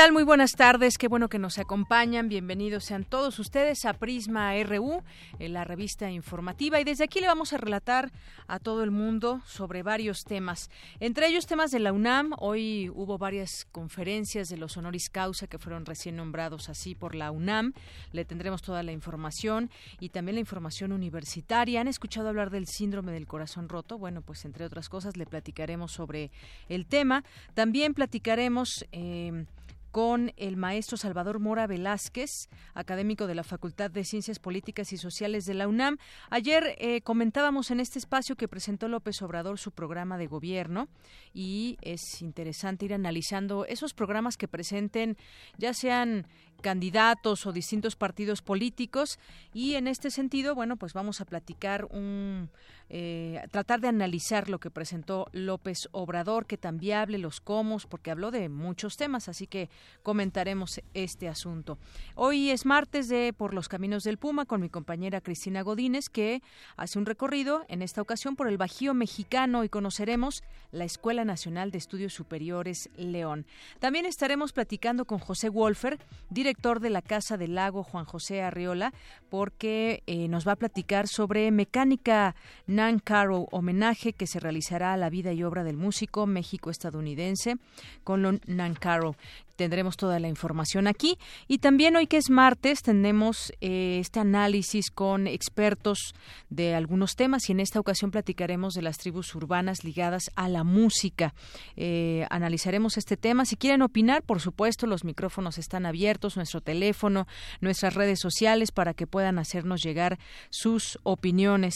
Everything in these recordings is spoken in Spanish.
Tal? Muy buenas tardes. Qué bueno que nos acompañan. Bienvenidos sean todos ustedes a Prisma RU, la revista informativa. Y desde aquí le vamos a relatar a todo el mundo sobre varios temas. Entre ellos temas de la UNAM. Hoy hubo varias conferencias de los honoris causa que fueron recién nombrados así por la UNAM. Le tendremos toda la información y también la información universitaria. ¿Han escuchado hablar del síndrome del corazón roto? Bueno, pues entre otras cosas le platicaremos sobre el tema. También platicaremos... Eh, con el maestro Salvador Mora Velázquez, académico de la Facultad de Ciencias Políticas y Sociales de la UNAM. Ayer eh, comentábamos en este espacio que presentó López Obrador su programa de gobierno y es interesante ir analizando esos programas que presenten, ya sean candidatos o distintos partidos políticos y en este sentido, bueno, pues vamos a platicar un eh, tratar de analizar lo que presentó López Obrador, que tan viable, los comos, porque habló de muchos temas, así que comentaremos este asunto. Hoy es martes de Por los Caminos del Puma con mi compañera Cristina Godínez, que hace un recorrido, en esta ocasión por el Bajío Mexicano, y conoceremos la Escuela Nacional de Estudios Superiores León. También estaremos platicando con José Wolfer, director de la Casa del Lago Juan José Arriola, porque eh, nos va a platicar sobre mecánica Nan Caro, homenaje que se realizará a la vida y obra del músico México-estadounidense con Nan Caro. Tendremos toda la información aquí. Y también hoy que es martes tenemos eh, este análisis con expertos de algunos temas y en esta ocasión platicaremos de las tribus urbanas ligadas a la música. Eh, analizaremos este tema. Si quieren opinar, por supuesto, los micrófonos están abiertos, nuestro teléfono, nuestras redes sociales para que puedan hacernos llegar sus opiniones.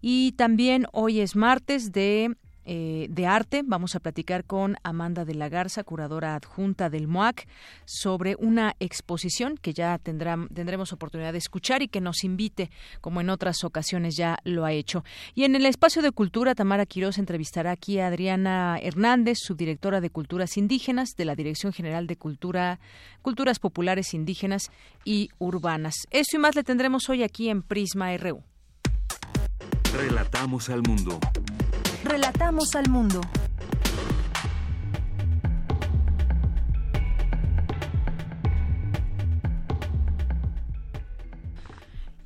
Y también hoy es martes de eh, de arte. Vamos a platicar con Amanda de la Garza, curadora adjunta del MOAC, sobre una exposición que ya tendremos oportunidad de escuchar y que nos invite, como en otras ocasiones ya lo ha hecho. Y en el espacio de cultura, Tamara Quiroz entrevistará aquí a Adriana Hernández, subdirectora de Culturas Indígenas de la Dirección General de Cultura, Culturas Populares Indígenas y Urbanas. Eso y más le tendremos hoy aquí en Prisma RU. Relatamos al mundo. Relatamos al mundo.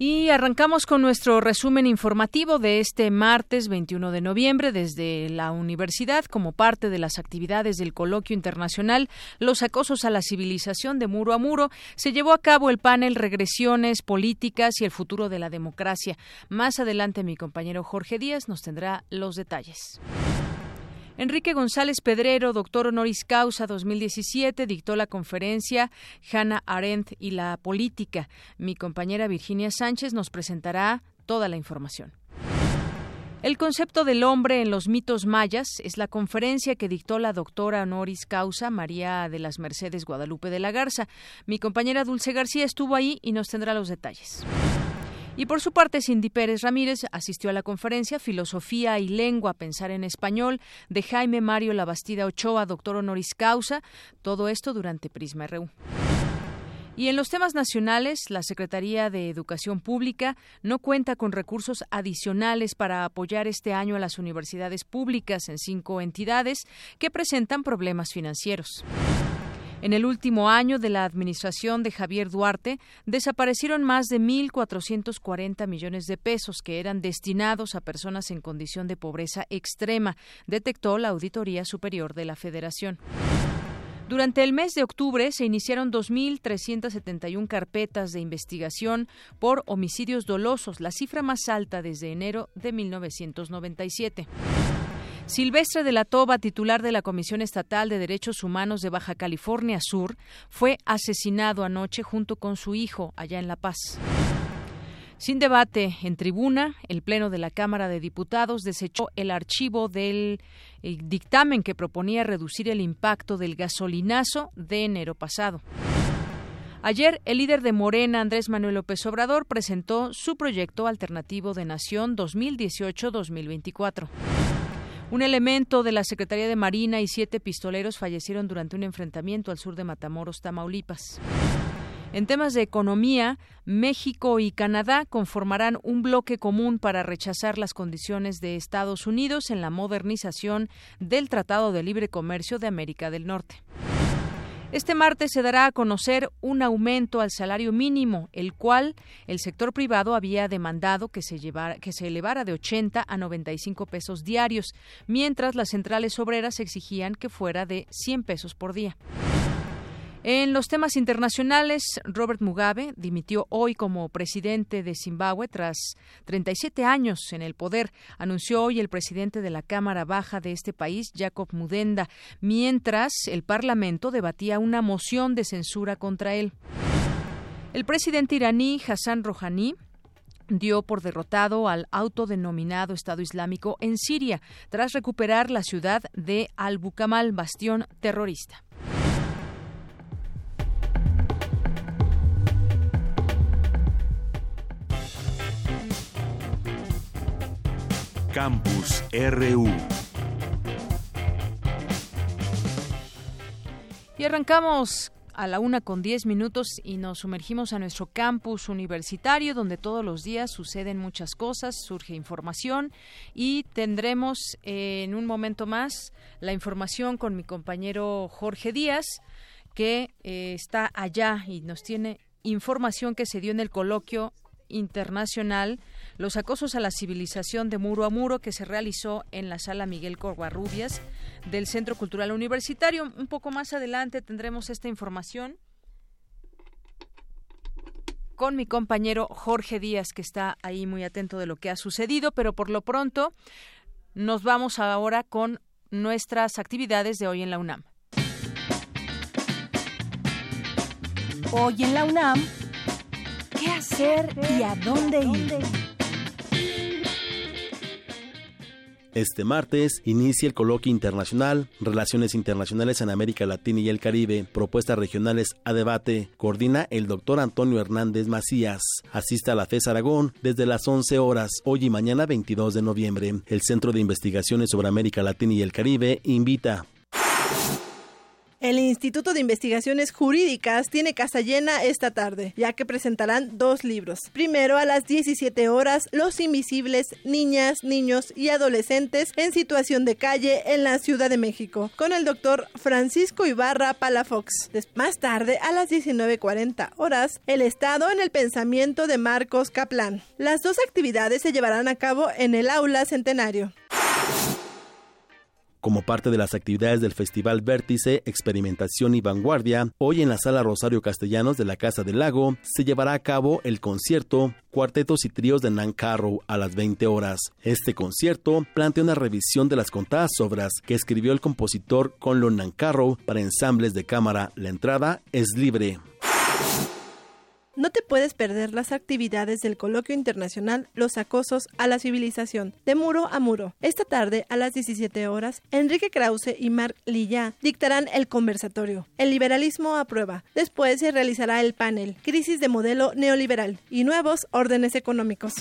Y arrancamos con nuestro resumen informativo de este martes 21 de noviembre desde la universidad como parte de las actividades del coloquio internacional Los acosos a la civilización de muro a muro. Se llevó a cabo el panel Regresiones políticas y el futuro de la democracia. Más adelante mi compañero Jorge Díaz nos tendrá los detalles. Enrique González Pedrero, doctor honoris causa 2017, dictó la conferencia Hannah Arendt y la política. Mi compañera Virginia Sánchez nos presentará toda la información. El concepto del hombre en los mitos mayas es la conferencia que dictó la doctora honoris causa María de las Mercedes Guadalupe de la Garza. Mi compañera Dulce García estuvo ahí y nos tendrá los detalles. Y por su parte, Cindy Pérez Ramírez asistió a la conferencia Filosofía y Lengua, Pensar en Español, de Jaime Mario Labastida Ochoa, doctor honoris causa. Todo esto durante Prisma RU. Y en los temas nacionales, la Secretaría de Educación Pública no cuenta con recursos adicionales para apoyar este año a las universidades públicas en cinco entidades que presentan problemas financieros. En el último año de la administración de Javier Duarte, desaparecieron más de 1.440 millones de pesos que eran destinados a personas en condición de pobreza extrema, detectó la Auditoría Superior de la Federación. Durante el mes de octubre se iniciaron 2.371 carpetas de investigación por homicidios dolosos, la cifra más alta desde enero de 1997. Silvestre de la Toba, titular de la Comisión Estatal de Derechos Humanos de Baja California Sur, fue asesinado anoche junto con su hijo allá en La Paz. Sin debate en tribuna, el Pleno de la Cámara de Diputados desechó el archivo del dictamen que proponía reducir el impacto del gasolinazo de enero pasado. Ayer, el líder de Morena, Andrés Manuel López Obrador, presentó su proyecto alternativo de Nación 2018-2024. Un elemento de la Secretaría de Marina y siete pistoleros fallecieron durante un enfrentamiento al sur de Matamoros, Tamaulipas. En temas de economía, México y Canadá conformarán un bloque común para rechazar las condiciones de Estados Unidos en la modernización del Tratado de Libre Comercio de América del Norte. Este martes se dará a conocer un aumento al salario mínimo, el cual el sector privado había demandado que se, que se elevara de 80 a 95 pesos diarios, mientras las centrales obreras exigían que fuera de 100 pesos por día. En los temas internacionales, Robert Mugabe dimitió hoy como presidente de Zimbabue tras 37 años en el poder, anunció hoy el presidente de la Cámara Baja de este país, Jacob Mudenda, mientras el Parlamento debatía una moción de censura contra él. El presidente iraní Hassan Rouhani dio por derrotado al autodenominado Estado Islámico en Siria, tras recuperar la ciudad de Al-Bukamal, bastión terrorista. Campus RU. Y arrancamos a la una con diez minutos y nos sumergimos a nuestro campus universitario donde todos los días suceden muchas cosas, surge información y tendremos en un momento más la información con mi compañero Jorge Díaz que eh, está allá y nos tiene información que se dio en el coloquio internacional los acosos a la civilización de muro a muro que se realizó en la sala Miguel Corvarrubias del Centro Cultural Universitario. Un poco más adelante tendremos esta información con mi compañero Jorge Díaz, que está ahí muy atento de lo que ha sucedido, pero por lo pronto nos vamos ahora con nuestras actividades de hoy en la UNAM. Hoy en la UNAM, ¿qué hacer y a dónde ir? Este martes inicia el coloquio internacional Relaciones Internacionales en América Latina y el Caribe, propuestas regionales a debate. Coordina el doctor Antonio Hernández Macías. Asista a la FES Aragón desde las 11 horas, hoy y mañana 22 de noviembre. El Centro de Investigaciones sobre América Latina y el Caribe invita. El Instituto de Investigaciones Jurídicas tiene casa llena esta tarde, ya que presentarán dos libros. Primero, a las 17 horas, Los Invisibles, Niñas, Niños y Adolescentes en Situación de Calle en la Ciudad de México, con el doctor Francisco Ibarra Palafox. Más tarde, a las 19.40 horas, El Estado en el Pensamiento de Marcos Kaplan. Las dos actividades se llevarán a cabo en el Aula Centenario. Como parte de las actividades del Festival Vértice, Experimentación y Vanguardia, hoy en la Sala Rosario Castellanos de la Casa del Lago se llevará a cabo el concierto Cuartetos y Tríos de Nancarrow a las 20 horas. Este concierto plantea una revisión de las contadas obras que escribió el compositor Conlon Nancarrow para ensambles de cámara. La entrada es libre. No te puedes perder las actividades del coloquio internacional Los acosos a la civilización, de muro a muro. Esta tarde, a las 17 horas, Enrique Krause y Marc Lilla dictarán el conversatorio. El liberalismo a prueba. Después se realizará el panel Crisis de modelo neoliberal y nuevos órdenes económicos.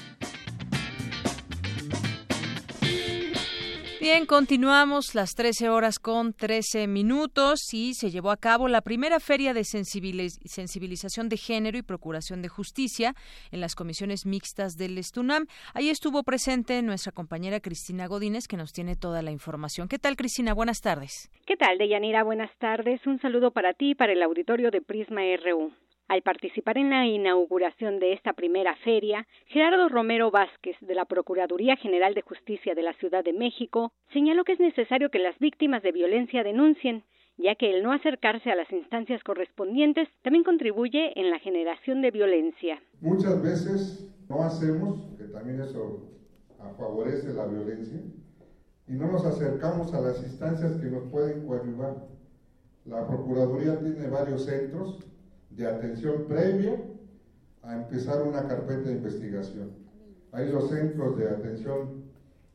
Bien, continuamos las 13 horas con 13 minutos y se llevó a cabo la primera feria de sensibilización de género y procuración de justicia en las comisiones mixtas del Estunam. Ahí estuvo presente nuestra compañera Cristina Godínez que nos tiene toda la información. ¿Qué tal, Cristina? Buenas tardes. ¿Qué tal, Deyanira? Buenas tardes. Un saludo para ti y para el auditorio de Prisma RU. Al participar en la inauguración de esta primera feria, Gerardo Romero Vázquez, de la Procuraduría General de Justicia de la Ciudad de México, señaló que es necesario que las víctimas de violencia denuncien, ya que el no acercarse a las instancias correspondientes también contribuye en la generación de violencia. Muchas veces no hacemos, que también eso favorece la violencia, y no nos acercamos a las instancias que nos pueden coadyuvar. La Procuraduría tiene varios centros de atención previa a empezar una carpeta de investigación. Hay los centros de atención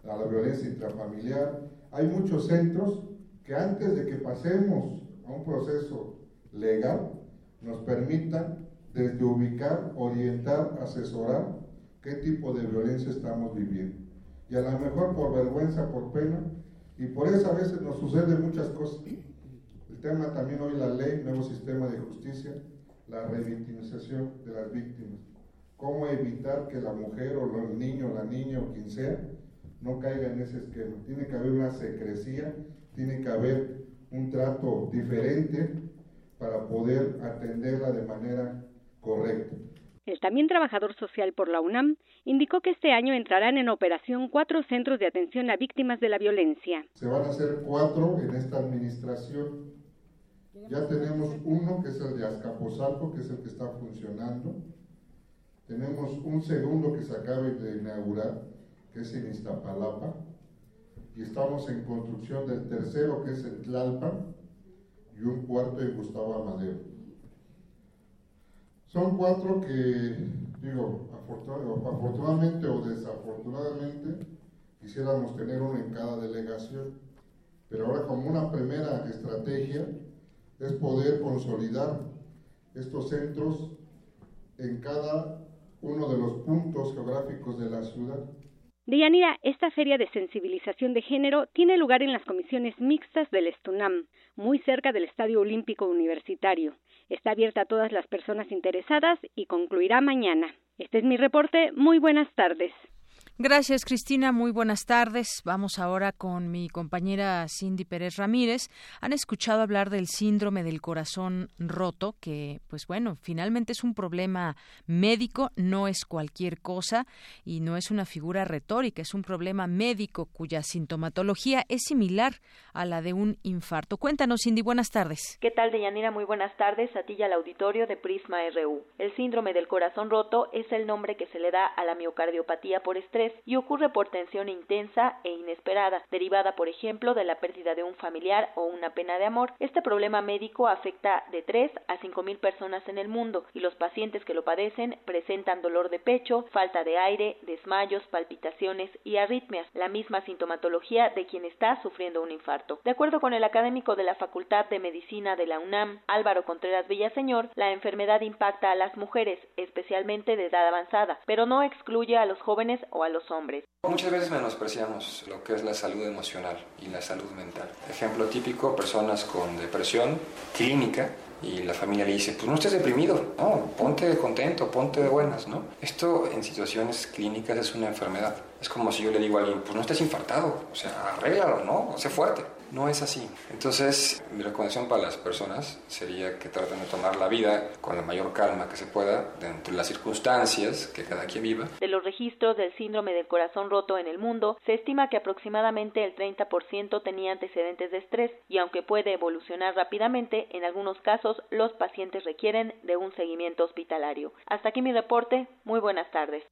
a la violencia intrafamiliar, hay muchos centros que antes de que pasemos a un proceso legal nos permitan desde ubicar, orientar, asesorar qué tipo de violencia estamos viviendo. Y a lo mejor por vergüenza, por pena, y por eso a veces nos suceden muchas cosas. El tema también hoy la ley, nuevo sistema de justicia, la revictimización de las víctimas. Cómo evitar que la mujer o el niño, la niña o quien sea, no caiga en ese esquema. Tiene que haber una secrecía, tiene que haber un trato diferente para poder atenderla de manera correcta. El también trabajador social por la UNAM indicó que este año entrarán en operación cuatro centros de atención a víctimas de la violencia. Se van a hacer cuatro en esta administración. Ya tenemos uno que es el de Azcapotzalco, que es el que está funcionando. Tenemos un segundo que se acaba de inaugurar, que es en Iztapalapa. Y estamos en construcción del tercero, que es en Tlalpan, y un cuarto en Gustavo Amadeo. Son cuatro que, digo, afortunadamente o desafortunadamente, quisiéramos tener uno en cada delegación, pero ahora como una primera estrategia es poder consolidar estos centros en cada uno de los puntos geográficos de la ciudad. Deyanira, esta feria de sensibilización de género tiene lugar en las comisiones mixtas del Estunam, muy cerca del Estadio Olímpico Universitario. Está abierta a todas las personas interesadas y concluirá mañana. Este es mi reporte. Muy buenas tardes. Gracias, Cristina. Muy buenas tardes. Vamos ahora con mi compañera Cindy Pérez Ramírez. Han escuchado hablar del síndrome del corazón roto, que, pues bueno, finalmente es un problema médico, no es cualquier cosa y no es una figura retórica, es un problema médico cuya sintomatología es similar a la de un infarto. Cuéntanos, Cindy. Buenas tardes. ¿Qué tal, Deyanira? Muy buenas tardes a ti y al auditorio de Prisma RU. El síndrome del corazón roto es el nombre que se le da a la miocardiopatía por estrés y ocurre por tensión intensa e inesperada, derivada, por ejemplo, de la pérdida de un familiar o una pena de amor. Este problema médico afecta de 3 a 5 mil personas en el mundo y los pacientes que lo padecen presentan dolor de pecho, falta de aire, desmayos, palpitaciones y arritmias, la misma sintomatología de quien está sufriendo un infarto. De acuerdo con el académico de la Facultad de Medicina de la UNAM, Álvaro Contreras Villaseñor, la enfermedad impacta a las mujeres, especialmente de edad avanzada, pero no excluye a los jóvenes o a los hombres. Muchas veces menospreciamos lo que es la salud emocional y la salud mental. Ejemplo típico, personas con depresión clínica y la familia le dice, pues no estés deprimido, no, ponte contento, ponte de buenas, ¿no? Esto en situaciones clínicas es una enfermedad. Es como si yo le digo a alguien, pues no estés infartado, o sea, arréglalo, ¿no? Sé fuerte. No es así. Entonces, mi recomendación para las personas sería que traten de tomar la vida con la mayor calma que se pueda, dentro de las circunstancias que cada quien viva. De los registros del síndrome del corazón roto en el mundo, se estima que aproximadamente el 30% tenía antecedentes de estrés y aunque puede evolucionar rápidamente, en algunos casos los pacientes requieren de un seguimiento hospitalario. Hasta aquí mi reporte. Muy buenas tardes.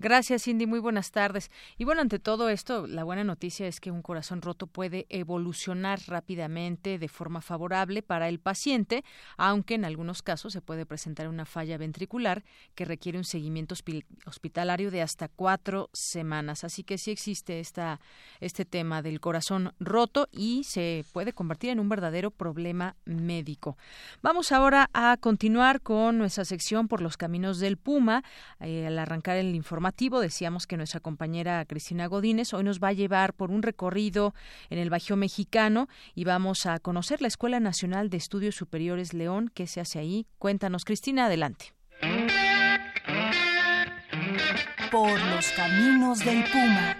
Gracias, Cindy. Muy buenas tardes. Y bueno, ante todo esto, la buena noticia es que un corazón roto puede evolucionar rápidamente de forma favorable para el paciente, aunque en algunos casos se puede presentar una falla ventricular que requiere un seguimiento hospitalario de hasta cuatro semanas. Así que sí existe esta, este tema del corazón roto y se puede convertir en un verdadero problema médico. Vamos ahora a continuar con nuestra sección por los caminos del Puma. Eh, al arrancar el Decíamos que nuestra compañera Cristina Godínez hoy nos va a llevar por un recorrido en el Bajío Mexicano y vamos a conocer la Escuela Nacional de Estudios Superiores León. ¿Qué se hace ahí? Cuéntanos, Cristina, adelante. Por los caminos del Puma.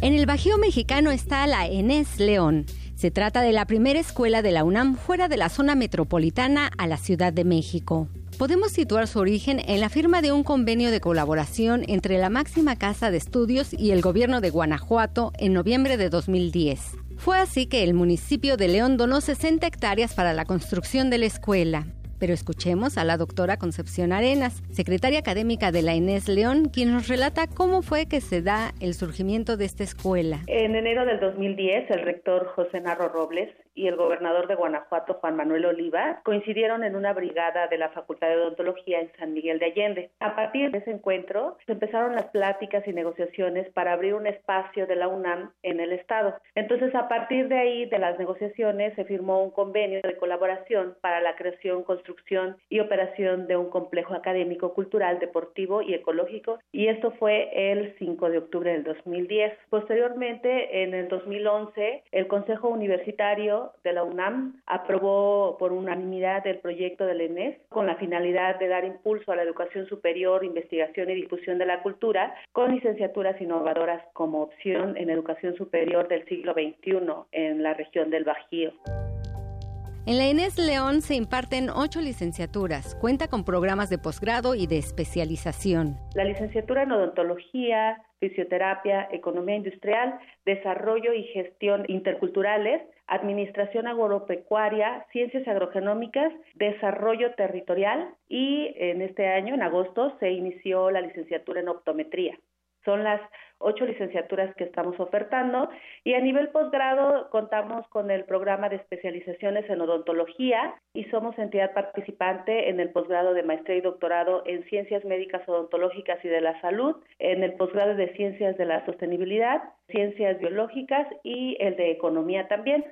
En el Bajío Mexicano está la Enes León se trata de la primera escuela de la UNAM fuera de la zona metropolitana a la Ciudad de México. Podemos situar su origen en la firma de un convenio de colaboración entre la máxima casa de estudios y el gobierno de Guanajuato en noviembre de 2010. Fue así que el municipio de León donó 60 hectáreas para la construcción de la escuela. Pero escuchemos a la doctora Concepción Arenas, secretaria académica de la Inés León, quien nos relata cómo fue que se da el surgimiento de esta escuela. En enero del 2010, el rector José Narro Robles y el gobernador de Guanajuato, Juan Manuel Oliva, coincidieron en una brigada de la Facultad de Odontología en San Miguel de Allende. A partir de ese encuentro, se empezaron las pláticas y negociaciones para abrir un espacio de la UNAM en el Estado. Entonces, a partir de ahí, de las negociaciones, se firmó un convenio de colaboración para la creación, construcción y operación de un complejo académico, cultural, deportivo y ecológico, y esto fue el 5 de octubre del 2010. Posteriormente, en el 2011, el Consejo Universitario de la UNAM aprobó por unanimidad el proyecto del ENES con la finalidad de dar impulso a la educación superior, investigación y difusión de la cultura con licenciaturas innovadoras como opción en educación superior del siglo XXI en la región del Bajío. En la Inés León se imparten ocho licenciaturas. Cuenta con programas de posgrado y de especialización. La licenciatura en odontología, fisioterapia, economía industrial, desarrollo y gestión interculturales, administración agropecuaria, ciencias agrogenómicas, desarrollo territorial y en este año, en agosto, se inició la licenciatura en optometría. Son las ocho licenciaturas que estamos ofertando y a nivel posgrado contamos con el programa de especializaciones en odontología y somos entidad participante en el posgrado de maestría y doctorado en ciencias médicas odontológicas y de la salud, en el posgrado de ciencias de la sostenibilidad, ciencias biológicas y el de economía también.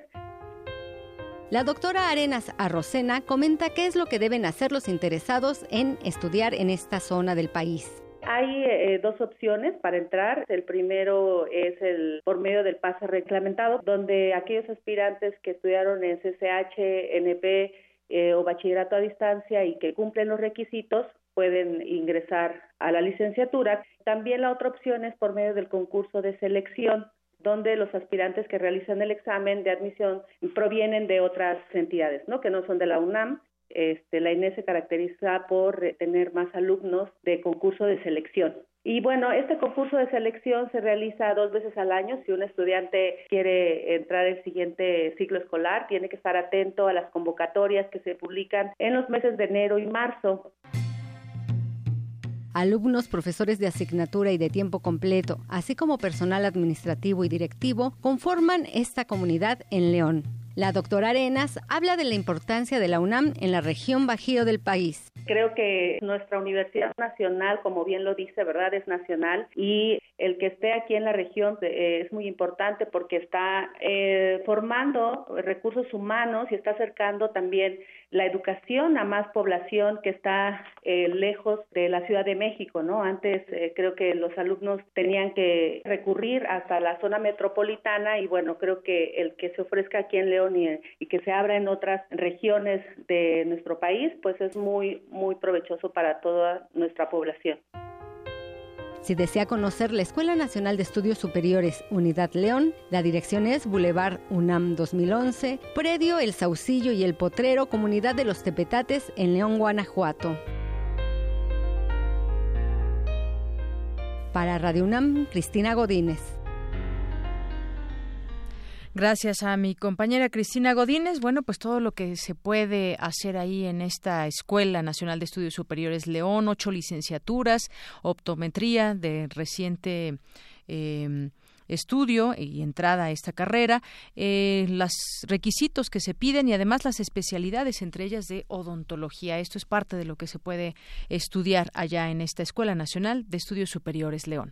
La doctora Arenas Arrocena comenta qué es lo que deben hacer los interesados en estudiar en esta zona del país. Hay eh, dos opciones para entrar. El primero es el por medio del pase reglamentado, donde aquellos aspirantes que estudiaron en CCH, NP eh, o bachillerato a distancia y que cumplen los requisitos pueden ingresar a la licenciatura. También la otra opción es por medio del concurso de selección donde los aspirantes que realizan el examen de admisión provienen de otras entidades, ¿no? que no son de la UNAM este, la INE se caracteriza por tener más alumnos de concurso de selección. Y bueno, este concurso de selección se realiza dos veces al año. Si un estudiante quiere entrar el siguiente ciclo escolar, tiene que estar atento a las convocatorias que se publican en los meses de enero y marzo. Alumnos, profesores de asignatura y de tiempo completo, así como personal administrativo y directivo, conforman esta comunidad en León. La doctora Arenas habla de la importancia de la UNAM en la región bajío del país. Creo que nuestra Universidad Nacional, como bien lo dice, ¿verdad? Es nacional y el que esté aquí en la región eh, es muy importante porque está eh, formando recursos humanos y está acercando también la educación a más población que está eh, lejos de la Ciudad de México, ¿no? Antes creo que los alumnos tenían que recurrir hasta la zona metropolitana y bueno, creo que el que se ofrezca aquí en León y, y que se abra en otras regiones de nuestro país, pues es muy, muy provechoso para toda nuestra población. Si desea conocer la Escuela Nacional de Estudios Superiores Unidad León, la dirección es Boulevard UNAM 2011, Predio El Saucillo y El Potrero, Comunidad de los Tepetates en León, Guanajuato. Para Radio UNAM, Cristina Godínez. Gracias a mi compañera Cristina Godínez. Bueno, pues todo lo que se puede hacer ahí en esta Escuela Nacional de Estudios Superiores León, ocho licenciaturas, optometría de reciente. Em, estudio y entrada a esta carrera, eh, los requisitos que se piden y además las especialidades, entre ellas de odontología. Esto es parte de lo que se puede estudiar allá en esta Escuela Nacional de Estudios Superiores León.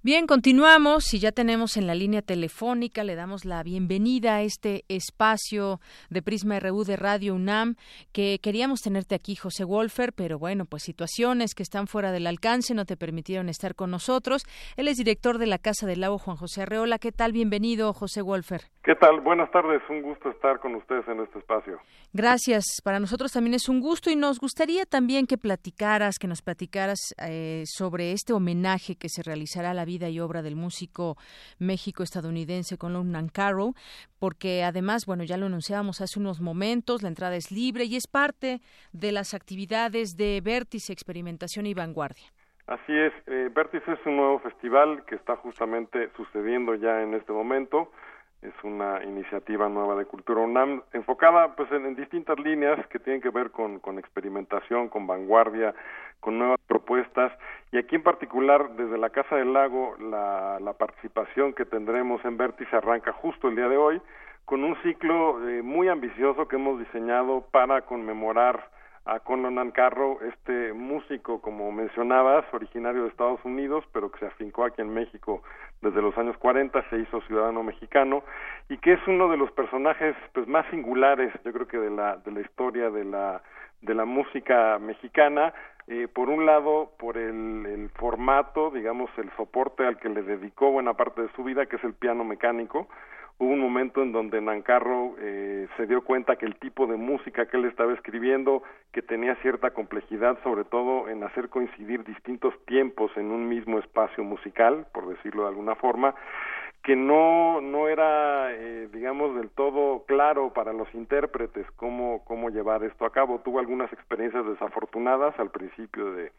Bien, continuamos y ya tenemos en la línea telefónica, le damos la bienvenida a este espacio de Prisma RU de Radio UNAM, que queríamos tenerte aquí, José Wolfer, pero bueno, pues situaciones que están fuera del alcance no te permitieron estar con nosotros. Él es director de la Casa del Lago Juan José Arreola. ¿Qué tal? Bienvenido, José Wolfer. ¿Qué tal? Buenas tardes, un gusto estar con ustedes en este espacio. Gracias, para nosotros también es un gusto y nos gustaría también que platicaras, que nos platicaras eh, sobre este homenaje que se realizará a la vida y obra del músico México-estadounidense Colum Nancaro, porque además, bueno, ya lo anunciábamos hace unos momentos, la entrada es libre y es parte de las actividades de Vértice, Experimentación y Vanguardia. Así es, eh, Vértice es un nuevo festival que está justamente sucediendo ya en este momento es una iniciativa nueva de Cultura UNAM enfocada pues en, distintas líneas que tienen que ver con, con, experimentación, con vanguardia, con nuevas propuestas. Y aquí en particular desde la Casa del Lago la, la participación que tendremos en Vértice arranca justo el día de hoy con un ciclo eh, muy ambicioso que hemos diseñado para conmemorar a Conan Carro, este músico, como mencionabas, originario de Estados Unidos, pero que se afincó aquí en México desde los años 40, se hizo ciudadano mexicano y que es uno de los personajes pues más singulares, yo creo que de la de la historia de la de la música mexicana, eh, por un lado por el, el formato, digamos, el soporte al que le dedicó buena parte de su vida, que es el piano mecánico, hubo un momento en donde Nancarro eh, se dio cuenta que el tipo de música que él estaba escribiendo, que tenía cierta complejidad, sobre todo en hacer coincidir distintos tiempos en un mismo espacio musical, por decirlo de alguna forma, que no no era eh, digamos del todo claro para los intérpretes cómo cómo llevar esto a cabo tuvo algunas experiencias desafortunadas al principio de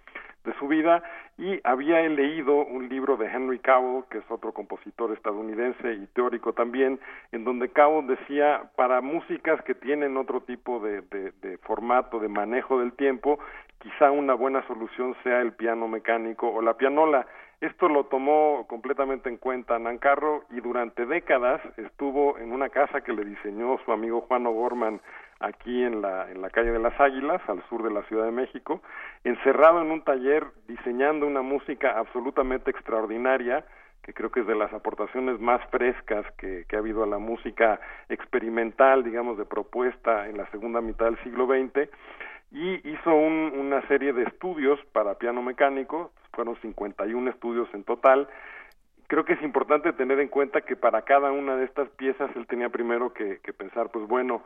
de su vida y había leído un libro de Henry Cowell, que es otro compositor estadounidense y teórico también, en donde Cowell decía, para músicas que tienen otro tipo de, de, de formato, de manejo del tiempo, quizá una buena solución sea el piano mecánico o la pianola. Esto lo tomó completamente en cuenta Nancarro y durante décadas estuvo en una casa que le diseñó su amigo Juan O'Gorman aquí en la, en la calle de las Águilas, al sur de la Ciudad de México, encerrado en un taller diseñando una música absolutamente extraordinaria, que creo que es de las aportaciones más frescas que, que ha habido a la música experimental, digamos, de propuesta en la segunda mitad del siglo XX, y hizo un, una serie de estudios para piano mecánico, fueron 51 estudios en total, creo que es importante tener en cuenta que para cada una de estas piezas él tenía primero que, que pensar, pues bueno,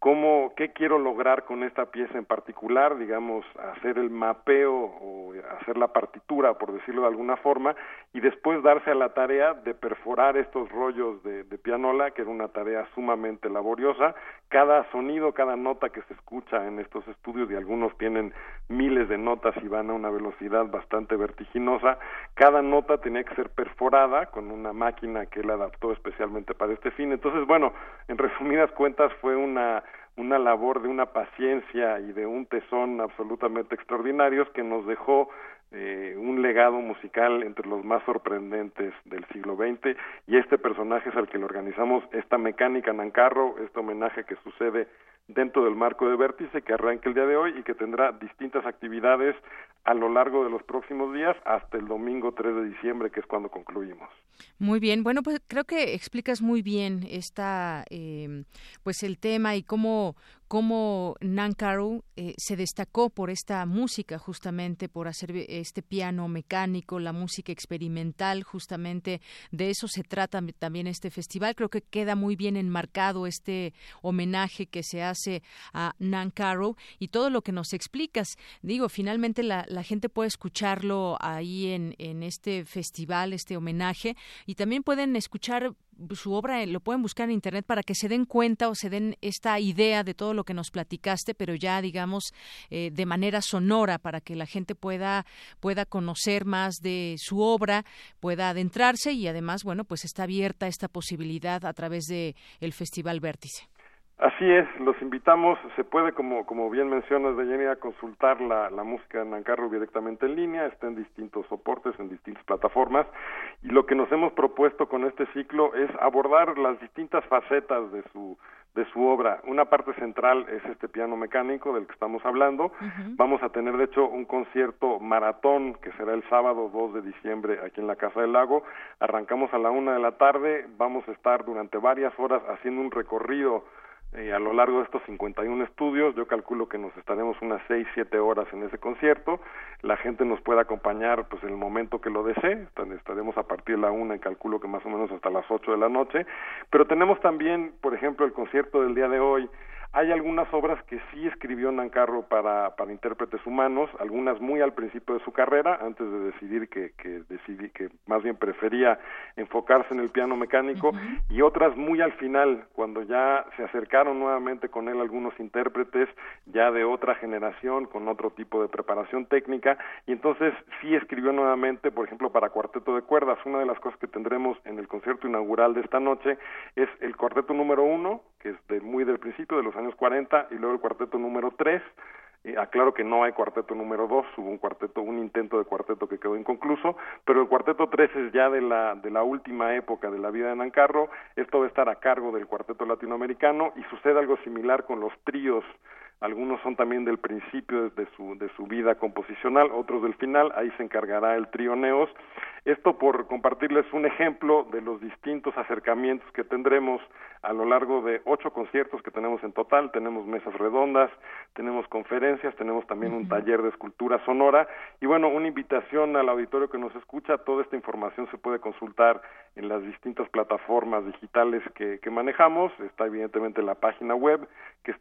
cómo, qué quiero lograr con esta pieza en particular, digamos, hacer el mapeo o hacer la partitura, por decirlo de alguna forma, y después darse a la tarea de perforar estos rollos de, de pianola, que era una tarea sumamente laboriosa. Cada sonido, cada nota que se escucha en estos estudios, y algunos tienen miles de notas y van a una velocidad bastante vertiginosa, cada nota tenía que ser perforada con una máquina que él adaptó especialmente para este fin. Entonces, bueno, en resumidas cuentas fue una una labor de una paciencia y de un tesón absolutamente extraordinarios que nos dejó eh, un legado musical entre los más sorprendentes del siglo XX y este personaje es al que le organizamos esta mecánica Nancarro, este homenaje que sucede dentro del marco de Vértice que arranca el día de hoy y que tendrá distintas actividades a lo largo de los próximos días hasta el domingo 3 de diciembre, que es cuando concluimos. Muy bien, bueno, pues creo que explicas muy bien esta, eh, pues el tema y cómo, cómo Nankaru eh, se destacó por esta música, justamente por hacer este piano mecánico, la música experimental, justamente de eso se trata también este festival. Creo que queda muy bien enmarcado este homenaje que se hace a Nankaru y todo lo que nos explicas. Digo, finalmente la, gente puede escucharlo ahí en este festival, este homenaje, y también pueden escuchar su obra lo pueden buscar en internet para que se den cuenta o se den esta idea de todo lo que nos platicaste, pero ya digamos eh, de manera sonora para que la gente pueda pueda conocer más de su obra, pueda adentrarse y además bueno pues está abierta esta posibilidad a través de el Festival Vértice. Así es, los invitamos, se puede, como, como bien mencionas, de a consultar la, la música de Nancarro directamente en línea, está en distintos soportes, en distintas plataformas, y lo que nos hemos propuesto con este ciclo es abordar las distintas facetas de su, de su obra. Una parte central es este piano mecánico del que estamos hablando. Vamos a tener, de hecho, un concierto maratón que será el sábado 2 de diciembre aquí en la Casa del Lago. Arrancamos a la una de la tarde, vamos a estar durante varias horas haciendo un recorrido eh, a lo largo de estos 51 estudios, yo calculo que nos estaremos unas 6, 7 horas en ese concierto. La gente nos puede acompañar pues en el momento que lo desee. Estaremos a partir de la una y calculo que más o menos hasta las 8 de la noche. Pero tenemos también, por ejemplo, el concierto del día de hoy Hay algunas obras que sí escribió Nancarro para, para intérpretes humanos, algunas muy al principio de su carrera, antes de decidir que, que, decidí, que más bien prefería enfocarse en el piano mecánico, y otras muy al final, cuando ya se acercaron nuevamente con él algunos intérpretes ya de otra generación, con otro tipo de preparación técnica, y entonces sí escribió nuevamente, por ejemplo, para cuarteto de cuerdas. Una de las cosas que tendremos en el concierto inaugural de esta noche es el cuarteto número uno, que es de muy del principio, de los años 40, y luego el cuarteto número tres, eh, aclaro que no hay cuarteto número dos, hubo un cuarteto, un intento de cuarteto que quedó inconcluso, pero el cuarteto tres es ya de la, de la última época de la vida de Nancarro, esto va a estar a cargo del cuarteto latinoamericano y sucede algo similar con los tríos algunos son también del principio de su, de su vida composicional, otros del final, ahí se encargará el trío Neos. Esto por compartirles un ejemplo de los distintos acercamientos que tendremos a lo largo de ocho conciertos que tenemos en total, tenemos mesas redondas, tenemos conferencias, tenemos también un taller de escultura sonora. Y bueno, una invitación al auditorio que nos escucha, toda esta información se puede consultar en las distintas plataformas digitales que, que manejamos, está evidentemente en la página web que es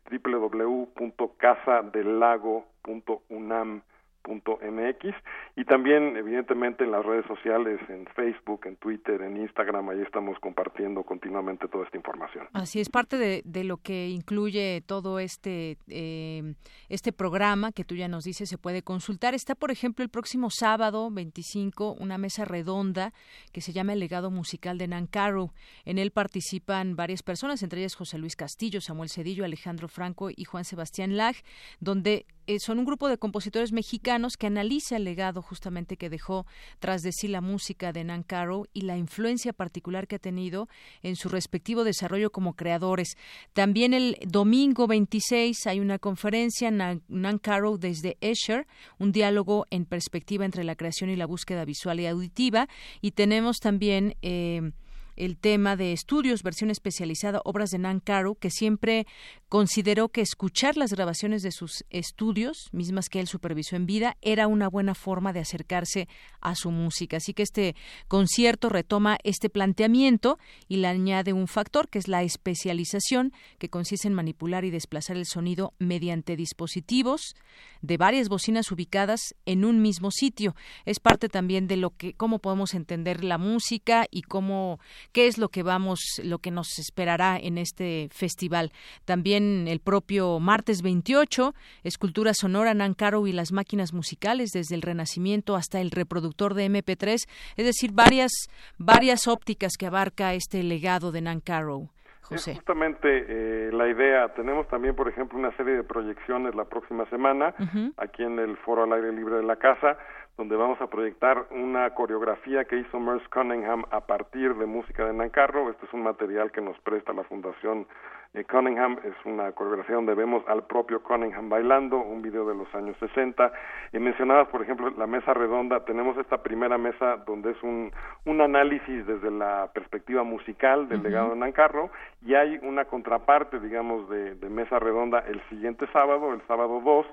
www.casadellago.unam.mx www.casadelago.unam mx y también evidentemente en las redes sociales, en Facebook, en Twitter, en Instagram, ahí estamos compartiendo continuamente toda esta información. Así es parte de, lo que incluye todo este eh, este programa que tú ya nos dices se puede consultar. Está por ejemplo el próximo sábado 25 una mesa redonda que se llama el legado musical de Nancarrow. En él participan varias personas, entre ellas José Luis Castillo, Samuel Cedillo, Alejandro Franco y Juan Sebastián Lag, donde eh, son un grupo de compositores mexicanos que analiza el legado justamente que dejó tras de sí la música de Nan Caro y la influencia particular que ha tenido en su respectivo desarrollo como creadores. También el domingo 26 hay una conferencia Nan, Caro desde Escher, un diálogo en perspectiva entre la creación y la búsqueda visual y auditiva. Y tenemos también eh, el tema de estudios, versión especializada, obras de Nan Caro, que siempre consideró que escuchar las grabaciones de sus estudios, mismas que él supervisó en vida, era una buena forma de acercarse a su música. Así que este concierto retoma este planteamiento y le añade un factor que es la especialización, que consiste en manipular y desplazar el sonido mediante dispositivos de varias bocinas ubicadas en un mismo sitio. Es parte también de lo que cómo podemos entender la música y cómo qué es lo que vamos lo que nos esperará en este festival. También el propio martes 28, Escultura Sonora, Nancaro y las máquinas musicales desde el Renacimiento hasta el reproductor de MP3, es decir, varias, varias ópticas que abarca este legado de Nancaro. José. Es justamente eh, la idea. Tenemos también, por ejemplo, una serie de proyecciones la próxima semana aquí en el Foro al Aire Libre de la Casa, donde vamos a proyectar una coreografía que hizo Merce Cunningham a partir de música de Nancarro. Este es un material que nos presta la Fundación eh, Cunningham es una coreografía donde vemos al propio Cunningham bailando, un video de los años 60. Y mencionabas, por ejemplo, la mesa redonda. Tenemos esta primera mesa donde es un, un análisis desde la perspectiva musical del legado de Nancarro y hay una contraparte, digamos, de, de mesa redonda el siguiente sábado, el sábado 2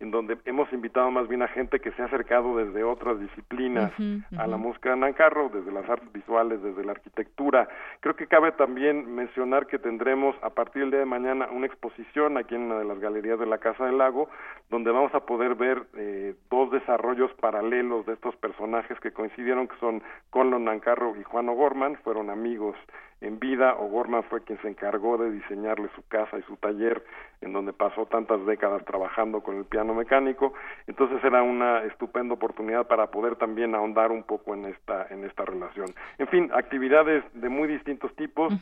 en donde hemos invitado más bien a gente que se ha acercado desde otras disciplinas a la música de Nancarro, desde las artes visuales, desde la arquitectura. Creo que cabe también mencionar que tendremos a partir del día de mañana una exposición aquí en una de las galerías de la Casa del Lago, donde vamos a poder ver eh, dos desarrollos paralelos de estos personajes que coincidieron, que son Conlon Nancarro y Juan O'Gorman, fueron amigos en vida. O'Gorman fue quien se encargó de diseñarle su casa y su taller, en donde pasó tantas décadas trabajando con el piano mecánico. Entonces era una estupenda oportunidad para poder también ahondar un poco en esta en esta relación. En fin, actividades de muy distintos tipos.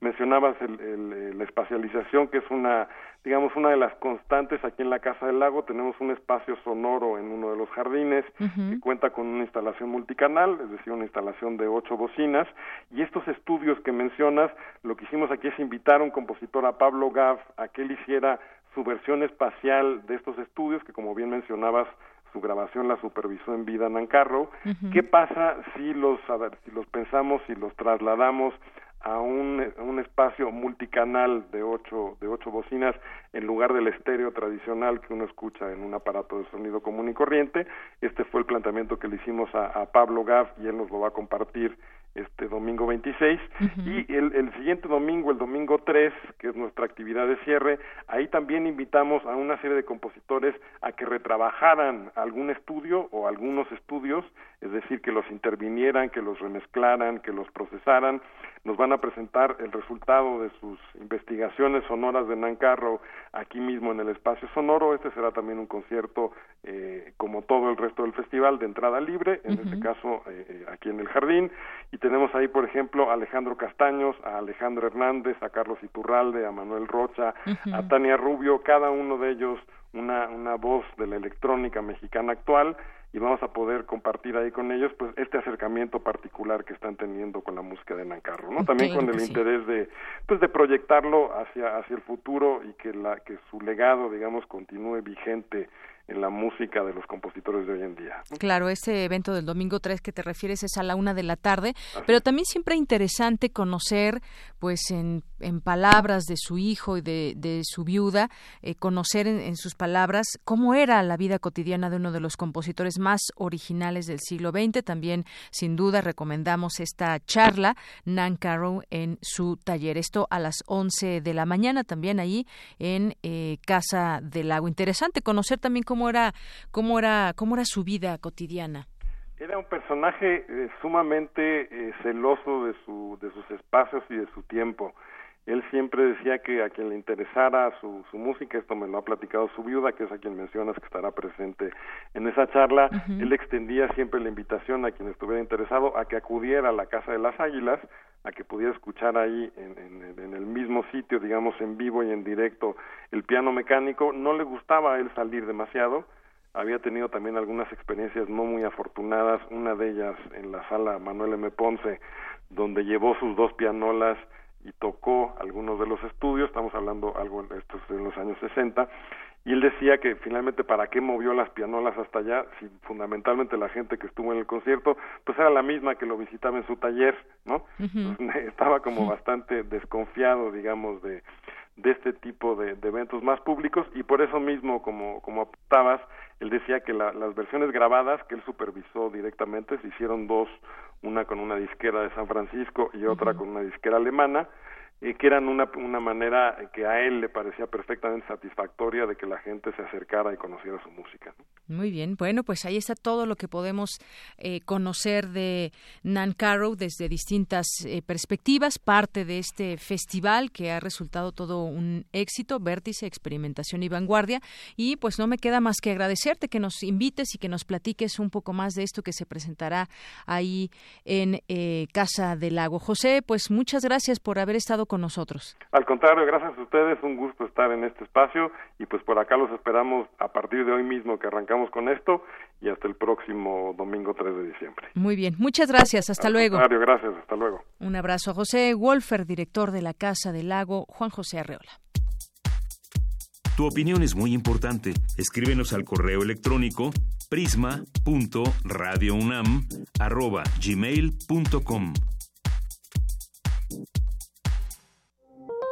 Mencionabas el, la espacialización, que es una digamos, una de las constantes aquí en la Casa del Lago. Tenemos un espacio sonoro en uno de los jardines que cuenta con una instalación multicanal, es decir, una instalación de ocho bocinas. Y estos estudios que mencionas, lo que hicimos aquí es invitar a un compositor, a Pablo Gav, a que él hiciera su versión espacial de estos estudios, que como bien mencionabas, su grabación la supervisó en vida Nancarro. ¿Qué pasa si los, a ver, si los pensamos, y los trasladamos a un, un espacio multicanal de ocho, de ocho bocinas en lugar del estéreo tradicional que uno escucha en un aparato de sonido común y corriente. Este fue el planteamiento que le hicimos a, a Pablo Gav y él nos lo va a compartir este domingo 26 y el, el, siguiente domingo, el domingo 3, que es nuestra actividad de cierre, ahí también invitamos a una serie de compositores a que retrabajaran algún estudio o algunos estudios, es decir, que los intervinieran, que los remezclaran, que los procesaran. Nos van a presentar el resultado de sus investigaciones sonoras de Nancarro aquí mismo en el espacio sonoro. Este será también un concierto eh, como todo el resto del festival de entrada libre, en este caso eh, eh, aquí en el jardín. Y tenemos ahí, por ejemplo, a Alejandro Castaños, a Alejandro Hernández, a Carlos Iturralde, a Manuel Rocha, a Tania Rubio, cada uno de ellos una, una voz de la electrónica mexicana actual y vamos a poder compartir ahí con ellos pues este acercamiento particular que están teniendo con la música de Nancarro, ¿no? También con el interés de pues de proyectarlo hacia hacia el futuro y que la que su legado digamos continúe vigente en la música de los compositores de hoy en día. Claro, ese evento del domingo 3 que te refieres es a la una de la tarde, pero también siempre interesante conocer, pues en, en palabras de su hijo y de, de su viuda, eh, conocer en, en, sus palabras cómo era la vida cotidiana de uno de los compositores más originales del siglo XX. También, sin duda, recomendamos esta charla, Nan Carrow, en su taller. Esto a las 11 de la mañana, también ahí en eh, Casa del Lago. Interesante conocer también cómo cómo era, cómo era, cómo era su vida cotidiana. Era un personaje eh, sumamente eh, celoso de, su, de sus espacios y de su tiempo. Él siempre decía que a quien le interesara su, su música, esto me lo ha platicado su viuda, que es a quien mencionas que estará presente en esa charla, uh -huh. él extendía siempre la invitación a quien estuviera interesado a que acudiera a la Casa de las Águilas, a que pudiera escuchar ahí en, en, el mismo sitio, digamos en vivo y en directo, el piano mecánico. No le gustaba a él salir demasiado, había tenido también algunas experiencias no muy afortunadas, una de ellas en la sala Manuel M. Ponce, donde llevó sus dos pianolas y tocó algunos de los estudios, estamos hablando algo de estos en los años 60, y él decía que finalmente para qué movió las pianolas hasta allá, si fundamentalmente la gente que estuvo en el concierto, pues era la misma que lo visitaba en su taller, ¿no? Uh -huh. Entonces, estaba como bastante desconfiado, digamos, de, de este tipo de, de, eventos más públicos y por eso mismo, como, como apuntabas, él decía que la, las versiones grabadas que él supervisó directamente, se hicieron dos, una con una disquera de San Francisco y otra uh -huh. con una disquera alemana, eh, que eran una, una manera que a él le parecía perfectamente satisfactoria de que la gente se acercara y conociera su música. Muy bien, bueno, pues ahí está todo lo que podemos eh, conocer de Nan Carrow desde distintas eh, perspectivas, parte de este festival que ha resultado todo un éxito, vértice, experimentación y vanguardia, y pues no me queda más que agradecerte que nos invites y que nos platiques un poco más de esto que se presentará ahí en eh, Casa del Lago. José, pues muchas gracias por haber estado con nosotros. Al contrario, gracias a ustedes, un gusto estar en este espacio y pues por acá los esperamos a partir de hoy mismo que arrancamos con esto y hasta el próximo domingo 3 de diciembre. Muy bien, muchas gracias, hasta Al luego. Contrario, gracias, hasta luego. Un abrazo a José Wolfer, director de la Casa del Lago, Juan José Arreola. Tu opinión es muy importante. Escríbenos al correo electrónico prisma.radiounam@gmail.com.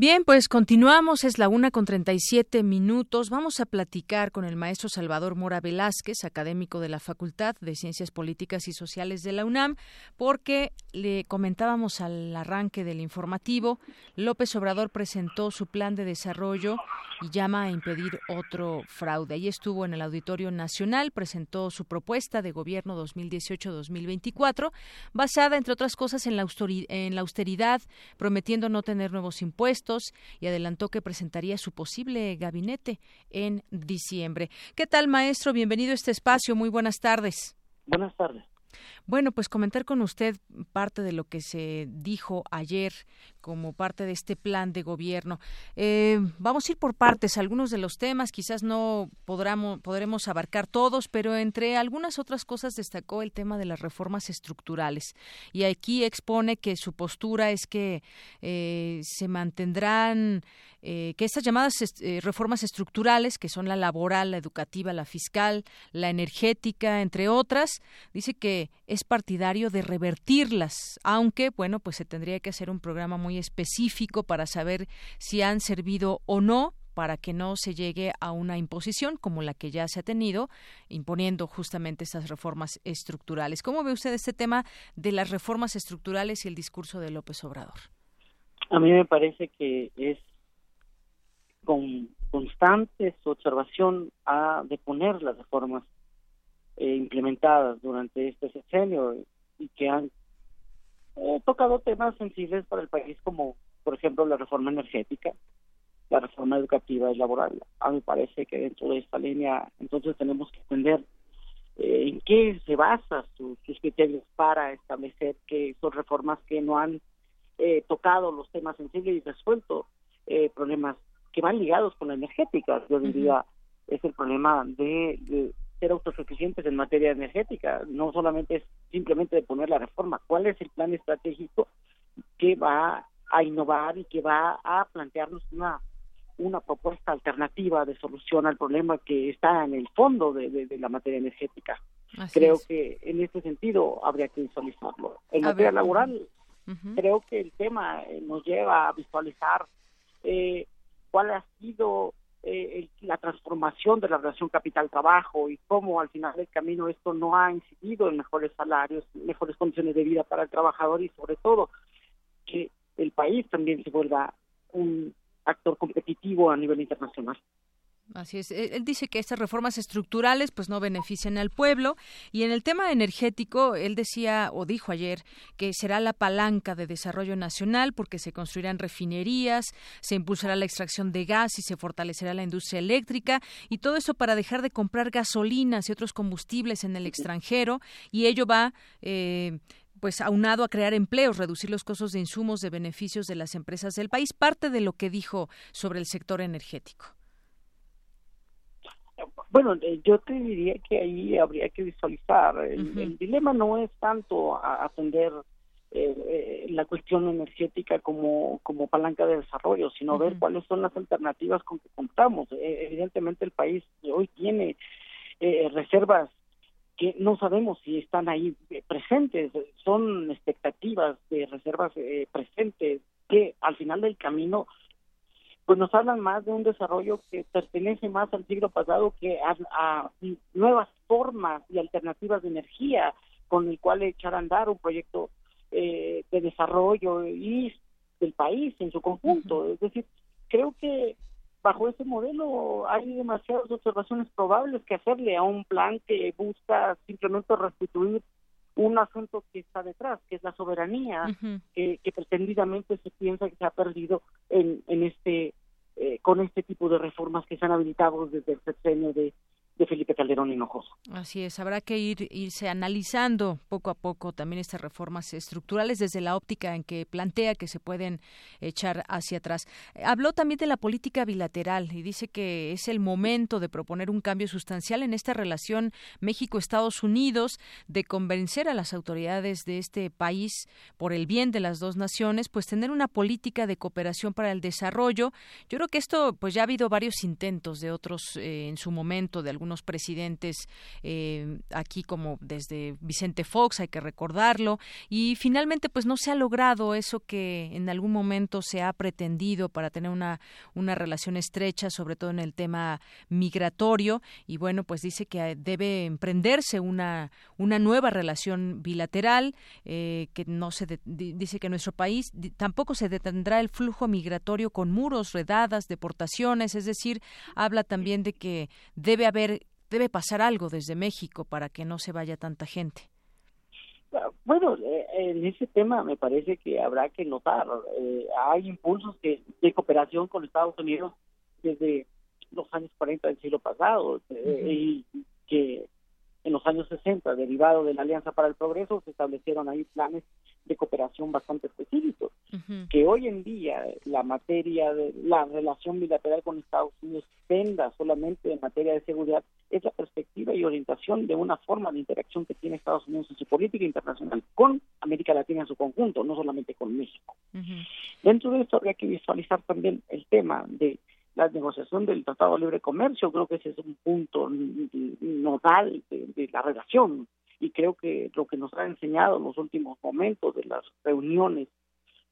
Bien, pues continuamos, es la una con 37 minutos. Vamos a platicar con el maestro Salvador Mora Velázquez, académico de la Facultad de Ciencias Políticas y Sociales de la UNAM, porque le comentábamos al arranque del informativo, López Obrador presentó su plan de desarrollo y llama a impedir otro fraude. Ahí estuvo en el Auditorio Nacional, presentó su propuesta de gobierno 2018-2024, basada, entre otras cosas, en la, en la austeridad, prometiendo no tener nuevos impuestos y adelantó que presentaría su posible gabinete en diciembre. ¿Qué tal, maestro? Bienvenido a este espacio. Muy buenas tardes. Buenas tardes. Bueno, pues comentar con usted parte de lo que se dijo ayer como parte de este plan de gobierno. Eh, vamos a ir por partes, algunos de los temas, quizás no podremos, podremos abarcar todos, pero entre algunas otras cosas destacó el tema de las reformas estructurales. Y aquí expone que su postura es que eh, se mantendrán eh, que estas llamadas eh, reformas estructurales, que son la laboral, la educativa, la fiscal, la energética, entre otras, dice que es partidario de revertirlas, aunque, bueno, pues se tendría que hacer un programa muy específico para saber si han servido o no para que no se llegue a una imposición como la que ya se ha tenido, imponiendo justamente estas reformas estructurales. ¿Cómo ve usted este tema de las reformas estructurales y el discurso de López Obrador? A mí me parece que es con constante su observación a deponer las reformas eh, implementadas durante este sexenio y que han eh, tocado temas sensibles para el país como por ejemplo la reforma energética, la reforma educativa y laboral. A mí parece que dentro de esta línea entonces tenemos que entender eh, en qué se basa sus criterios para establecer que son reformas que no han tocado los temas sensibles y resuelto problemas que van ligados con la energética. Yo diría, es el problema de, ser autosuficientes en materia energética. No solamente es simplemente de poner la reforma. ¿Cuál es el plan estratégico que va a innovar y que va a plantearnos una una propuesta alternativa de solución al problema que está en el fondo de, la materia energética. creo que en este sentido habría que visualizarlo. En materia laboral, creo que el tema eh, nos lleva a visualizar eh, cuál ha sido eh, la transformación de la relación capital-trabajo y cómo al final del camino esto no ha incidido en mejores salarios, mejores condiciones de vida para el trabajador y sobre todo que el país también se vuelva un actor competitivo a nivel internacional. Así es. Él dice que estas reformas estructurales pues no benefician al pueblo y en el tema energético él decía o dijo ayer que será la palanca de desarrollo nacional porque se construirán refinerías, se impulsará la extracción de gas y se fortalecerá la industria eléctrica y todo eso para dejar de comprar gasolinas y otros combustibles en el extranjero y ello va eh, pues aunado a crear empleos, reducir los costos de insumos de beneficios de las empresas del país, parte de lo que dijo sobre el sector energético. Bueno, eh, yo te diría que ahí habría que visualizar. El, dilema no es tanto atender eh, eh, la cuestión energética como, como palanca de desarrollo, sino ver cuáles son las alternativas con que contamos. evidentemente el país hoy tiene reservas que no sabemos si están ahí presentes, son expectativas de reservas presentes que al final del camino pues nos hablan más de un desarrollo que pertenece más al siglo pasado que a, nuevas formas y alternativas de energía con el cual echar a andar un proyecto eh, de desarrollo y del país en su conjunto. Es decir, creo que bajo ese modelo hay demasiadas observaciones probables que hacerle a un plan que busca simplemente restituir un asunto que está detrás, que es la soberanía, que, que, pretendidamente se piensa que se ha perdido en, en este eh, con este tipo de reformas que se han habilitado desde el sexenio de, de Felipe Calderón Hinojoso. Así es, habrá que ir irse analizando poco a poco también estas reformas estructurales desde la óptica en que plantea que se pueden echar hacia atrás. Habló también de la política bilateral y dice que es el momento de proponer un cambio sustancial en esta relación México-Estados Unidos, de convencer a las autoridades de este país por el bien de las dos naciones, pues tener una política de cooperación para el desarrollo. Yo creo que esto, pues ya ha habido varios intentos de otros eh, en su momento de algunos presidentes eh, aquí como desde Vicente Fox, hay que recordarlo, y finalmente pues no se ha logrado eso que en algún momento se ha pretendido para tener una, una relación estrecha, sobre todo en el tema migratorio, y bueno, pues dice que debe emprenderse una, una nueva relación bilateral, eh, que no se dice que nuestro país tampoco se detendrá el flujo migratorio con muros, redadas, deportaciones, es decir, habla también de que debe haber debe pasar algo desde México para que no se vaya tanta gente. Bueno, eh, en ese tema me parece que habrá que notar, eh, hay impulsos de, cooperación con Estados Unidos desde los años 40 del siglo pasado eh, y que en los años 60, derivado de la Alianza para el Progreso, se establecieron ahí planes de cooperación bastante específicos, que hoy en día la materia de la relación bilateral con Estados Unidos dependa solamente en materia de seguridad, es la perspectiva y orientación de una forma de interacción que tiene Estados Unidos en su política internacional con América Latina en su conjunto, no solamente con México. Dentro de esto habría que visualizar también el tema de la negociación del Tratado de Libre Comercio, creo que ese es un punto nodal de, la relación y creo que lo que nos ha enseñado en los últimos momentos de las reuniones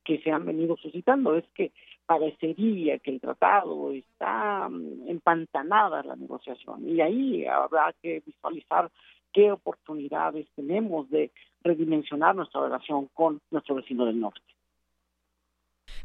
que se han venido suscitando es que parecería que el tratado está mm, empantanada la negociación y ahí habrá que visualizar qué oportunidades tenemos de redimensionar nuestra relación con nuestro vecino del norte.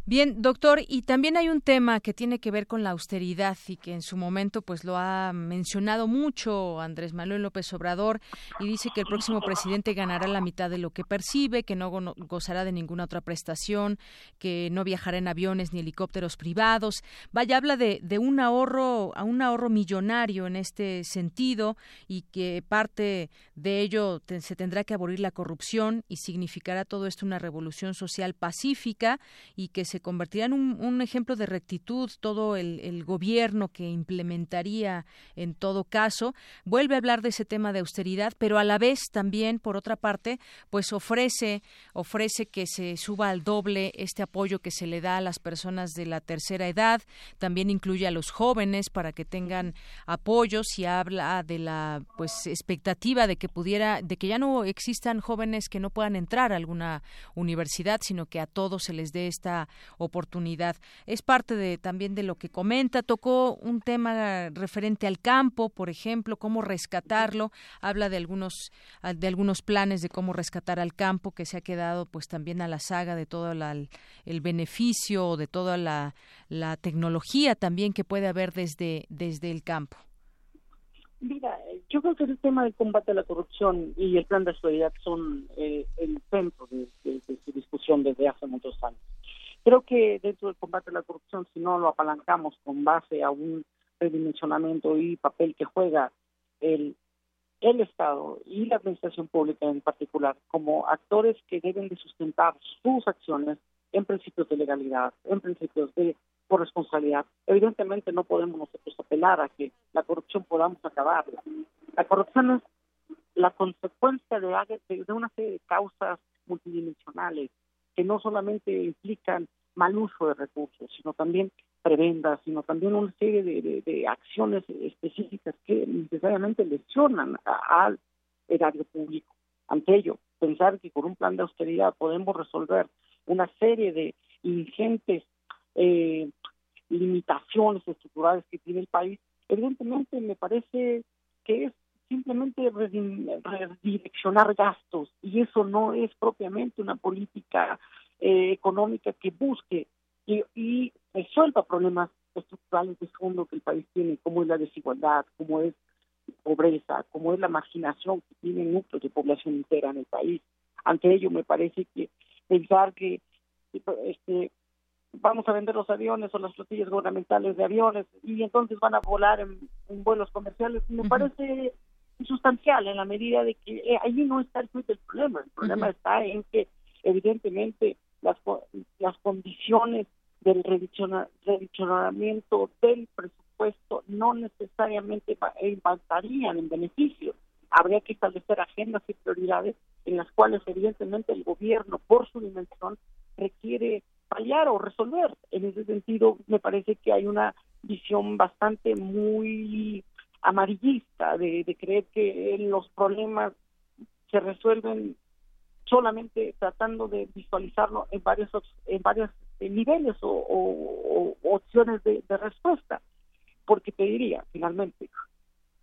Bien, doctor, y también hay un tema que tiene que ver con la austeridad y que en su momento pues lo ha mencionado mucho Andrés Manuel López Obrador y dice que el próximo presidente ganará la mitad de lo que percibe, que no gozará de ninguna otra prestación, que no viajará en aviones ni helicópteros privados. Vaya, habla de, un ahorro, a un ahorro millonario en este sentido y que parte de ello se tendrá que abolir la corrupción y significará todo esto una revolución social pacífica y que se convertirá en un, ejemplo de rectitud todo el, gobierno que implementaría en todo caso. Vuelve a hablar de ese tema de austeridad, pero a la vez también, por otra parte, pues ofrece, ofrece que se suba al doble este apoyo que se le da a las personas de la tercera edad, también incluye a los jóvenes para que tengan apoyos y habla de la pues expectativa de que pudiera, de que ya no existan jóvenes que no puedan entrar a alguna universidad, sino que a todos se les dé esta oportunidad. Es parte de también de lo que comenta. Tocó un tema referente al campo, por ejemplo, cómo rescatarlo. Habla de algunos de algunos planes de cómo rescatar al campo que se ha quedado pues también a la saga de todo el beneficio de toda la, la tecnología también que puede haber desde desde el campo. Mira, yo creo que el tema del combate a la corrupción y el plan de solidaridad son eh, el centro de, su discusión desde hace muchos años. Creo que dentro del combate a la corrupción, si no lo apalancamos con base a un redimensionamiento y papel que juega el, el Estado y la administración pública en particular como actores que deben de sustentar sus acciones en principios de legalidad, en principios de corresponsabilidad. Evidentemente no podemos nosotros apelar a que la corrupción podamos acabarla. La corrupción es la consecuencia de, de una serie de causas multidimensionales que no solamente implican mal uso de recursos, sino también prebendas, sino también una serie de, acciones específicas que necesariamente lesionan al erario público. Ante ello, pensar que con un plan de austeridad podemos resolver una serie de ingentes eh, limitaciones estructurales que tiene el país, evidentemente me parece que es simplemente redireccionar gastos y eso no es propiamente una política eh, económica que busque y, resuelva problemas estructurales de fondo que el país tiene, como es la desigualdad, como es la pobreza, como es la marginación que tiene núcleos de población entera en el país. Ante ello me parece que pensar que este vamos a vender los aviones o las flotillas gubernamentales de aviones y entonces van a volar en, vuelos comerciales, me parece sustancial en la medida de que eh, allí no está el del problema. El problema está en que evidentemente las, las condiciones del redicionamiento del presupuesto no necesariamente impactarían en beneficio. Habría que establecer agendas y prioridades en las cuales evidentemente el gobierno, por su dimensión, requiere paliar o resolver. En ese sentido, me parece que hay una visión bastante muy amarillista de, creer que los problemas se resuelven solamente tratando de visualizarlo en varios en varios niveles o, opciones de, respuesta. Porque te diría finalmente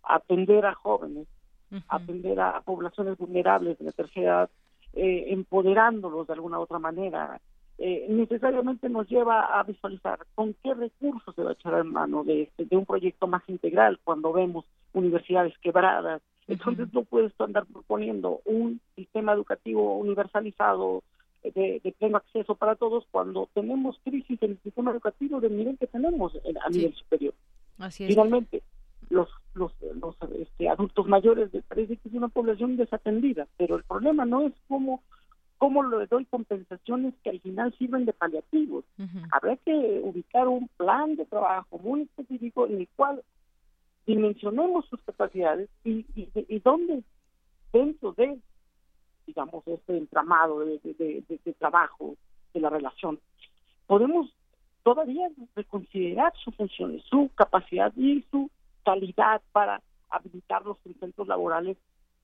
atender a jóvenes atender a poblaciones vulnerables de la tercera edad eh, empoderándolos de alguna otra manera eh, necesariamente nos lleva a visualizar con qué recursos se va a echar en mano de, de un proyecto más integral cuando vemos universidades quebradas. Entonces no puedes andar proponiendo un sistema educativo universalizado de, de, pleno acceso para todos cuando tenemos crisis en el sistema educativo del nivel que tenemos a nivel superior. Así Finalmente, los, los, los este, adultos mayores parece que es una población desatendida, pero el problema no es cómo cómo le doy compensaciones que al final sirven de paliativos. Habrá que ubicar un plan de trabajo muy específico en el cual dimensionemos sus capacidades y, y, y dónde dentro de, digamos, este entramado de, de, trabajo, de la relación, podemos todavía reconsiderar sus funciones, su capacidad y su calidad para habilitarlos en centros laborales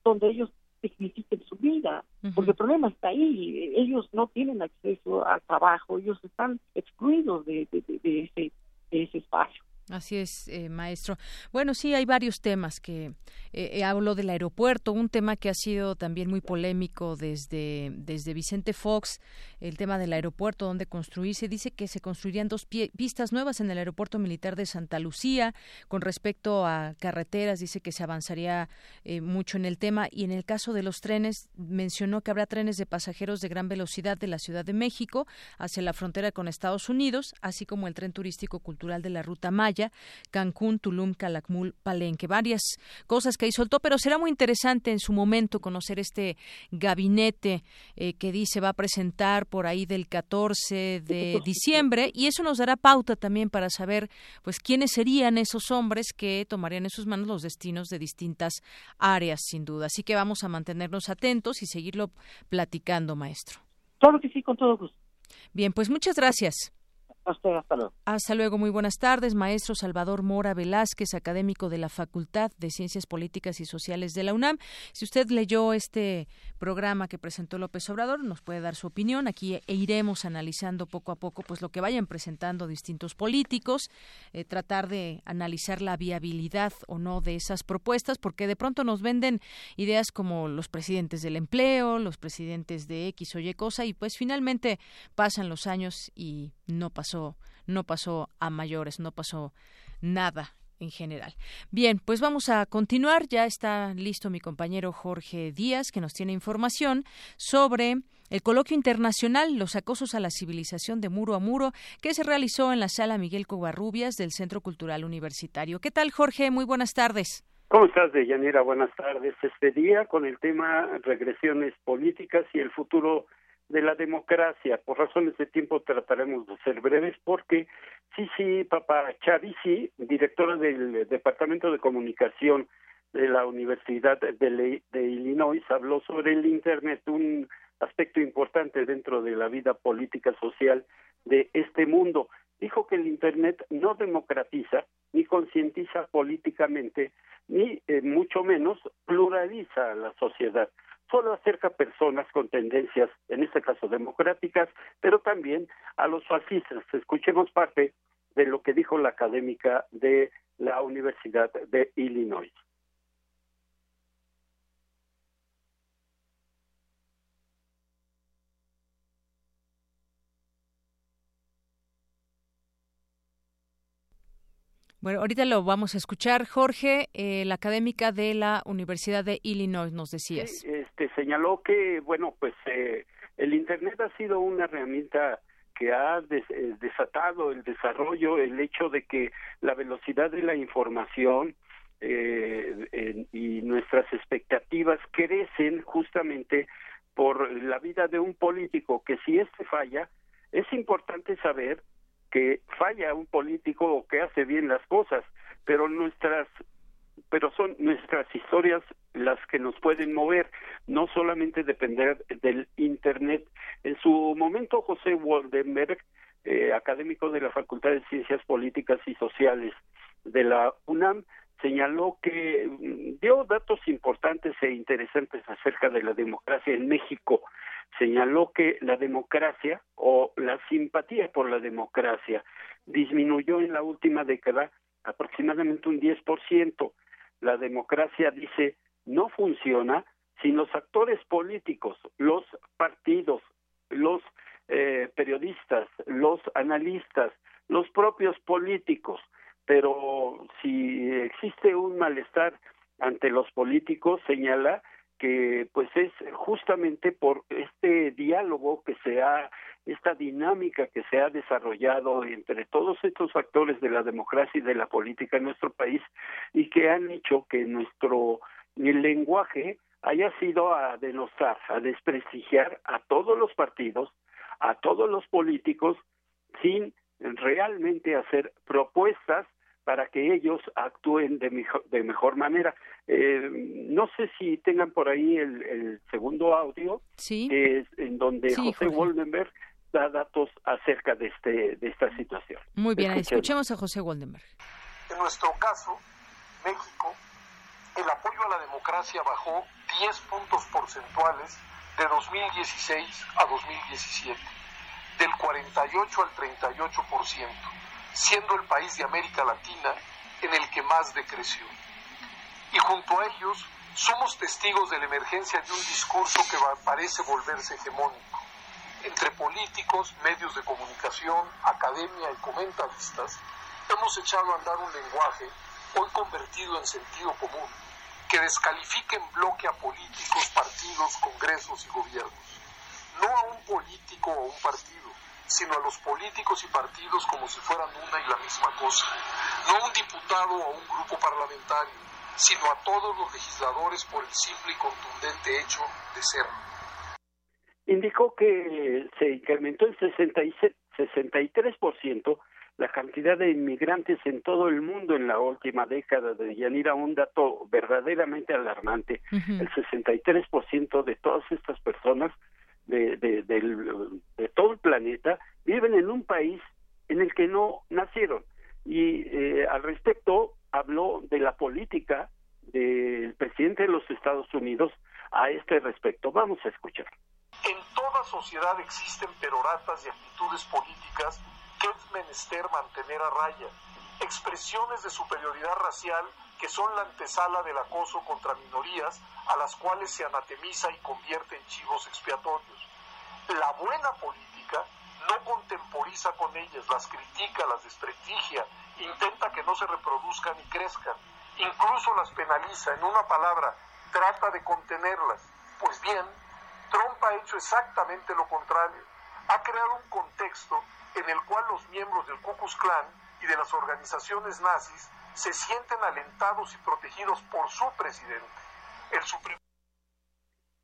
donde ellos signifiquen su vida, porque el problema está ahí, ellos no tienen acceso al trabajo, ellos están excluidos de, de, de ese, de ese espacio. Así es, eh, maestro. Bueno, sí, hay varios temas que eh, eh, hablo del aeropuerto, un tema que ha sido también muy polémico desde, desde Vicente Fox, el tema del aeropuerto, donde construirse. Dice que se construirían dos pistas nuevas en el aeropuerto militar de Santa Lucía. Con respecto a carreteras, dice que se avanzaría mucho en el tema. Y en el caso de los trenes, mencionó que habrá trenes de pasajeros de gran velocidad de la Ciudad de México hacia la frontera con Estados Unidos, así como el tren turístico cultural de la Ruta Maya Cancún, Tulum, Calakmul, Palenque. Varias cosas que ahí soltó, pero será muy interesante en su momento conocer este gabinete eh, que dice va a presentar por ahí del 14 de diciembre y eso nos dará pauta también para saber pues quiénes serían esos hombres que tomarían en sus manos los destinos de distintas áreas, sin duda. Así que vamos a mantenernos atentos y seguirlo platicando, maestro. Claro que sí, con todo gusto. Bien, pues muchas gracias. Hasta luego. Hasta luego, muy buenas tardes. Maestro Salvador Mora Velázquez, académico de la Facultad de Ciencias Políticas y Sociales de la UNAM. Si usted leyó este programa que presentó López Obrador, nos puede dar su opinión. Aquí e iremos analizando poco a poco pues lo que vayan presentando distintos políticos, eh, tratar de analizar la viabilidad o no de esas propuestas, porque de pronto nos venden ideas como los presidentes del empleo, los presidentes de X o Y cosa, y pues finalmente pasan los años y no pasó, no pasó a mayores, no pasó nada en general. Bien, pues vamos a continuar. Ya está listo mi compañero Jorge Díaz, que nos tiene información sobre el coloquio internacional Los acosos a la civilización de muro a muro, que se realizó en la sala Miguel Covarrubias del Centro Cultural Universitario. ¿Qué tal, Jorge? Muy buenas tardes. ¿Cómo estás, Deyanira? Buenas tardes. Este día con el tema regresiones políticas y el futuro de la democracia. Por razones de tiempo trataremos de ser breves porque sí, sí, Papá Chavisi, directora del Departamento de Comunicación de la Universidad de, de Illinois, habló sobre el Internet, un aspecto importante dentro de la vida política social de este mundo. Dijo que el Internet no democratiza ni concientiza políticamente, ni eh, mucho menos pluraliza a la sociedad solo acerca personas con tendencias, en este caso democráticas, pero también a los fascistas. Escuchemos parte de lo que dijo la académica de la Universidad de Illinois. Bueno, ahorita lo vamos a escuchar. Jorge, eh, la académica de la Universidad de Illinois, nos decías. este, señaló que, bueno, pues eh, el Internet ha sido una herramienta que ha eh, desatado el desarrollo, el hecho de que la velocidad de la información y nuestras expectativas crecen justamente por la vida de un político que si este falla, es importante saber que falla un político o que hace bien las cosas, pero nuestras pero son nuestras historias las que nos pueden mover, no solamente depender del Internet. En su momento, José Waldenberg, eh, académico de la Facultad de Ciencias Políticas y Sociales de la UNAM, señaló que mm, dio datos importantes e interesantes acerca de la democracia en México señaló que la democracia o la simpatía por la democracia disminuyó en la última década aproximadamente un 10%. La democracia, dice, no funciona sin los actores políticos, los partidos, los eh, periodistas, los analistas, los propios políticos. Pero si existe un malestar ante los políticos, señala, que pues es justamente por este diálogo que se ha esta dinámica que se ha desarrollado entre todos estos actores de la democracia y de la política en nuestro país y que han hecho que nuestro lenguaje haya sido a denostar, a desprestigiar a todos los partidos, a todos los políticos, sin realmente hacer propuestas para que ellos actúen de mejor, de mejor manera. Eh, no sé si tengan por ahí el, segundo audio, ¿Sí? es en donde José Woldenberg da datos acerca de este de esta situación. Muy bien, escuchemos a José Woldenberg. En nuestro caso, México, el apoyo a la democracia bajó 10 puntos porcentuales de 2016 a 2017, del 48 al 38%, siendo el país de América Latina en el que más decreció. Y junto a ellos, somos testigos de la emergencia de un discurso que parece volverse hegemónico entre políticos, medios de comunicación, academia y comentaristas, hemos echado a andar un lenguaje hoy convertido en sentido común, que descalifique en bloque a políticos, partidos, congresos y gobiernos. No a un político o un partido, sino a los políticos y partidos como si fueran una y la misma cosa. No a un diputado o a un grupo parlamentario, sino a todos los legisladores por el simple y contundente hecho de ser indicó que se incrementó el 63% la cantidad de inmigrantes en todo el mundo en la última década de Yanira, un dato verdaderamente alarmante. El 63% de todas estas personas de, de, de, todo el planeta viven en un país en el que no nacieron. Y eh, al respecto habló de la política del presidente de los Estados Unidos a este respecto. Vamos a escuchar. En toda sociedad existen peroratas y actitudes políticas que es menester mantener a raya, expresiones de superioridad racial que son la antesala del acoso contra minorías a las cuales se anatemiza y convierte en chivos expiatorios. La buena política no contemporiza con ellas, las critica, las desprestigia, intenta que no se reproduzcan y crezcan, incluso las penaliza, en una palabra, trata de contenerlas. Pues bien, Trump ha hecho exactamente lo contrario. Ha creado un contexto en el cual los miembros del Ku Klux Klan y de las organizaciones nazis se sienten alentados y protegidos por su presidente, el Supremo.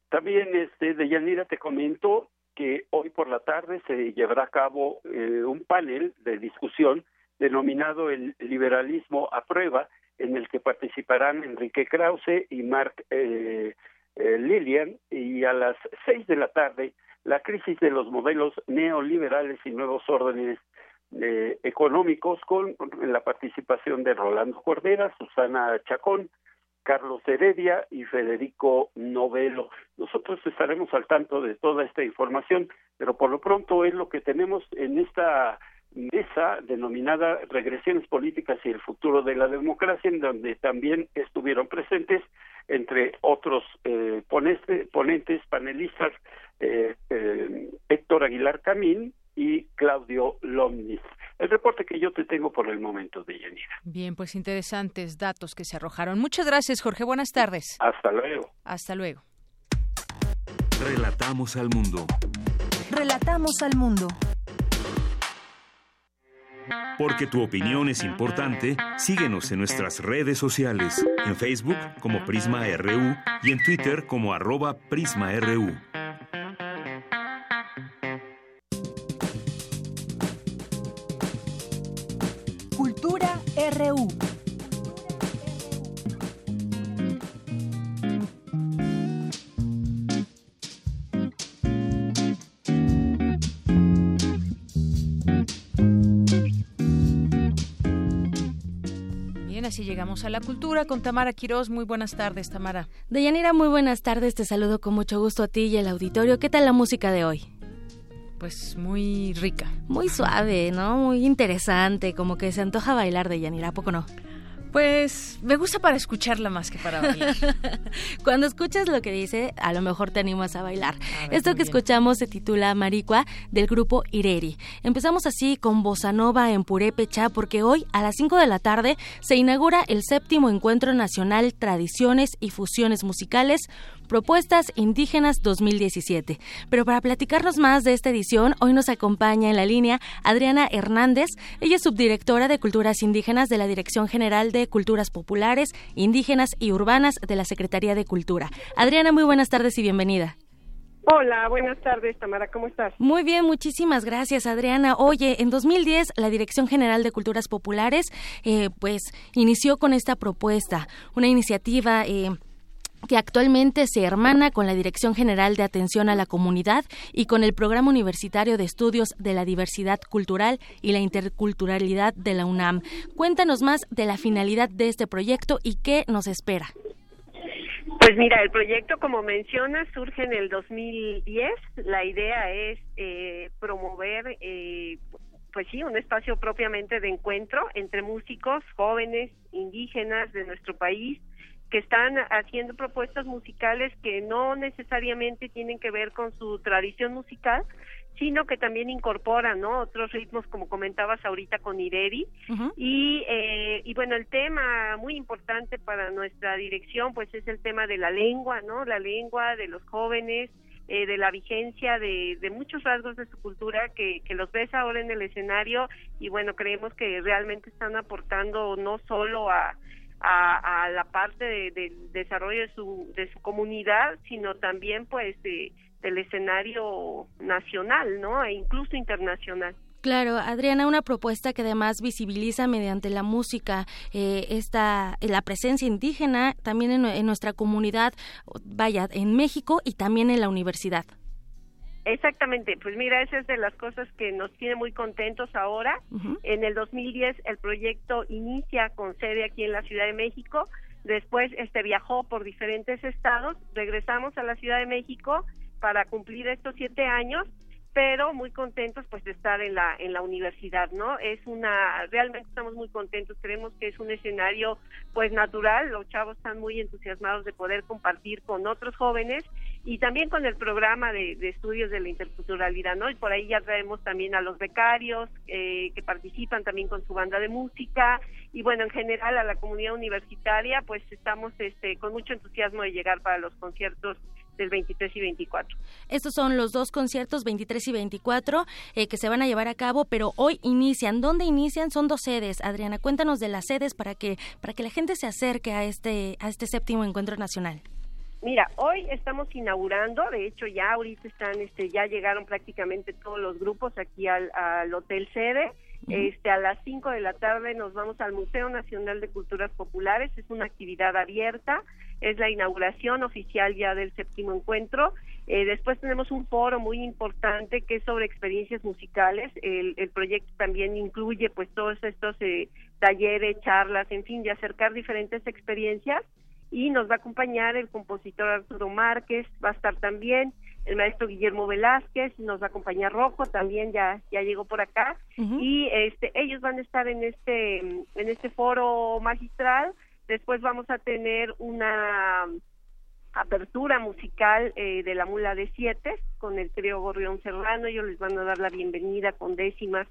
También, este, Deyanira, te comento que hoy por la tarde se llevará a cabo eh, un panel de discusión denominado el liberalismo a prueba, en el que participarán Enrique Krause y Mark eh, eh, Lilian y a las seis de la tarde la crisis de los modelos neoliberales y nuevos órdenes eh, económicos con la participación de Rolando Cordera, Susana Chacón, Carlos Heredia y Federico Novelo. Nosotros estaremos al tanto de toda esta información, pero por lo pronto es lo que tenemos en esta mesa denominada Regresiones Políticas y el Futuro de la Democracia, en donde también estuvieron presentes entre otros eh, ponentes, panelistas, eh, eh, Héctor Aguilar Camín y Claudio Lomnis. El reporte que yo te tengo por el momento, de Yanira. Bien, pues interesantes datos que se arrojaron. Muchas gracias, Jorge. Buenas tardes. Hasta luego. Hasta luego. Relatamos al mundo. Relatamos al mundo. Porque tu opinión es importante, síguenos en nuestras redes sociales, en Facebook como Prisma RU y en Twitter como arroba PrismaRU. Así llegamos a la cultura con Tamara Quirós. Muy buenas tardes, Tamara. Deyanira, muy buenas tardes. Te saludo con mucho gusto a ti y al auditorio. ¿Qué tal la música de hoy? Pues muy rica. Muy suave, ¿no? Muy interesante, como que se antoja bailar de Yanira, ¿a poco no? Pues me gusta para escucharla más que para bailar. Cuando escuchas lo que dice, a lo mejor te animas a bailar. Esto que escuchamos se titula Maricua del grupo Ireri. Empezamos así con Bossa Nova en Purépecha porque hoy a las 5 de la tarde se inaugura el séptimo encuentro nacional Tradiciones y Fusiones Musicales Propuestas Indígenas 2017. Pero para platicarnos más de esta edición, hoy nos acompaña en la línea Adriana Hernández. Ella es subdirectora de Culturas Indígenas de la Dirección General de Culturas Populares, Indígenas y Urbanas de la Secretaría de Cultura. Adriana, muy buenas tardes y bienvenida. Hola, buenas tardes, Tamara, ¿cómo estás? Muy bien, muchísimas gracias, Adriana. Oye, en 2010 la Dirección General de Culturas Populares, eh, pues, inició con esta propuesta, una iniciativa. Eh, que actualmente se hermana con la Dirección General de Atención a la Comunidad y con el Programa Universitario de Estudios de la Diversidad Cultural y la Interculturalidad de la UNAM. Cuéntanos más de la finalidad de este proyecto y qué nos espera. Pues mira, el proyecto, como mencionas, surge en el 2010. La idea es eh, promover, eh, pues sí, un espacio propiamente de encuentro entre músicos jóvenes, indígenas de nuestro país, que están haciendo propuestas musicales que no necesariamente tienen que ver con su tradición musical, sino que también incorpora ¿no? otros ritmos, como comentabas ahorita con Ireri. y, eh, y bueno, el tema muy importante para nuestra dirección, pues es el tema de la lengua, ¿no? La lengua de los jóvenes, eh, de la vigencia de, de, muchos rasgos de su cultura que, que los ves ahora en el escenario y bueno, creemos que realmente están aportando no solo a, a, la parte del desarrollo de su, de su comunidad, sino también pues de del escenario nacional, ¿no? E incluso internacional. Claro, Adriana, una propuesta que además visibiliza mediante la música eh, esta la presencia indígena también en, nuestra comunidad, vaya, en México y también en la universidad. Exactamente, pues mira, esa es de las cosas que nos tiene muy contentos ahora. En el 2010 el proyecto inicia con sede aquí en la Ciudad de México, después este viajó por diferentes estados, regresamos a la Ciudad de México para cumplir estos siete años pero muy contentos pues de estar en la en la universidad no es una realmente estamos muy contentos. Creemos que es un escenario pues natural. Los chavos están muy entusiasmados de poder compartir con otros jóvenes y también con el programa de, estudios de la interculturalidad no y por ahí ya traemos también a los becarios eh, que participan también con su banda de música y bueno en general a la comunidad universitaria pues estamos este con mucho entusiasmo de llegar para los conciertos del 23 y 24. Estos son los dos conciertos, 23 y 24, eh, que se van a llevar a cabo, pero hoy inician. ¿Dónde inician? Son dos sedes. Adriana, cuéntanos de las sedes para que, para que la gente se acerque a este, a este séptimo encuentro nacional. Mira, hoy estamos inaugurando, de hecho ya ahorita están, este, ya llegaron prácticamente todos los grupos aquí al, al hotel sede. Este, a las 5 de la tarde nos vamos al Museo Nacional de Culturas Populares, es una actividad abierta es la inauguración oficial ya del séptimo encuentro. Eh, después tenemos un foro muy importante que es sobre experiencias musicales. El, proyecto también incluye pues todos estos eh, talleres, charlas, en fin, de acercar diferentes experiencias y nos va a acompañar el compositor Arturo Márquez, va a estar también el maestro Guillermo Velázquez, nos va a acompañar Rojo, también ya ya llegó por acá y este ellos van a estar en este en este foro magistral Después vamos a tener una apertura musical eh, de la Mula de Siete con el trío Gorrión Serrano. Ellos les van a dar la bienvenida con décimas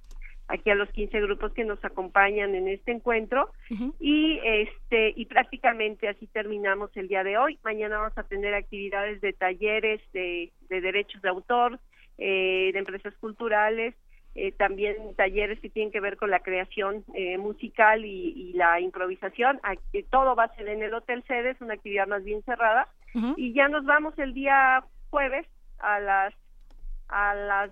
aquí a los 15 grupos que nos acompañan en este encuentro y este y prácticamente así terminamos el día de hoy. Mañana vamos a tener actividades de talleres de, de derechos de autor, eh, de empresas culturales eh, también talleres que tienen que ver con la creación eh, musical y, la improvisación. Aquí, todo va a ser en el Hotel Sede, es una actividad más bien cerrada. Y ya nos vamos el día jueves a las a las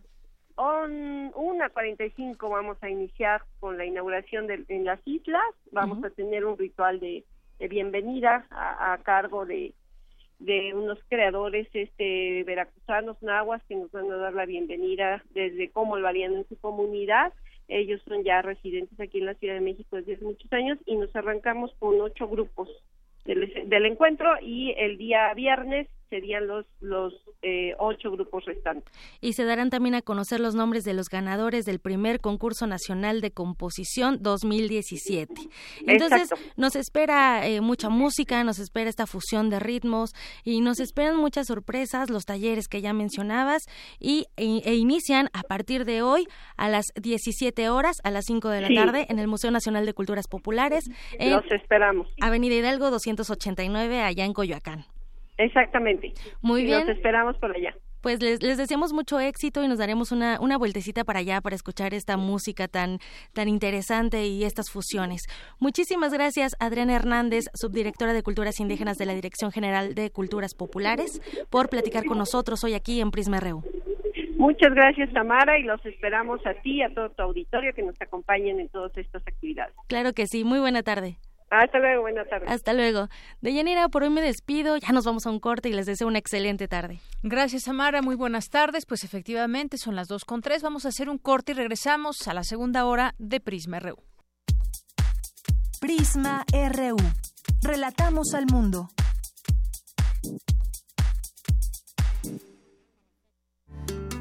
on, 1.45 vamos a iniciar con la inauguración de, en las islas. Vamos a tener un ritual de, bienvenida a cargo de de unos creadores este veracruzanos nahuas que nos van a dar la bienvenida desde cómo lo harían en su comunidad. Ellos son ya residentes aquí en la Ciudad de México desde hace muchos años y nos arrancamos con ocho grupos del, del encuentro y el día viernes serían los, los eh, ocho grupos restantes. Y se darán también a conocer los nombres de los ganadores del primer concurso nacional de composición 2017. Entonces, nos espera eh, mucha música, nos espera esta fusión de ritmos y nos esperan muchas sorpresas, los talleres que ya mencionabas y, e, e inician a partir de hoy a las 17 horas, a las 5 de la tarde, en el Museo Nacional de Culturas Populares. Los esperamos. Avenida Hidalgo 289, allá en Coyoacán. Exactamente. Muy bien. Los esperamos por allá pues les, les, deseamos mucho éxito y nos daremos una, una vueltecita para allá para escuchar esta música tan, tan interesante y estas fusiones. Muchísimas gracias, Adriana Hernández, subdirectora de Culturas Indígenas de la Dirección General de Culturas Populares, por platicar con nosotros hoy aquí en Prisma RU. Muchas gracias, Tamara, y los esperamos a ti y a todo tu auditorio que nos acompañen en todas estas actividades. Claro que sí. Muy buena tarde. Hasta luego, buena tarde. Hasta luego. Deyanira, por hoy me despido. Ya nos vamos a un corte y les deseo una excelente tarde. Gracias, Amara. Muy buenas tardes. Pues efectivamente son las dos con tres. Vamos a hacer un corte y regresamos a la segunda hora de Prisma RU. Prisma RU. Relatamos al mundo.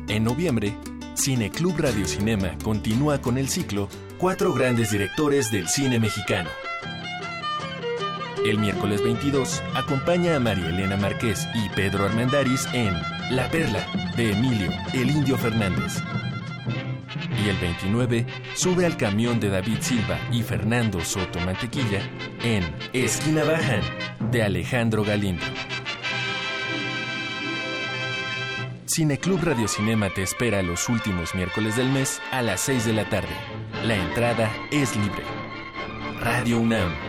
En noviembre, Cineclub Radio Cinema continúa con el ciclo Cuatro grandes directores del cine mexicano el miércoles 22 acompaña a María Elena Márquez y Pedro Armendáriz en La Perla de Emilio, el Indio Fernández. Y el 29 sube al camión de David Silva y Fernando Soto Mantequilla en Esquina Bajan de Alejandro Galindo. Cineclub Radio Cinema te espera los últimos miércoles del mes a las 6 de la tarde. La entrada es libre. Radio UNAM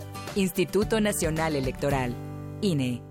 Instituto Nacional Electoral, INE.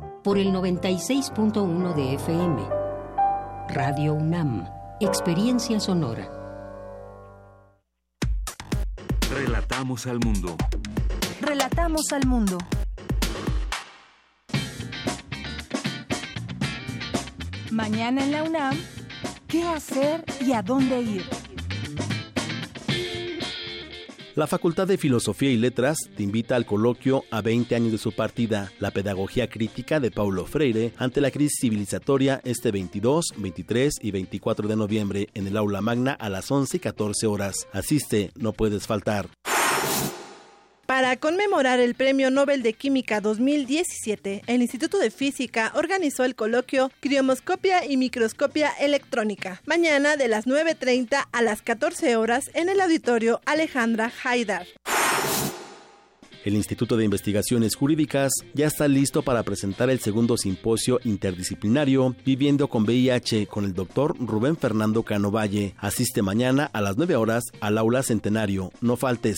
por el 96.1 de FM. Radio UNAM, Experiencia Sonora. Relatamos al mundo. Relatamos al mundo. Mañana en la UNAM, ¿qué hacer y a dónde ir? La Facultad de Filosofía y Letras te invita al coloquio a 20 años de su partida, la pedagogía crítica de Paulo Freire ante la crisis civilizatoria este 22, 23 y 24 de noviembre en el aula magna a las 11 y 14 horas. Asiste, no puedes faltar. Para conmemorar el Premio Nobel de Química 2017, el Instituto de Física organizó el coloquio Criomoscopia y Microscopia Electrónica, mañana de las 9.30 a las 14 horas en el auditorio Alejandra Haidar. El Instituto de Investigaciones Jurídicas ya está listo para presentar el segundo simposio interdisciplinario Viviendo con VIH con el doctor Rubén Fernando Cano Valle. Asiste mañana a las 9 horas al aula Centenario. No faltes.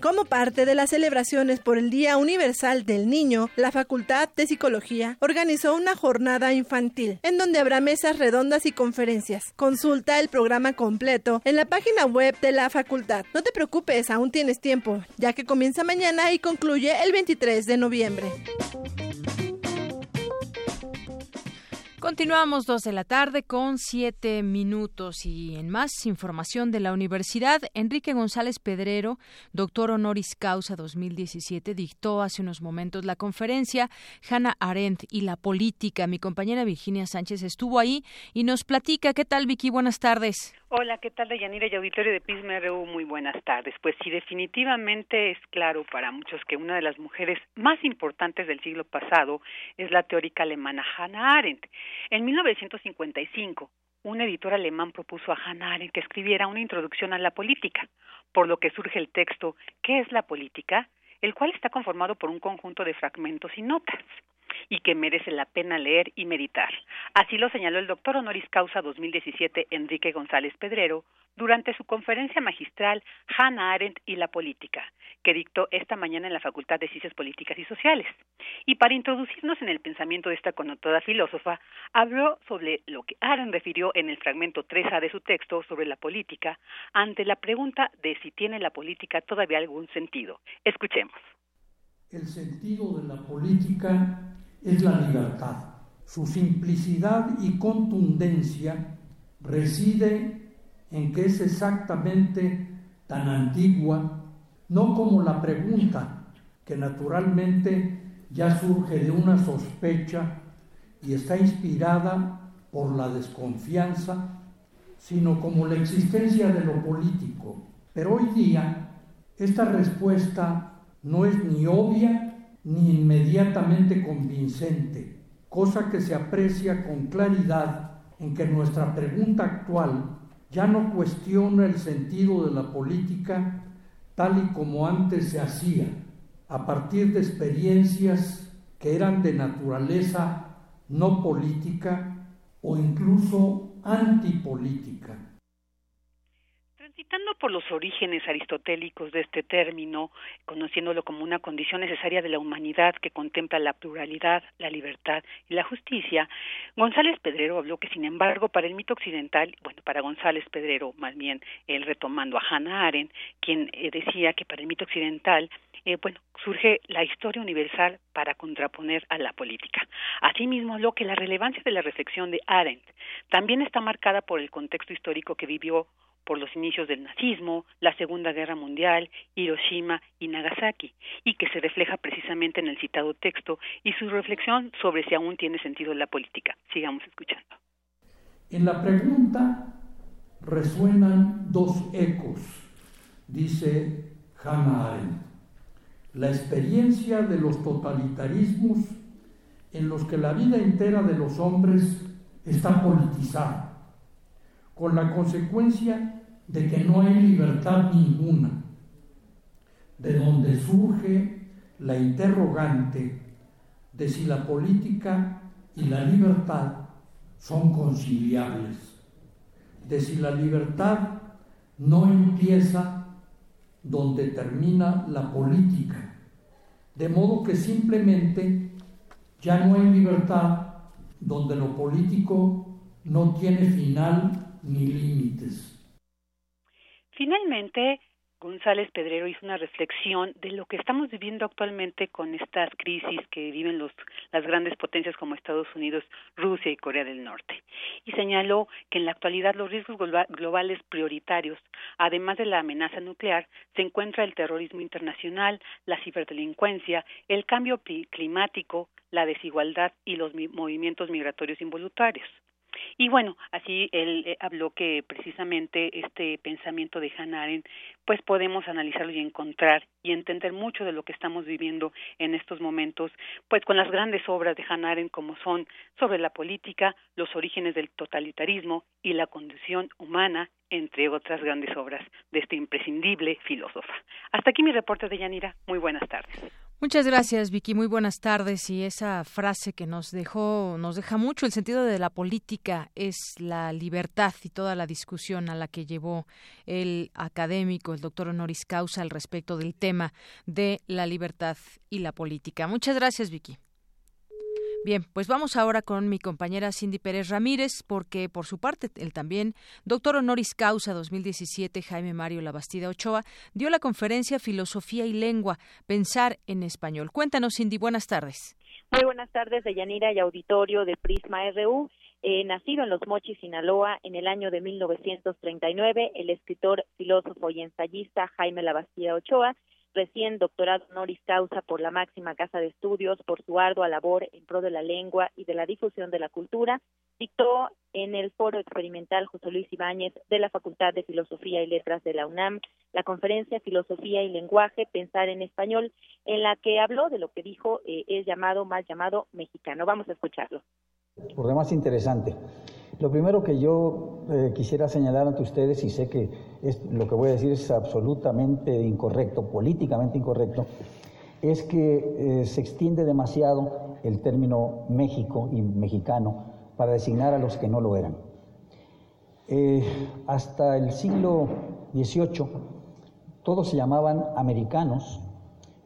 Como parte de las celebraciones por el Día Universal del Niño, la Facultad de Psicología organizó una jornada infantil en donde habrá mesas redondas y conferencias. Consulta el programa completo en la página web de la facultad. No te preocupes, aún tienes tiempo, ya que comienza mañana y concluye el 23 de noviembre. Continuamos dos de la tarde con siete minutos y en más información de la universidad, Enrique González Pedrero, doctor honoris causa 2017, dictó hace unos momentos la conferencia Hannah Arendt y la política. Mi compañera Virginia Sánchez estuvo ahí y nos platica. ¿Qué tal, Vicky? Buenas tardes. Hola, ¿qué tal, Deyanira y auditorio de Pisma RU? Muy buenas tardes. Pues sí, definitivamente es claro para muchos que una de las mujeres más importantes del siglo pasado es la teórica alemana Hannah Arendt. En 1955, un editor alemán propuso a Hannah Arendt que escribiera una introducción a la política, por lo que surge el texto ¿Qué es la política?, el cual está conformado por un conjunto de fragmentos y notas y que merece la pena leer y meditar. Así lo señaló el doctor honoris causa 2017 Enrique González Pedrero durante su conferencia magistral Hannah Arendt y la política, que dictó esta mañana en la Facultad de Ciencias Políticas y Sociales. Y para introducirnos en el pensamiento de esta connotada filósofa, habló sobre lo que Arendt refirió en el fragmento 3A de su texto sobre la política ante la pregunta de si tiene la política todavía algún sentido. Escuchemos. El sentido de la política es la libertad. Su simplicidad y contundencia reside en que es exactamente tan antigua, no como la pregunta, que naturalmente ya surge de una sospecha y está inspirada por la desconfianza, sino como la existencia de lo político. Pero hoy día esta respuesta no es ni obvia ni inmediatamente convincente, cosa que se aprecia con claridad en que nuestra pregunta actual ya no cuestiona el sentido de la política tal y como antes se hacía, a partir de experiencias que eran de naturaleza no política o incluso antipolítica. Citando por los orígenes aristotélicos de este término, conociéndolo como una condición necesaria de la humanidad que contempla la pluralidad, la libertad y la justicia, González Pedrero habló que, sin embargo, para el mito occidental, bueno, para González Pedrero, más bien él retomando a Hannah Arendt, quien eh, decía que para el mito occidental eh, bueno, surge la historia universal para contraponer a la política. Asimismo, habló que la relevancia de la reflexión de Arendt también está marcada por el contexto histórico que vivió por los inicios del nazismo, la Segunda Guerra Mundial, Hiroshima y Nagasaki, y que se refleja precisamente en el citado texto y su reflexión sobre si aún tiene sentido la política. Sigamos escuchando. En la pregunta resuenan dos ecos, dice Hannah Arendt. La experiencia de los totalitarismos en los que la vida entera de los hombres está politizada, con la consecuencia de que no hay libertad ninguna, de donde surge la interrogante de si la política y la libertad son conciliables, de si la libertad no empieza donde termina la política, de modo que simplemente ya no hay libertad donde lo político no tiene final ni límites. Finalmente, González Pedrero hizo una reflexión de lo que estamos viviendo actualmente con estas crisis que viven los, las grandes potencias como Estados Unidos, Rusia y Corea del Norte. Y señaló que en la actualidad los riesgos globales prioritarios, además de la amenaza nuclear, se encuentra el terrorismo internacional, la ciberdelincuencia, el cambio climático, la desigualdad y los movimientos migratorios involuntarios. Y bueno, así él eh, habló que precisamente este pensamiento de Hannah Arendt, pues podemos analizarlo y encontrar y entender mucho de lo que estamos viviendo en estos momentos, pues con las grandes obras de Hannah Arendt como son sobre la política, los orígenes del totalitarismo y la condición humana, entre otras grandes obras de este imprescindible filósofa. Hasta aquí mi reporte de Yanira. Muy buenas tardes. Muchas gracias, Vicky. Muy buenas tardes. Y esa frase que nos dejó, nos deja mucho el sentido de la política es la libertad y toda la discusión a la que llevó el académico, el doctor honoris causa, al respecto del tema de la libertad y la política. Muchas gracias, Vicky. Bien, pues vamos ahora con mi compañera Cindy Pérez Ramírez, porque por su parte, él también, doctor honoris causa 2017, Jaime Mario Labastida Ochoa, dio la conferencia Filosofía y Lengua, Pensar en Español. Cuéntanos, Cindy, buenas tardes. Muy buenas tardes, Deyanira y auditorio de Prisma RU. Eh, nacido en Los Mochis, Sinaloa, en el año de 1939, el escritor, filósofo y ensayista Jaime Labastida Ochoa recién doctorado honoris causa por la máxima casa de estudios por su ardua labor en pro de la lengua y de la difusión de la cultura, dictó en el foro experimental José Luis Ibáñez de la Facultad de Filosofía y Letras de la UNAM la conferencia Filosofía y Lenguaje, Pensar en Español, en la que habló de lo que dijo eh, es llamado, mal llamado mexicano. Vamos a escucharlo. Por demás interesante. Lo primero que yo eh, quisiera señalar ante ustedes, y sé que lo que voy a decir es absolutamente incorrecto, políticamente incorrecto, es que eh, se extiende demasiado el término México y mexicano para designar a los que no lo eran. Eh, hasta el siglo XVIII todos se llamaban americanos,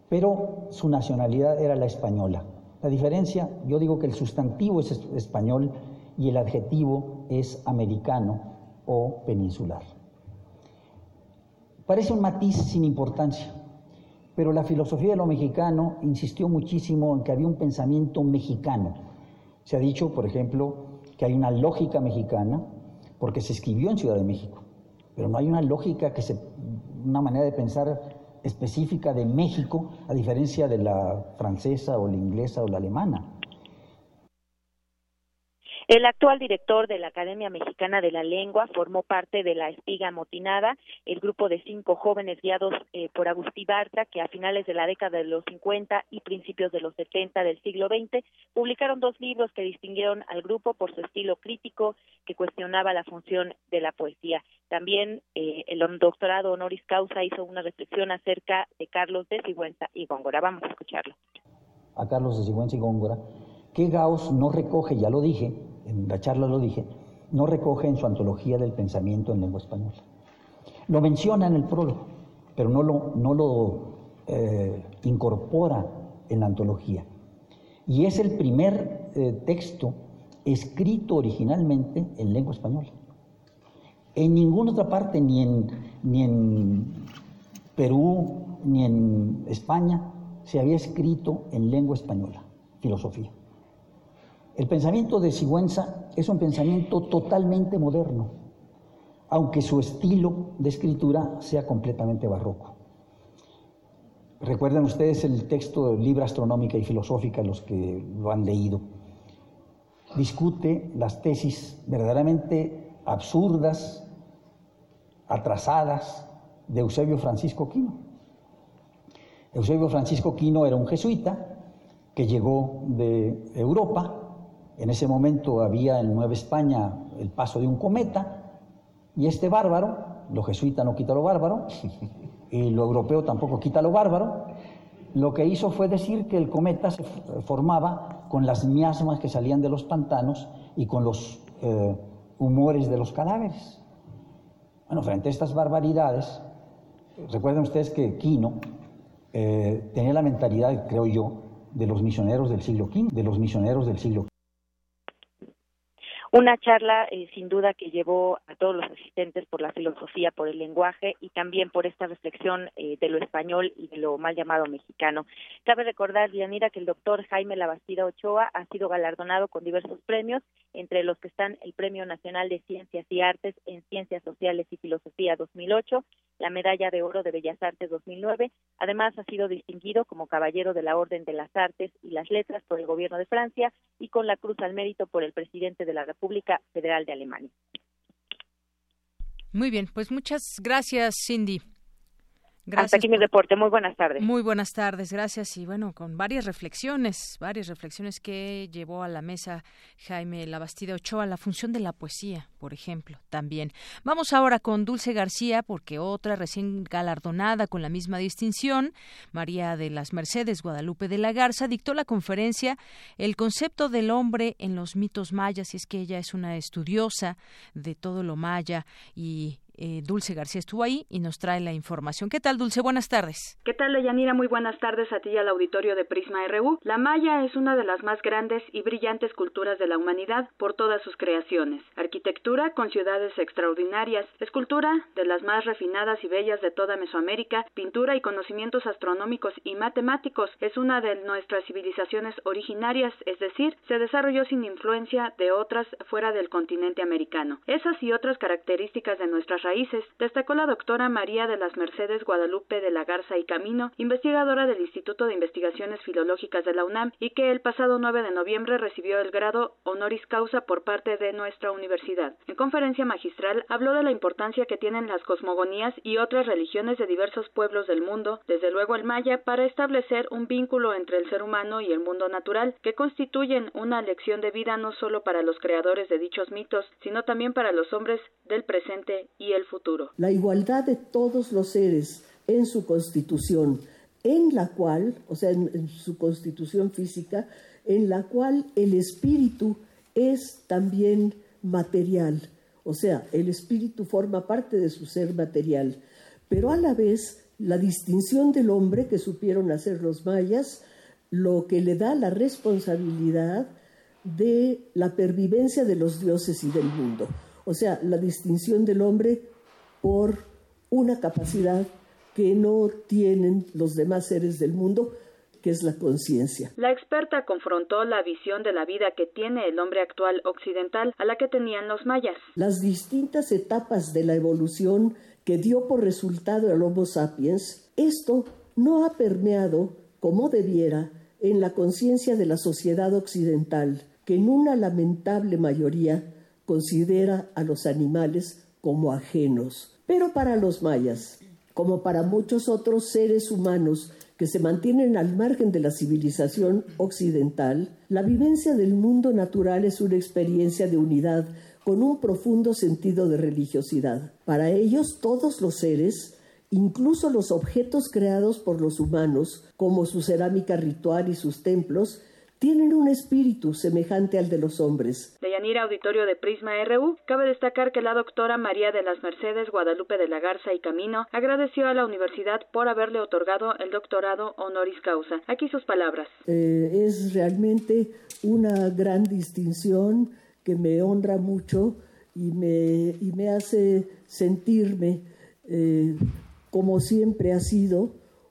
pero su nacionalidad era la española. La diferencia, yo digo que el sustantivo es español y el adjetivo es americano o peninsular. Parece un matiz sin importancia, pero la filosofía de lo mexicano insistió muchísimo en que había un pensamiento mexicano. Se ha dicho, por ejemplo, que hay una lógica mexicana porque se escribió en Ciudad de México, pero no hay una lógica que se, una manera de pensar específica de México, a diferencia de la francesa o la inglesa o la alemana. El actual director de la Academia Mexicana de la Lengua formó parte de la Espiga Motinada, el grupo de cinco jóvenes guiados eh, por Agustí Bartra, que a finales de la década de los 50 y principios de los 70 del siglo XX publicaron dos libros que distinguieron al grupo por su estilo crítico que cuestionaba la función de la poesía. También eh, el doctorado honoris causa hizo una reflexión acerca de Carlos de Sigüenza y Góngora. Vamos a escucharlo. A Carlos de Sigüenza y Góngora, que Gauss no recoge, ya lo dije, en la charla lo dije, no recoge en su antología del pensamiento en lengua española. Lo menciona en el prólogo, pero no lo, no lo eh, incorpora en la antología. Y es el primer eh, texto escrito originalmente en lengua española. En ninguna otra parte, ni en, ni en Perú, ni en España, se había escrito en lengua española, filosofía. El pensamiento de Sigüenza es un pensamiento totalmente moderno, aunque su estilo de escritura sea completamente barroco. Recuerden ustedes el texto de Libra Astronómica y Filosófica, los que lo han leído. Discute las tesis verdaderamente absurdas, atrasadas de Eusebio Francisco Quino. Eusebio Francisco Quino era un jesuita que llegó de Europa en ese momento había en Nueva España el paso de un cometa y este bárbaro, lo jesuita no quita lo bárbaro y lo europeo tampoco quita lo bárbaro, lo que hizo fue decir que el cometa se formaba con las miasmas que salían de los pantanos y con los eh, humores de los cadáveres. Bueno, frente a estas barbaridades, recuerden ustedes que Quino eh, tenía la mentalidad, creo yo, de los misioneros del siglo V, de los misioneros del siglo una charla eh, sin duda que llevó a todos los asistentes por la filosofía, por el lenguaje y también por esta reflexión eh, de lo español y de lo mal llamado mexicano. Cabe recordar, Dianira, que el doctor Jaime Labastida Ochoa ha sido galardonado con diversos premios, entre los que están el Premio Nacional de Ciencias y Artes en Ciencias Sociales y Filosofía 2008, la Medalla de Oro de Bellas Artes 2009. Además, ha sido distinguido como Caballero de la Orden de las Artes y las Letras por el Gobierno de Francia y con la Cruz al Mérito por el Presidente de la República República Federal de Alemania. Muy bien, pues muchas gracias, Cindy. Gracias Hasta aquí mi reporte. Muy buenas tardes. Muy buenas tardes, gracias. Y bueno, con varias reflexiones, varias reflexiones que llevó a la mesa Jaime Labastida Ochoa, la función de la poesía, por ejemplo, también. Vamos ahora con Dulce García, porque otra recién galardonada con la misma distinción, María de las Mercedes Guadalupe de la Garza, dictó la conferencia El concepto del hombre en los mitos mayas, y es que ella es una estudiosa de todo lo maya y eh, Dulce García estuvo ahí y nos trae la información. ¿Qué tal, Dulce? Buenas tardes. ¿Qué tal, Leyanira? Muy buenas tardes a ti y al auditorio de Prisma RU. La Maya es una de las más grandes y brillantes culturas de la humanidad por todas sus creaciones. Arquitectura con ciudades extraordinarias, escultura de las más refinadas y bellas de toda Mesoamérica, pintura y conocimientos astronómicos y matemáticos. Es una de nuestras civilizaciones originarias, es decir, se desarrolló sin influencia de otras fuera del continente americano. Esas y otras características de nuestras destacó la doctora María de las Mercedes Guadalupe de la Garza y Camino, investigadora del Instituto de Investigaciones Filológicas de la UNAM, y que el pasado 9 de noviembre recibió el grado honoris causa por parte de nuestra universidad. En conferencia magistral habló de la importancia que tienen las cosmogonías y otras religiones de diversos pueblos del mundo, desde luego el maya, para establecer un vínculo entre el ser humano y el mundo natural, que constituyen una lección de vida no solo para los creadores de dichos mitos, sino también para los hombres del presente y el futuro. La igualdad de todos los seres en su constitución, en la cual, o sea, en, su constitución física, en la cual el espíritu es también material, o sea, el espíritu forma parte de su ser material, pero a la vez la distinción del hombre que supieron hacer los mayas, lo que le da la responsabilidad de la pervivencia de los dioses y del mundo. O sea, la distinción del hombre por una capacidad que no tienen los demás seres del mundo, que es la conciencia. La experta confrontó la visión de la vida que tiene el hombre actual occidental a la que tenían los mayas. Las distintas etapas de la evolución que dio por resultado el Homo sapiens, esto no ha permeado como debiera en la conciencia de la sociedad occidental, que en una lamentable mayoría considera a los animales como ajenos. Pero para los mayas, como para muchos otros seres humanos que se mantienen al margen de la civilización occidental, la vivencia del mundo natural es una experiencia de unidad con un profundo sentido de religiosidad. Para ellos todos los seres, incluso los objetos creados por los humanos, como su cerámica ritual y sus templos, tienen un espíritu semejante al de los hombres. De Yanira Auditorio de Prisma RU, cabe destacar que la doctora María de las Mercedes Guadalupe de la Garza y Camino agradeció a la universidad por haberle otorgado el doctorado honoris causa. Aquí sus palabras. Eh, es realmente una gran distinción que me honra mucho y me, y me hace sentirme, eh, como siempre ha sido,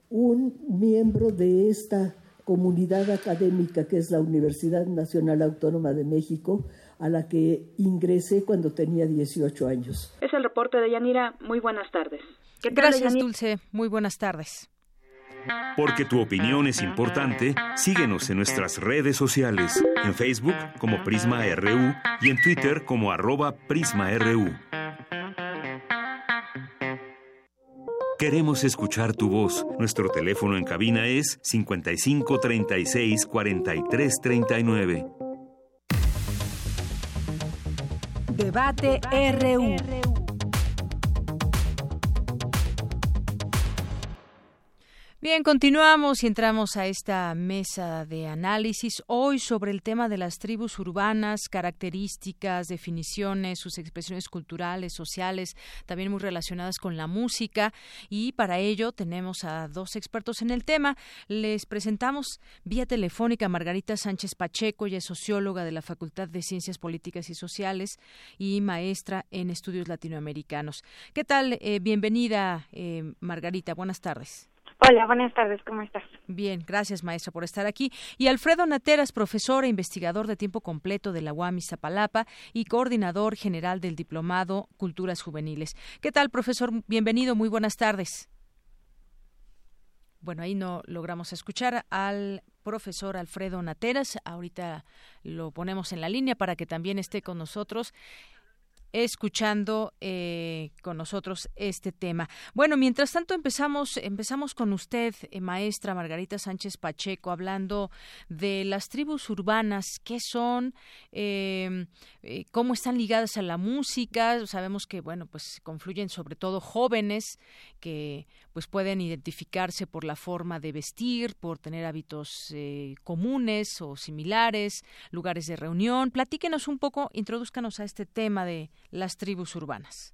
un miembro de esta comunidad académica que es la Universidad Nacional Autónoma de México, a la que ingresé cuando tenía 18 años. Es el reporte de Yanira. Muy buenas tardes. Gracias, Dulce. Muy buenas tardes. Porque tu opinión es importante, síguenos en nuestras redes sociales, en Facebook como Prisma RU y en Twitter como arroba PrismaRU. Queremos escuchar tu voz. Nuestro teléfono en cabina es 55 36 43 39. Debate RU. Bien, continuamos y entramos a esta mesa de análisis hoy sobre el tema de las tribus urbanas, características, definiciones, sus expresiones culturales, sociales, también muy relacionadas con la música y para ello tenemos a dos expertos en el tema. Les presentamos vía telefónica a Margarita Sánchez Pacheco, ella es socióloga de la Facultad de Ciencias Políticas y Sociales y maestra en estudios latinoamericanos. ¿Qué tal? Eh, bienvenida, eh, Margarita. Buenas tardes. Hola, buenas tardes, ¿cómo estás? Bien, gracias maestro por estar aquí. Y Alfredo Nateras, profesor e investigador de tiempo completo de la UAM Zapalapa y coordinador general del Diplomado Culturas Juveniles. ¿Qué tal, profesor? Bienvenido, muy buenas tardes. Bueno, ahí no logramos escuchar al profesor Alfredo Nateras. Ahorita lo ponemos en la línea para que también esté con nosotros escuchando eh, con nosotros este tema. Bueno, mientras tanto empezamos empezamos con usted, eh, maestra Margarita Sánchez Pacheco, hablando de las tribus urbanas, qué son, em, eh, cómo están ligadas a la música. Sabemos que bueno, pues confluyen sobre todo jóvenes que pues pueden identificarse por la forma de vestir, por tener hábitos comunes o similares, lugares de reunión. Platíquenos un poco, introduzcanos a este tema de las tribus urbanas.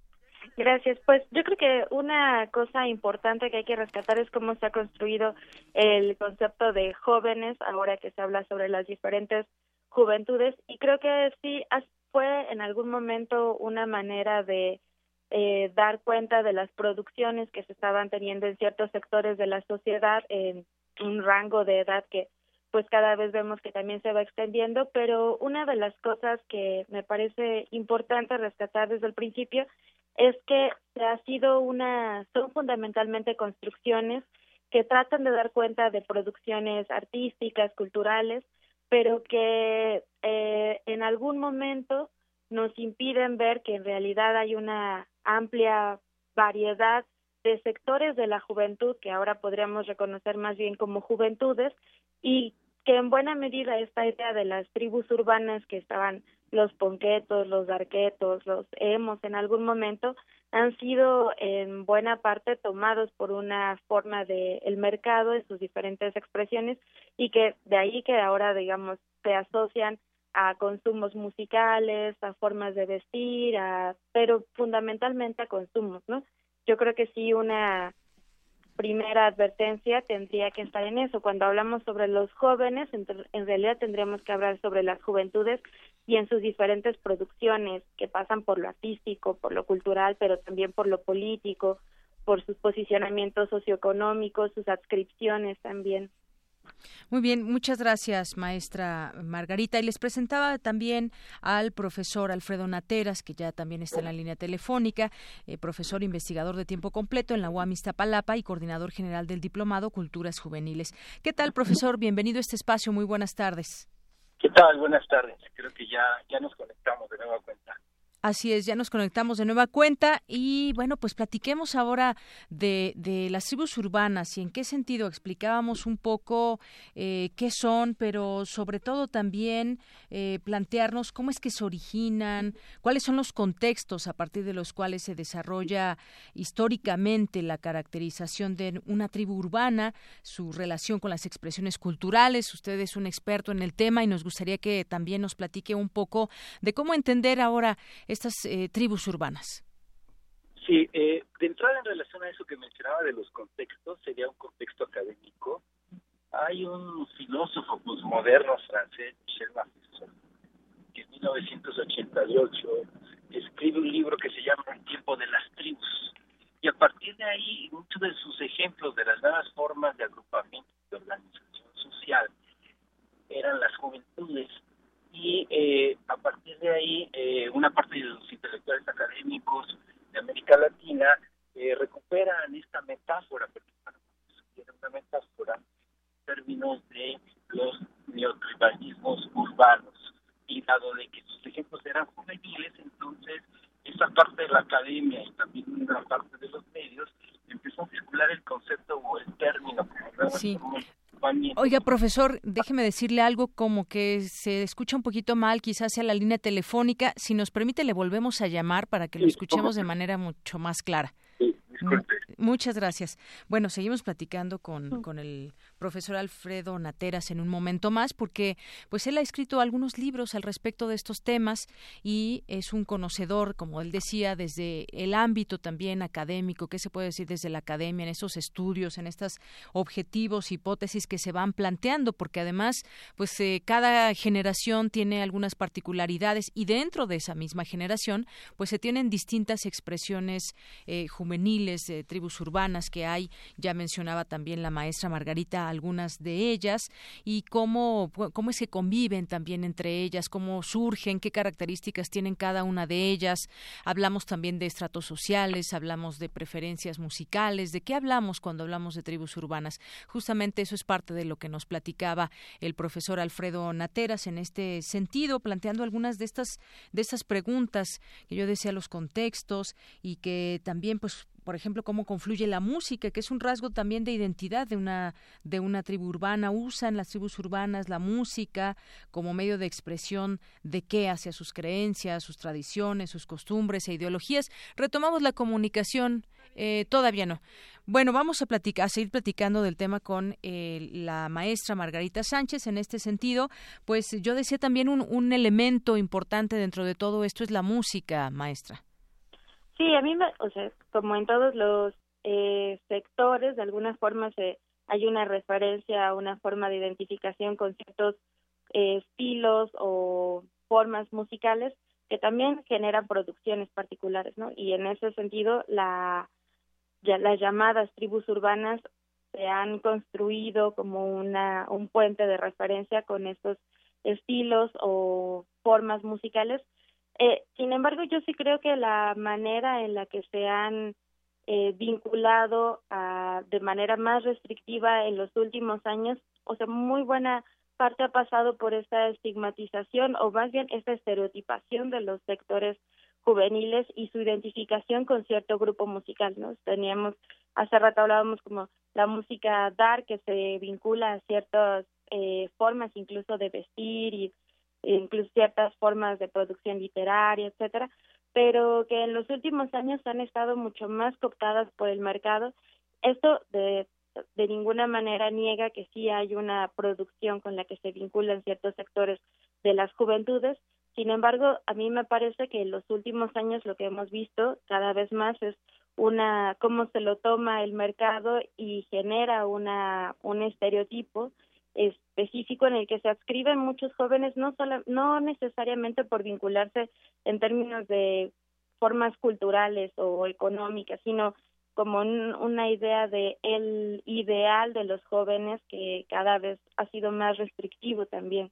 Gracias. Pues yo creo que una cosa importante que hay que rescatar es cómo se ha construido el concepto de jóvenes ahora que se habla sobre las diferentes juventudes y creo que sí fue en algún momento una manera de eh, dar cuenta de las producciones que se estaban teniendo en ciertos sectores de la sociedad en un rango de edad que pues cada vez vemos que también se va extendiendo, pero una de las cosas que me parece importante rescatar desde el principio es que ha sido una, son fundamentalmente construcciones que tratan de dar cuenta de producciones artísticas, culturales, pero que eh, en algún momento nos impiden ver que en realidad hay una amplia variedad de sectores de la juventud que ahora podríamos reconocer más bien como juventudes y que en buena medida esta idea de las tribus urbanas que estaban los ponquetos, los darquetos, los emos en algún momento han sido en buena parte tomados por una forma de el mercado en sus diferentes expresiones y que de ahí que ahora digamos se asocian a consumos musicales, a formas de vestir, a pero fundamentalmente a consumos, ¿no? Yo creo que sí una primera advertencia tendría que estar en eso. Cuando hablamos sobre los jóvenes, en, en, realidad tendríamos que hablar sobre las juventudes y en sus diferentes producciones que pasan por lo artístico, por lo cultural, pero también por lo político, por sus posicionamientos socioeconómicos, sus adscripciones también. Muy bien, muchas gracias, maestra Margarita. Y les presentaba también al profesor Alfredo Nateras, que ya también está en la línea telefónica, eh, profesor investigador de tiempo completo en la UAM Iztapalapa y coordinador general del Diplomado Culturas Juveniles. ¿Qué tal, profesor? Bienvenido a este espacio. Muy buenas tardes. ¿Qué tal? Buenas tardes. Creo que ya, ya nos conectamos de nueva cuenta. Así es, ya nos conectamos de nueva cuenta y bueno, pues platiquemos ahora de, de las tribus urbanas y en qué sentido explicábamos un poco eh, qué son, pero sobre todo también eh, plantearnos cómo es que se originan, cuáles son los contextos a partir de los cuales se desarrolla históricamente la caracterización de una tribu urbana, su relación con las expresiones culturales. Usted es un experto en el tema y nos gustaría que también nos platique un poco de cómo entender ahora estas eh, tribus urbanas? Sí, eh, de entrada en relación a eso que mencionaba de los contextos, sería un contexto académico. Hay un filósofo postmoderno francés, Michel Maffesson, que en 1988 escribe un libro que se llama El tiempo de las tribus. Y a partir de ahí, muchos de sus ejemplos de las nuevas formas de agrupamiento de organización social eran las juventudes y eh, a partir de ahí eh, una parte de los intelectuales académicos de América Latina eh, recuperan esta metáfora, porque tiene una metáfora en términos de los neotribalismos urbanos y dado de que sus ejemplos eran juveniles, entonces esa parte de la academia y también una parte de los medios empezó a circular el concepto o el término sí. Oiga, profesor, déjeme decirle algo como que se escucha un poquito mal, quizás sea la línea telefónica. Si nos permite, le volvemos a llamar para que lo escuchemos de manera mucho más clara. Muchas gracias. Bueno, seguimos platicando con, con el profesor Alfredo Nateras en un momento más, porque pues él ha escrito algunos libros al respecto de estos temas y es un conocedor, como él decía, desde el ámbito también académico, ¿qué se puede decir desde la academia, en esos estudios, en estos objetivos, hipótesis que se van planteando, porque además, pues eh, cada generación tiene algunas particularidades y dentro de esa misma generación, pues se tienen distintas expresiones eh, juveniles, tribus urbanas que hay, ya mencionaba también la maestra Margarita algunas de ellas y cómo, cómo se conviven también entre ellas, cómo surgen, qué características tienen cada una de ellas. Hablamos también de estratos sociales, hablamos de preferencias musicales, de qué hablamos cuando hablamos de tribus urbanas. Justamente eso es parte de lo que nos platicaba el profesor Alfredo Nateras en este sentido, planteando algunas de estas, de estas preguntas que yo decía, los contextos y que también pues por ejemplo, cómo confluye la música, que es un rasgo también de identidad de una, de una tribu urbana. Usan las tribus urbanas la música como medio de expresión de qué hacia sus creencias, sus tradiciones, sus costumbres e ideologías. Retomamos la comunicación, eh, todavía no. Bueno, vamos a, platicar, a seguir platicando del tema con eh, la maestra Margarita Sánchez. En este sentido, pues yo decía también un, un elemento importante dentro de todo esto es la música, maestra. Sí, a mí, me, o sea, como en todos los eh, sectores, de alguna forma se, hay una referencia una forma de identificación con ciertos eh, estilos o formas musicales que también generan producciones particulares, ¿no? Y en ese sentido, la, ya, las llamadas tribus urbanas se han construido como una, un puente de referencia con estos estilos o formas musicales Eh, sin embargo, yo sí creo que la manera en la que se han eh, vinculado a, de manera más restrictiva en los últimos años, o sea, muy buena parte ha pasado por esta estigmatización o más bien esta estereotipación de los sectores juveniles y su identificación con cierto grupo musical, ¿no? Teníamos, hace rato hablábamos como la música dark que se vincula a ciertas eh, formas incluso de vestir y incluso ciertas formas de producción literaria, etcétera, pero que en los últimos años han estado mucho más cooptadas por el mercado. Esto de, de ninguna manera niega que sí hay una producción con la que se vinculan ciertos sectores de las juventudes. Sin embargo, a mí me parece que en los últimos años lo que hemos visto cada vez más es una cómo se lo toma el mercado y genera una un estereotipo específico en el que se adscriben muchos jóvenes no solo, no necesariamente por vincularse en términos de formas culturales o económicas, sino como una idea de el ideal de los jóvenes que cada vez ha sido más restrictivo también.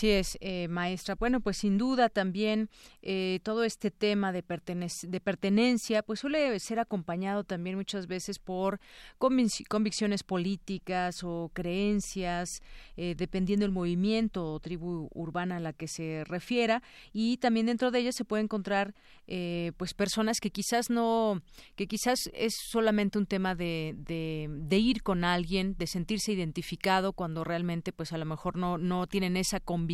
Así es, eh, maestra. Bueno, pues sin duda también eh, todo este tema de, de pertenencia, pues suele ser acompañado también muchas veces por convicciones políticas o creencias, eh, dependiendo del movimiento o tribu urbana a la que se refiera, y también dentro de ellas se puede encontrar, pues personas que quizás no, que quizás es solamente un tema de, de, de ir con alguien, de sentirse identificado cuando realmente, pues a lo mejor no no tienen esa convicción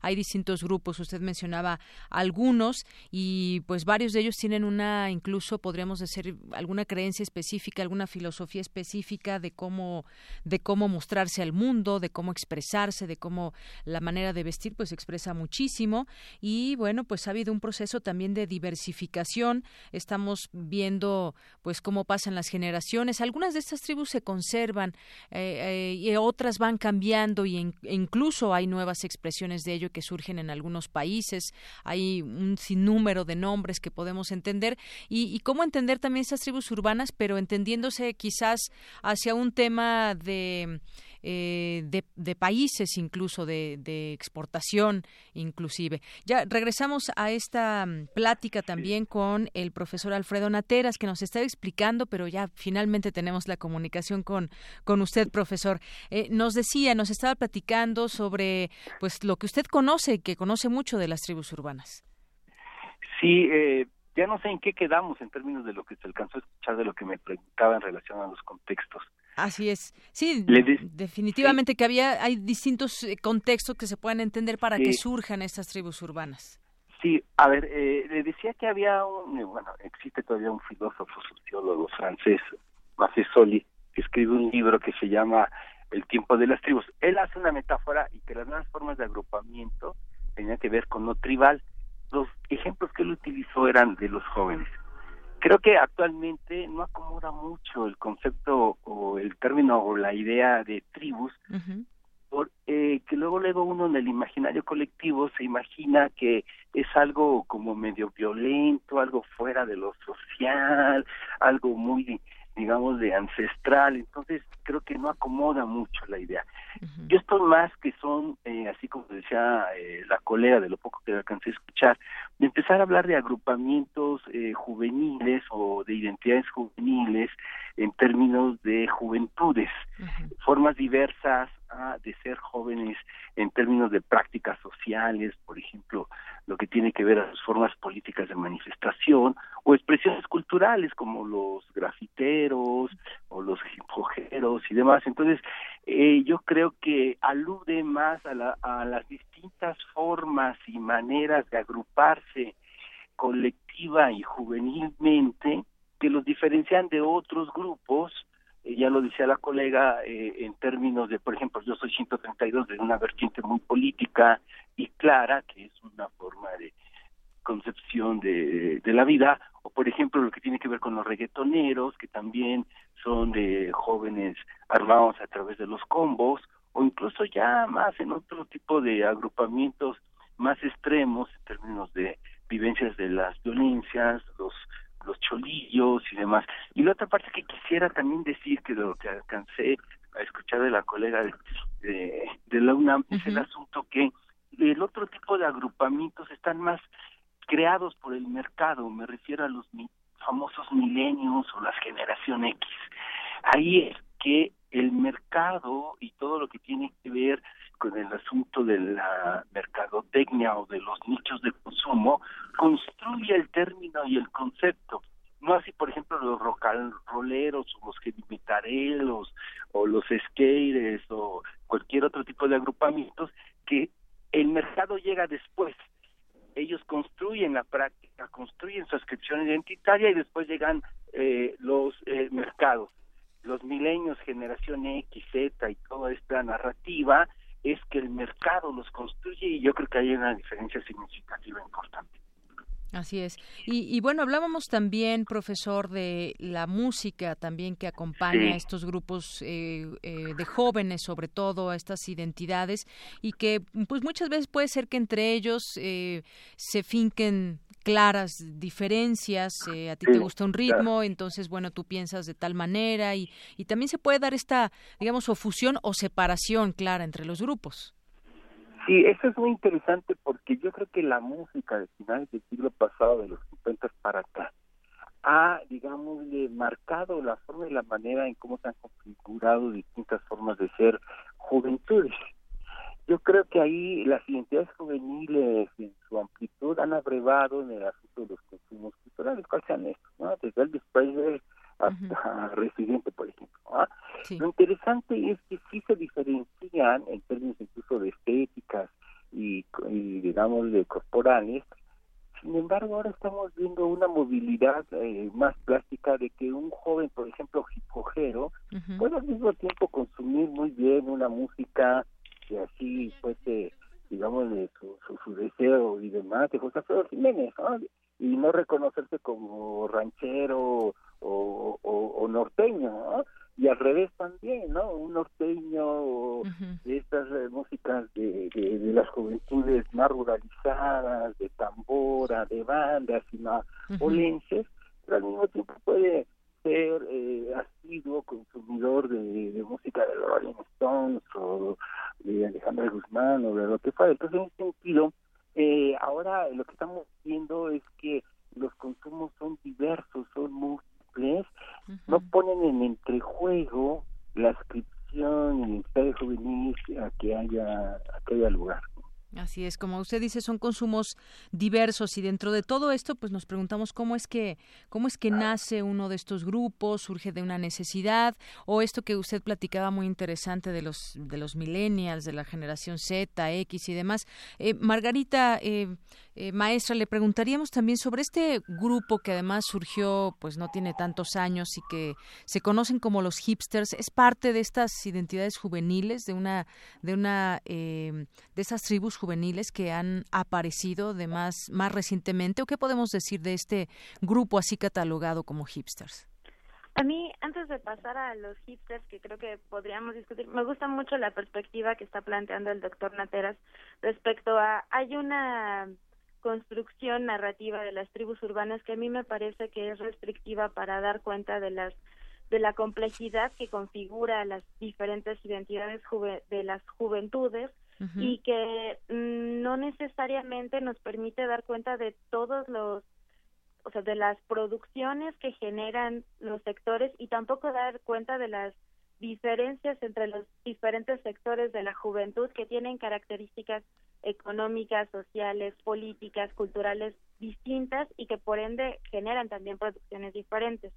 hay distintos grupos, usted mencionaba algunos y pues varios de ellos tienen una, incluso podríamos decir, alguna creencia específica, alguna filosofía específica de cómo, de cómo mostrarse al mundo, de cómo expresarse, de cómo la manera de vestir pues expresa muchísimo y bueno, pues ha habido un proceso también de diversificación. Estamos viendo pues cómo pasan las generaciones. Algunas de estas tribus se conservan eh, eh, y otras van cambiando y incluso hay nuevas expresiones de ello que surgen en algunos países, hay un sinnúmero de nombres que podemos entender y, cómo entender también esas tribus urbanas, pero entendiéndose quizás hacia un tema de eh, de, países incluso de, exportación inclusive. Ya regresamos a esta mm, plática también con el profesor Alfredo Nateras que nos está explicando, pero ya finalmente tenemos la comunicación con, con usted, profesor. Eh, nos decía, nos estaba platicando sobre pues lo que usted conoce, que conoce mucho de las tribus urbanas. Sí, eh, ya no sé en qué quedamos en términos de lo que se alcanzó a escuchar de lo que me preguntaba en relación a los contextos. Así es. Sí, definitivamente que había hay distintos eh, contextos que se pueden entender para que surjan estas tribus urbanas. Sí, a ver, eh, le decía que había un, eh, bueno, existe todavía un filósofo sociólogo francés, Maffesoli, que escribe un libro que se llama El tiempo de las tribus. Él hace una metáfora y que las nuevas formas de agrupamiento tenían que ver con lo tribal. Los ejemplos que él utilizó eran de los jóvenes creo que actualmente no acomoda mucho el concepto o el término o la idea de tribus, porque eh, que luego luego uno en el imaginario colectivo se imagina que es algo como medio violento, algo fuera de lo social, algo muy digamos, de ancestral, entonces creo que no acomoda mucho la idea. Yo estoy más que son, eh, así como decía eh, la colega de lo poco que alcancé a escuchar, de empezar a hablar de agrupamientos eh, juveniles o de identidades juveniles en términos de juventudes, formas diversas de ser jóvenes en términos de prácticas sociales, por ejemplo, lo que tiene que ver a sus formas políticas de manifestación o expresiones culturales como los grafiteros o los hipojeros y demás. Entonces, eh, yo creo que alude más a, la, a las distintas formas y maneras de agruparse colectiva y juvenilmente que los diferencian de otros grupos ya lo decía la colega, eh, en términos de, por ejemplo, yo soy 132 de una vertiente muy política y clara, que es una forma de concepción de, de la vida, o por ejemplo lo que tiene que ver con los reggaetoneros, que también son de jóvenes armados a través de los combos, o incluso ya más en otro tipo de agrupamientos más extremos en términos de vivencias de las violencias, los los cholillos y demás. Y la otra parte que quisiera también decir, que lo que alcancé a escuchar de la colega de, de, la UNAM, es el asunto que el otro tipo de agrupamientos están más creados por el mercado, me refiero a los famosos milenios o las generación X. Ahí es que el mercado y todo lo que tiene que ver con el asunto de la mercadotecnia o de los nichos de consumo construye el término y el concepto. No así, por ejemplo, los rolleros o los heavy o los skaters o cualquier otro tipo de agrupamientos que el mercado llega después. Ellos construyen la práctica, construyen su inscripción identitaria y después llegan eh, los eh, mercados. Los milenios, generación X, Z y toda esta narrativa es que el mercado los construye y yo creo que hay una diferencia significativa importante. Así es. Y, bueno, hablábamos también, profesor, de la música también que acompaña a estos grupos eh, eh, de jóvenes, sobre todo, a estas identidades, y que pues muchas veces puede ser que entre ellos eh, se finquen claras diferencias, a ti te gusta un ritmo, entonces, bueno, tú piensas de tal manera, y, y también se puede dar esta, digamos, o fusión o separación clara entre los grupos. Sí, eso es muy interesante porque yo creo que la música de finales del siglo pasado, de los 50 para acá, ha, digamos, marcado la forma y la manera en cómo se han configurado distintas formas de ser juventudes. Yo creo que ahí las identidades juveniles en su amplitud han abrevado en el asunto de los consumos culturales, cuáles sean estos, ¿no? Desde el Presley hasta Residente, por ejemplo. Lo interesante es que sí se diferencian en términos incluso de estéticas y, digamos, de corporales. Sin embargo, ahora estamos viendo una movilidad eh, más plástica de que un joven, por ejemplo, hipojero, puede al mismo tiempo consumir muy bien una música que así fuese, digamos, su, su, deseo y demás, de José Alfredo Jiménez, y no reconocerse como ranchero o, o, norteño, ¿no? y al revés también, ¿no? Un norteño de estas eh, músicas de, de, las juventudes más ruralizadas, de tambora, de bandas y más olenses, pero al mismo tiempo puede ser eh, asiduo consumidor de, de, música de los Rolling Stones o de Alejandra Guzmán o de lo que fuera. Entonces, en ese sentido, eh, ahora lo que estamos viendo es que los consumos son diversos, son múltiples, no ponen en entrejuego la inscripción y el juvenil a que haya, a que haya lugar. Así es, como usted dice, son consumos diversos y dentro de todo esto, pues nos preguntamos cómo es que cómo es que nace uno de estos grupos, surge de una necesidad o esto que usted platicaba muy interesante de los de los millennials, de la generación Z, X y demás. Eh, Margarita, eh, eh, maestra, le preguntaríamos también sobre este grupo que además surgió, pues no tiene tantos años y que se conocen como los hipsters. Es parte de estas identidades juveniles, de una de una de esas tribus juveniles que han aparecido de más, más recientemente o qué podemos decir de este grupo así catalogado como hipsters? A mí, antes de pasar a los hipsters, que creo que podríamos discutir, me gusta mucho la perspectiva que está planteando el doctor Nateras respecto a, hay una construcción narrativa de las tribus urbanas que a mí me parece que es restrictiva para dar cuenta de las de la complejidad que configura las diferentes identidades de las juventudes y que mm, no necesariamente nos permite dar cuenta de todos los o sea, de las producciones que generan los sectores y tampoco dar cuenta de las diferencias entre los diferentes sectores de la juventud que tienen características económicas, sociales, políticas, culturales distintas y que por ende generan también producciones diferentes.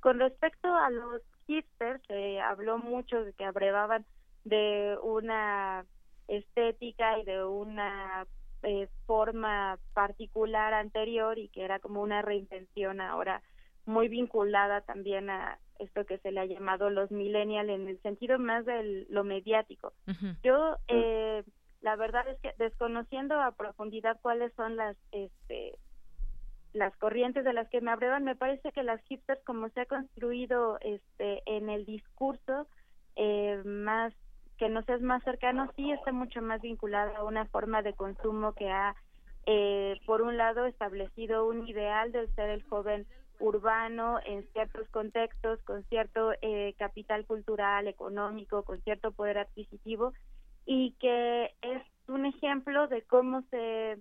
Con respecto a los hipsters, se habló mucho de que abrevaban de una estética y de una eh, forma particular anterior y que era como una reinvención ahora muy vinculada también a esto que se le ha llamado los millennials en el sentido más de lo mediático. Yo eh, la verdad es que desconociendo a profundidad cuáles son las este las corrientes de las que me abrevan, me parece que las hipsters como se ha construido este en el discurso eh, más que nos es más cercano, sí está mucho más vinculada a una forma de consumo que ha, eh, por un lado, establecido un ideal del ser el joven urbano en ciertos contextos, con cierto eh, capital cultural, económico, con cierto poder adquisitivo, y que es un ejemplo de cómo se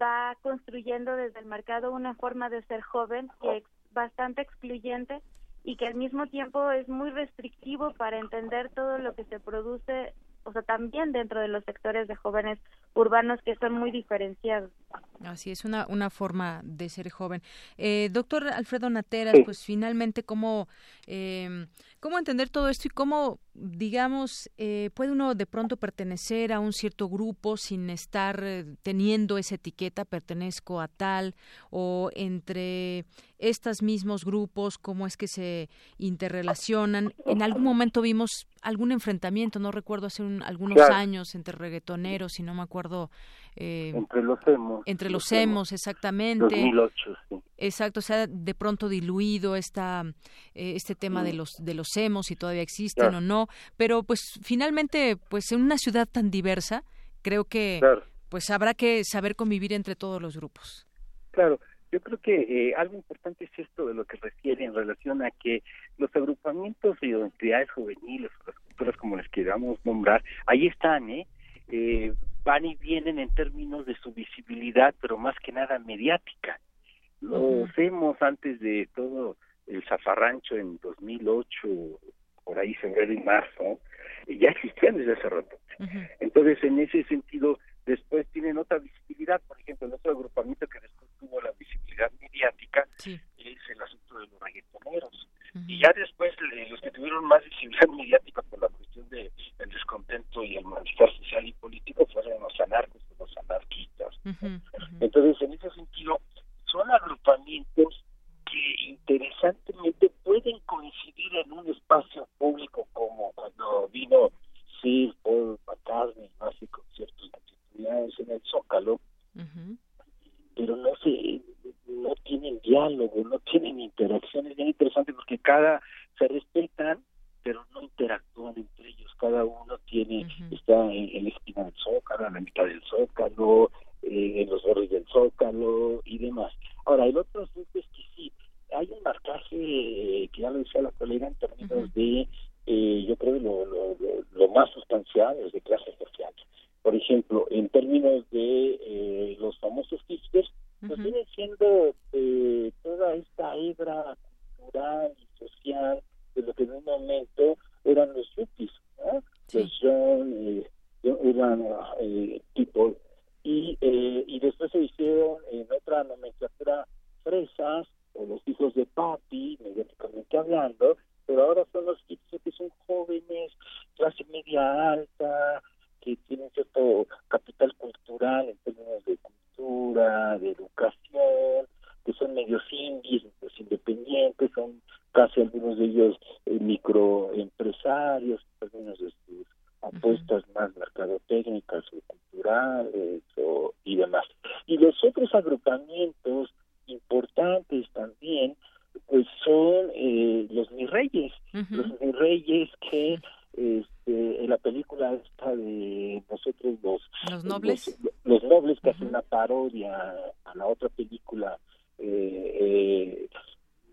va construyendo desde el mercado una forma de ser joven que es bastante excluyente y que al mismo tiempo es muy restrictivo para entender todo lo que se produce, o sea, también dentro de los sectores de jóvenes urbanos que son muy diferenciados. Así es, una, una forma de ser joven. Eh, doctor Alfredo Nateras, pues finalmente, ¿cómo, eh, ¿cómo entender todo esto y cómo, digamos, eh, puede uno de pronto pertenecer a un cierto grupo sin estar eh, teniendo esa etiqueta, pertenezco a tal, o entre estos mismos grupos, cómo es que se interrelacionan? En algún momento vimos algún enfrentamiento, no recuerdo hace algunos años, entre reggaetoneros, si no me acuerdo eh, entre los hemos. Entre los, hemos, exactamente. 2008, sí. Exacto, se ha de pronto diluido esta, eh, este tema de los de los hemos, si todavía existen o no, pero pues finalmente, pues en una ciudad tan diversa, creo que pues habrá que saber convivir entre todos los grupos. Claro, yo creo que eh, algo importante es esto de lo que refiere en relación a que los agrupamientos y identidades juveniles, las culturas como les queramos nombrar, ahí están, ¿eh? eh van y vienen en términos de su visibilidad, pero más que nada mediática. Lo vemos antes de todo el zafarrancho en 2008, por ahí febrero y marzo, ya existían desde hace rato. Entonces, en ese sentido, después tienen otra visibilidad. Por ejemplo, el otro agrupamiento que después tuvo la visibilidad mediática es el asunto de los reggaetoneros. Y ya después, los que tuvieron más visibilidad mediática por la cuestión del descontento y el malestar social y político fueron los anarcos, los anarquistas. Entonces, en ese sentido, son agrupamientos que interesantemente pueden coincidir en un espacio público como cuando vino Sir Paul McCartney, hace conciertos en el Zócalo, pero no se no tienen diálogo, no tienen interacciones bien interesantes porque cada se respetan, pero no interactúan entre ellos. Cada uno tiene está en, la esquina del zócalo, en la mitad del zócalo, eh, en los bordes del zócalo y demás. Ahora, el otro asunto es que sí, hay un marcaje eh, que ya lo decía la colega en términos de, eh, yo creo, lo, lo, lo, más sustancial es de clase social. Por ejemplo, en términos de los famosos hipsters, pues viene siendo eh, toda esta hebra cultural y social de lo que en un momento eran los yuppies, ¿no? Los young, eh, eran eh, people, y, eh, y después se hicieron en otra nomenclatura fresas, o los hijos de papi, mediáticamente hablando, pero ahora son los hippies que son jóvenes, clase media alta, que tienen cierto capital cultural en términos de de educación, que son medios indies, medios independientes, son casi algunos de ellos eh, microempresarios, algunos de sus apuestas más mercadotécnicas o culturales o, y demás. Y los otros agrupamientos importantes también, pues son eh, los mirreyes, los mirreyes que este, en la película esta de nosotros los los nobles. los, nobles que hacen una parodia a la otra película eh, eh,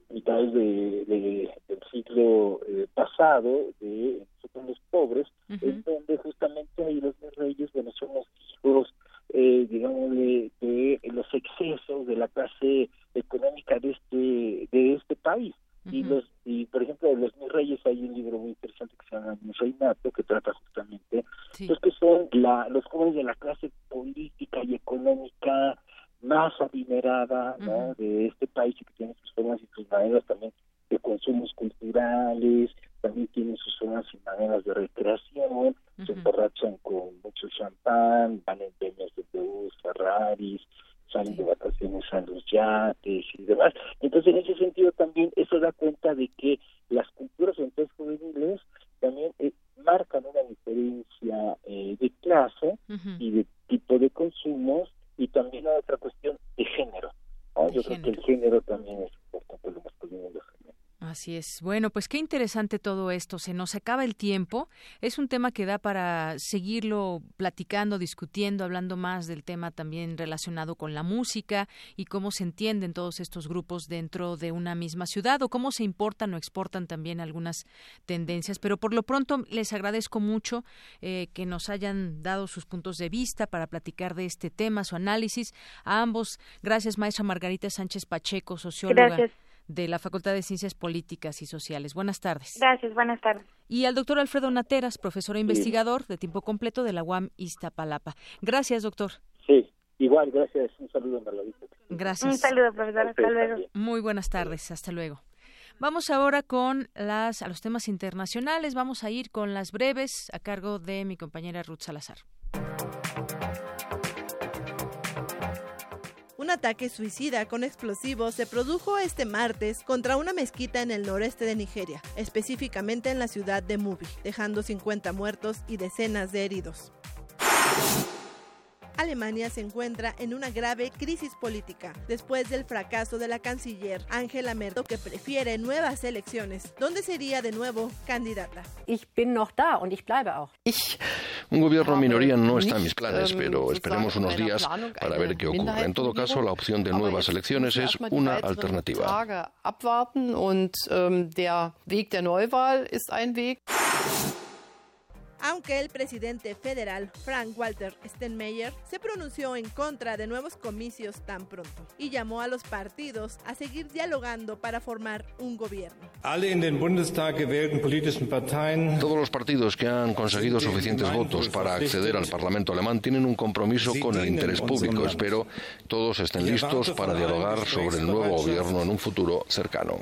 mitades de, del siglo eh, pasado de nosotros los pobres en donde justamente ahí los reyes bueno son los hijos eh, digamos de, de los excesos de la clase económica de este de este país y los y por ejemplo de los mis reyes hay un libro muy interesante que se llama Mi Reinato que trata justamente pues que son la, los jóvenes de la clase política y económica más adinerada ¿no? de este país y que tiene sus formas y sus maneras también de consumos culturales también tienen sus formas y maneras de recreación se emborrachan con mucho champán van en peñas de Ferraris salen de vacaciones a los yates y demás. Entonces, en ese sentido también eso da cuenta de que las culturas entonces juveniles también eh, marcan una diferencia eh, de clase y de tipo de consumos y también hay otra cuestión de género. Yo creo que el género también es importante, lo masculino y lo. Así es. Bueno, pues qué interesante todo esto. Se nos acaba el tiempo. Es un tema que da para seguirlo platicando, discutiendo, hablando más del tema también relacionado con la música y cómo se entienden todos estos grupos dentro de una misma ciudad o cómo se importan o exportan también algunas tendencias. Pero por lo pronto les agradezco mucho eh, que nos hayan dado sus puntos de vista para platicar de este tema, su análisis. A ambos, gracias maestra Margarita Sánchez Pacheco, socióloga. Gracias de la Facultad de Ciencias Políticas y Sociales. Buenas tardes. Gracias, buenas tardes. Y al doctor Alfredo Nateras, profesor e investigador de tiempo completo de la UAM Iztapalapa. Gracias, doctor. Sí, igual, gracias. Un saludo, Margarita. Gracias. Un saludo, profesor. Hasta luego. Muy buenas tardes. Hasta luego. Vamos ahora con las, a los temas internacionales. Vamos a ir con las breves a cargo de mi compañera Ruth Salazar. Un ataque suicida con explosivos se produjo este martes contra una mezquita en el noreste de Nigeria, específicamente en la ciudad de Mubi, dejando 50 muertos y decenas de heridos. Alemania se encuentra en una grave crisis política después del fracaso de la canciller Angela Merkel que prefiere nuevas elecciones, donde sería de nuevo candidata. Ich bin noch da und ich bleibe auch. Un gobierno minoría no está en mis planes, pero esperemos unos días para ver qué ocurre. En todo caso, la opción de nuevas elecciones es una alternativa. Aunque el presidente federal Frank Walter Steinmeier se pronunció en contra de nuevos comicios tan pronto y llamó a los partidos a seguir dialogando para formar un gobierno. Todos los partidos que han conseguido suficientes votos para acceder al Parlamento alemán tienen un compromiso con el interés público. Espero todos estén listos para dialogar sobre el nuevo gobierno en un futuro cercano.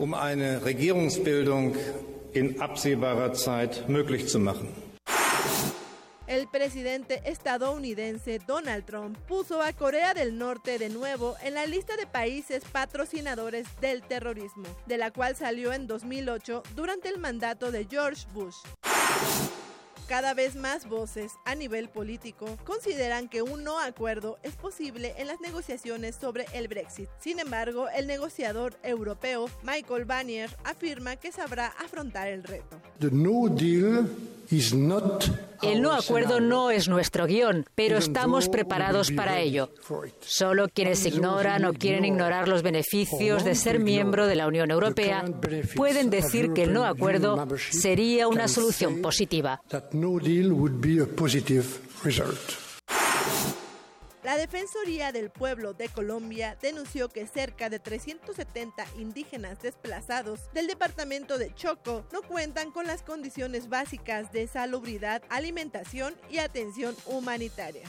El presidente estadounidense Donald Trump puso a Corea del Norte de nuevo en la lista de países patrocinadores del terrorismo, de la cual salió en 2008 durante el mandato de George Bush. Cada vez más voces a nivel político consideran que un no acuerdo es posible en las negociaciones sobre el Brexit. Sin embargo, el negociador europeo Michael Barnier afirma que sabrá afrontar el reto. El no acuerdo no es nuestro guion, pero estamos preparados para ello. Solo quienes ignoran o quieren ignorar los beneficios de ser miembro de la Unión Europea pueden decir que el no acuerdo sería una solución positiva. La Defensoría del Pueblo de Colombia denunció que cerca de 370 indígenas desplazados del departamento de Choco no cuentan con las condiciones básicas de salubridad, alimentación y atención humanitaria.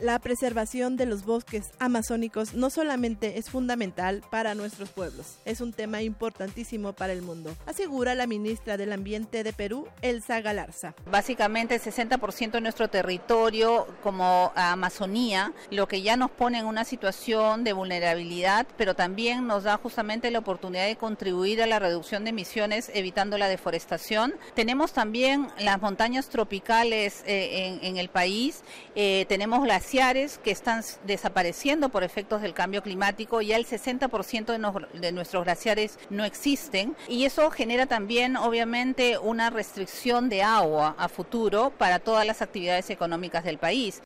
La preservación de los bosques amazónicos no solamente es fundamental para nuestros pueblos, es un tema importantísimo para el mundo, asegura la ministra del Ambiente de Perú, Elsa Galarza. Básicamente el 60% de nuestro territorio como Amazonía, lo que ya nos pone en una situación de vulnerabilidad, pero también nos da justamente la oportunidad de contribuir a la reducción de emisiones evitando la deforestación. Tenemos también las montañas tropicales eh, en, en, el país, eh, tenemos las que están desapareciendo por efectos del cambio climático, ya el 60% de, no, de nuestros glaciares no existen y eso genera también obviamente una restricción de agua a futuro para todas las actividades económicas del país.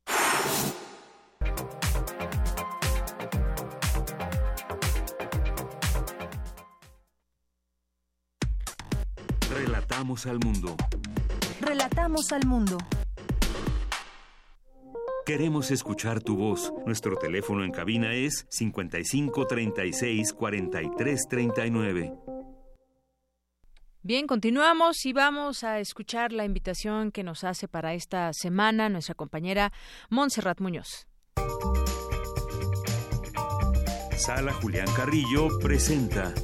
Relatamos al mundo. Relatamos al mundo. Queremos escuchar tu voz. Nuestro teléfono en cabina es 55 36 43 39. Bien, continuamos y vamos a escuchar la invitación que nos hace para esta semana nuestra compañera Montserrat Muñoz. Sala Julián Carrillo presenta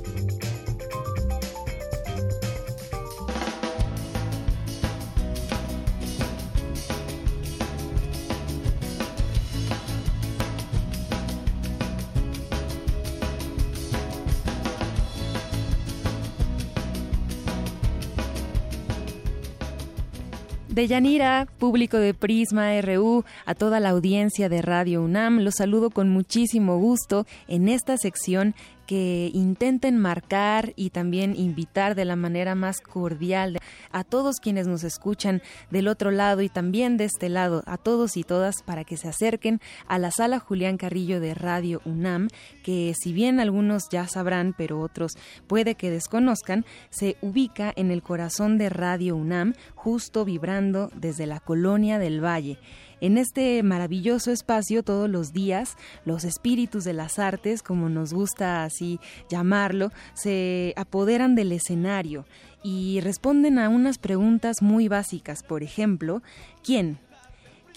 Deyanira, público de Prisma RU, a toda la audiencia de Radio UNAM, los saludo con muchísimo gusto en esta sección que intenten marcar y también invitar de la manera más cordial a todos quienes nos escuchan del otro lado y también de este lado, a todos y todas para que se acerquen a la sala Julián Carrillo de Radio UNAM, que si bien algunos ya sabrán, pero otros puede que desconozcan, se ubica en el corazón de Radio UNAM, justo vibrando desde la colonia del Valle. En este maravilloso espacio todos los días los espíritus de las artes, como nos gusta así llamarlo, se apoderan del escenario y responden a unas preguntas muy básicas. Por ejemplo, ¿quién?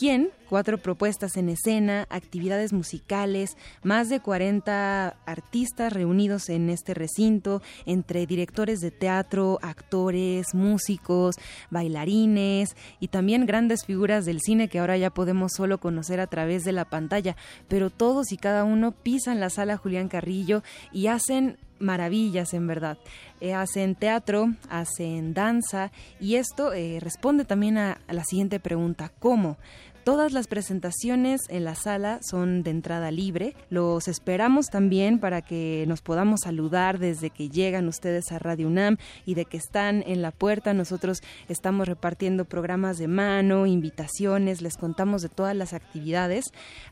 ¿Quién? Cuatro propuestas en escena, actividades musicales, más de 40 artistas reunidos en este recinto, entre directores de teatro, actores, músicos, bailarines y también grandes figuras del cine que ahora ya podemos solo conocer a través de la pantalla, pero todos y cada uno pisan la sala Julián Carrillo y hacen maravillas en verdad. Eh, hacen teatro, hacen danza y esto eh, responde también a la siguiente pregunta, ¿cómo? Todas las presentaciones en la sala son de entrada libre. Los esperamos también para que nos podamos saludar desde que llegan ustedes a Radio UNAM y de que están en la puerta. Nosotros estamos repartiendo programas de mano, invitaciones, les contamos de todas las actividades.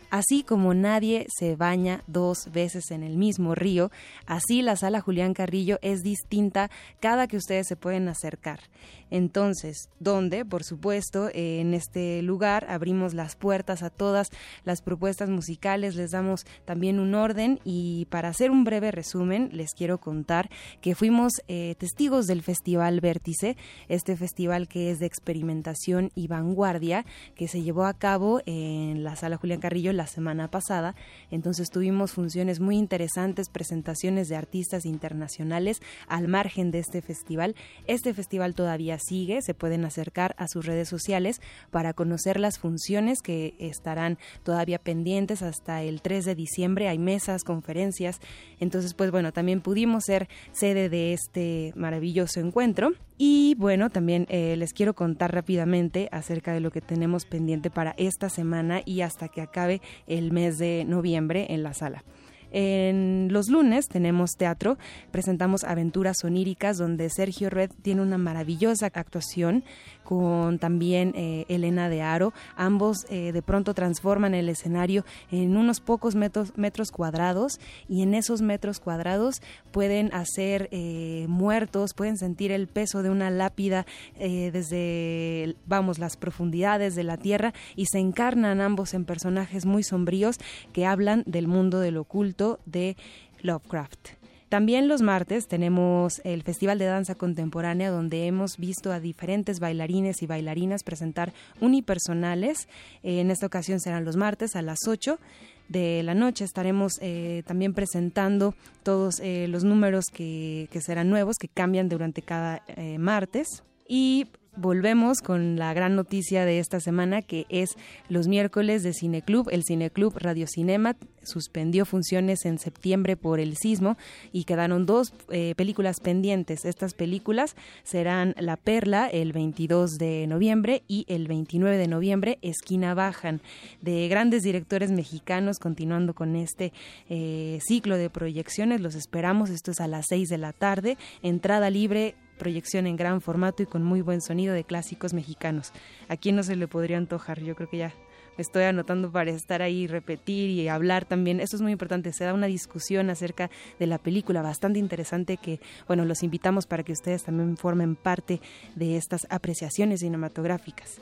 Así como nadie se baña dos veces en el mismo río, así la sala Julián Carrillo es distinta cada que ustedes se pueden acercar. Entonces, ¿dónde? Por supuesto, en este lugar abrimos las puertas a todas las propuestas musicales, les damos también un orden y para hacer un breve resumen, les quiero contar que fuimos eh, testigos del Festival Vértice, este festival que es de experimentación y vanguardia, que se llevó a cabo en la sala Julián Carrillo la semana pasada. Entonces tuvimos funciones muy interesantes, presentaciones de artistas internacionales al margen de este festival. Este festival todavía sigue, se pueden acercar a sus redes sociales para conocer las funciones que estarán todavía pendientes hasta el 3 de diciembre. Hay mesas, conferencias. Entonces, pues bueno, también pudimos ser sede de este maravilloso encuentro. Y bueno, también eh, les quiero contar rápidamente acerca de lo que tenemos pendiente para esta semana y hasta que acabe el mes de noviembre en la sala. En los lunes tenemos teatro, presentamos Aventuras Oníricas, donde Sergio Red tiene una maravillosa actuación con también eh, Elena de Aro. Ambos eh, de pronto transforman el escenario en unos pocos metros, metros cuadrados y en esos metros cuadrados pueden hacer eh, muertos, pueden sentir el peso de una lápida desde, vamos, las profundidades de la tierra y se encarnan ambos en personajes muy sombríos que hablan del mundo del oculto de Lovecraft. También los martes tenemos el Festival de Danza Contemporánea donde hemos visto a diferentes bailarines y bailarinas presentar unipersonales. en esta ocasión serán los martes a las 8 de la noche. Estaremos eh, también presentando todos eh, los números que, serán nuevos, que cambian durante cada eh, martes. Y volvemos con la gran noticia de esta semana que es los miércoles de Cineclub. El Cineclub Radio Cinema suspendió funciones en septiembre por el sismo y quedaron dos eh, películas pendientes. Estas películas serán La Perla el 22 de noviembre y el 29 de noviembre Esquina Bajan de grandes directores mexicanos continuando con este eh, ciclo de proyecciones. Los esperamos. Esto es a las 6 de la tarde. Entrada libre proyección en gran formato y con muy buen sonido de clásicos mexicanos. ¿A quién no se le podría antojar? Yo creo que ya estoy anotando para estar ahí, repetir y hablar también. Eso es muy importante. Se da una discusión acerca de la película bastante interesante que, bueno, los invitamos para que ustedes también formen parte de estas apreciaciones cinematográficas.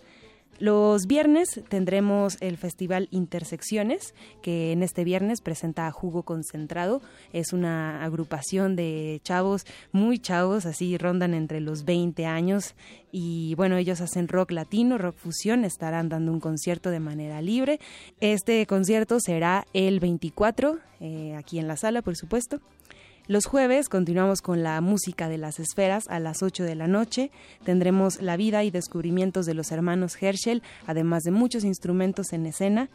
Los viernes tendremos el Festival Intersecciones, que en este viernes presenta a Jugo Concentrado. Es una agrupación de chavos, muy chavos, así rondan entre los 20 años. Y bueno, ellos hacen rock latino, rock fusión, estarán dando un concierto de manera libre. Este concierto será el 24, eh, aquí en la sala, por supuesto. Los jueves continuamos con la música de las esferas a las 8 de la noche. Tendremos la vida y descubrimientos de los hermanos Herschel, además de muchos instrumentos en escena.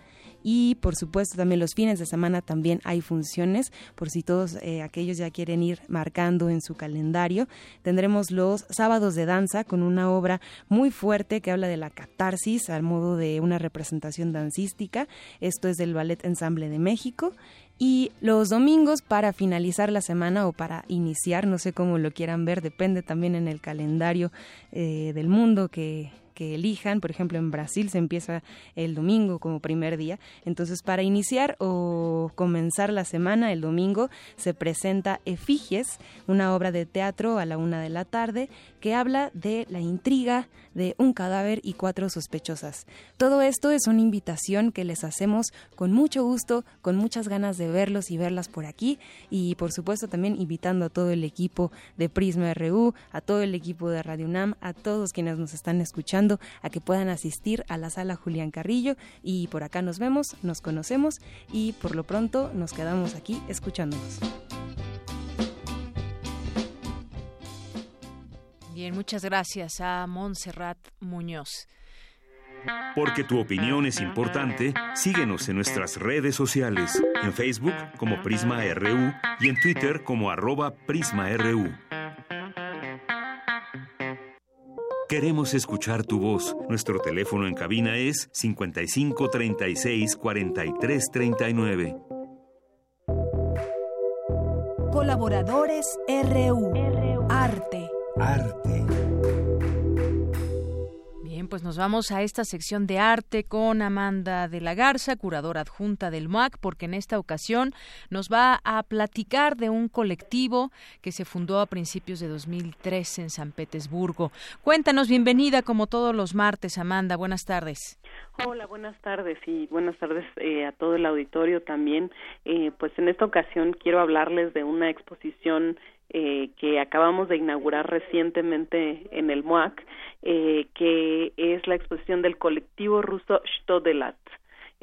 y por supuesto también los fines de semana también hay funciones por si todos eh, aquellos ya quieren ir marcando en su calendario. Tendremos los sábados de danza con una obra muy fuerte que habla de la catarsis al modo de una representación dancística. Esto es del Ballet Ensamble de México. Y los domingos para finalizar la semana o para iniciar, no sé cómo lo quieran ver, depende también en el calendario eh, del mundo que, que elijan. Por ejemplo, en Brasil se empieza el domingo como primer día. Entonces, para iniciar o comenzar la semana, el domingo, se presenta Efigies, una obra de teatro a la una de la tarde que habla de la intriga de un cadáver y cuatro sospechosas. Todo esto es una invitación que les hacemos con mucho gusto, con muchas ganas de verlos y verlas por aquí y por supuesto también invitando a todo el equipo de Prisma RU, a todo el equipo de Radio UNAM, a todos quienes nos están escuchando a que puedan asistir a la sala Julián Carrillo y por acá nos vemos, nos conocemos y por lo pronto nos quedamos aquí escuchándonos. Bien, muchas gracias a Montserrat Muñoz. Porque tu opinión es importante, síguenos en nuestras redes sociales, en Facebook como Prisma RU y en Twitter como arroba PrismaRU. Queremos escuchar tu voz. Nuestro teléfono en cabina es 55 36 43 39. Colaboradores RU. Arte. Arte pues nos vamos a esta sección de arte con Amanda de la Garza, curadora adjunta del MAC, porque en esta ocasión nos va a platicar de un colectivo que se fundó a principios de 2003 en San Petersburgo. Cuéntanos, bienvenida como todos los martes, Amanda. Buenas tardes. Hola, buenas tardes y buenas tardes eh, a todo el auditorio también. Eh, pues en esta ocasión quiero hablarles de una exposición eh, que acabamos de inaugurar recientemente en el MOAC, eh, que es la exposición del colectivo ruso Stodelat,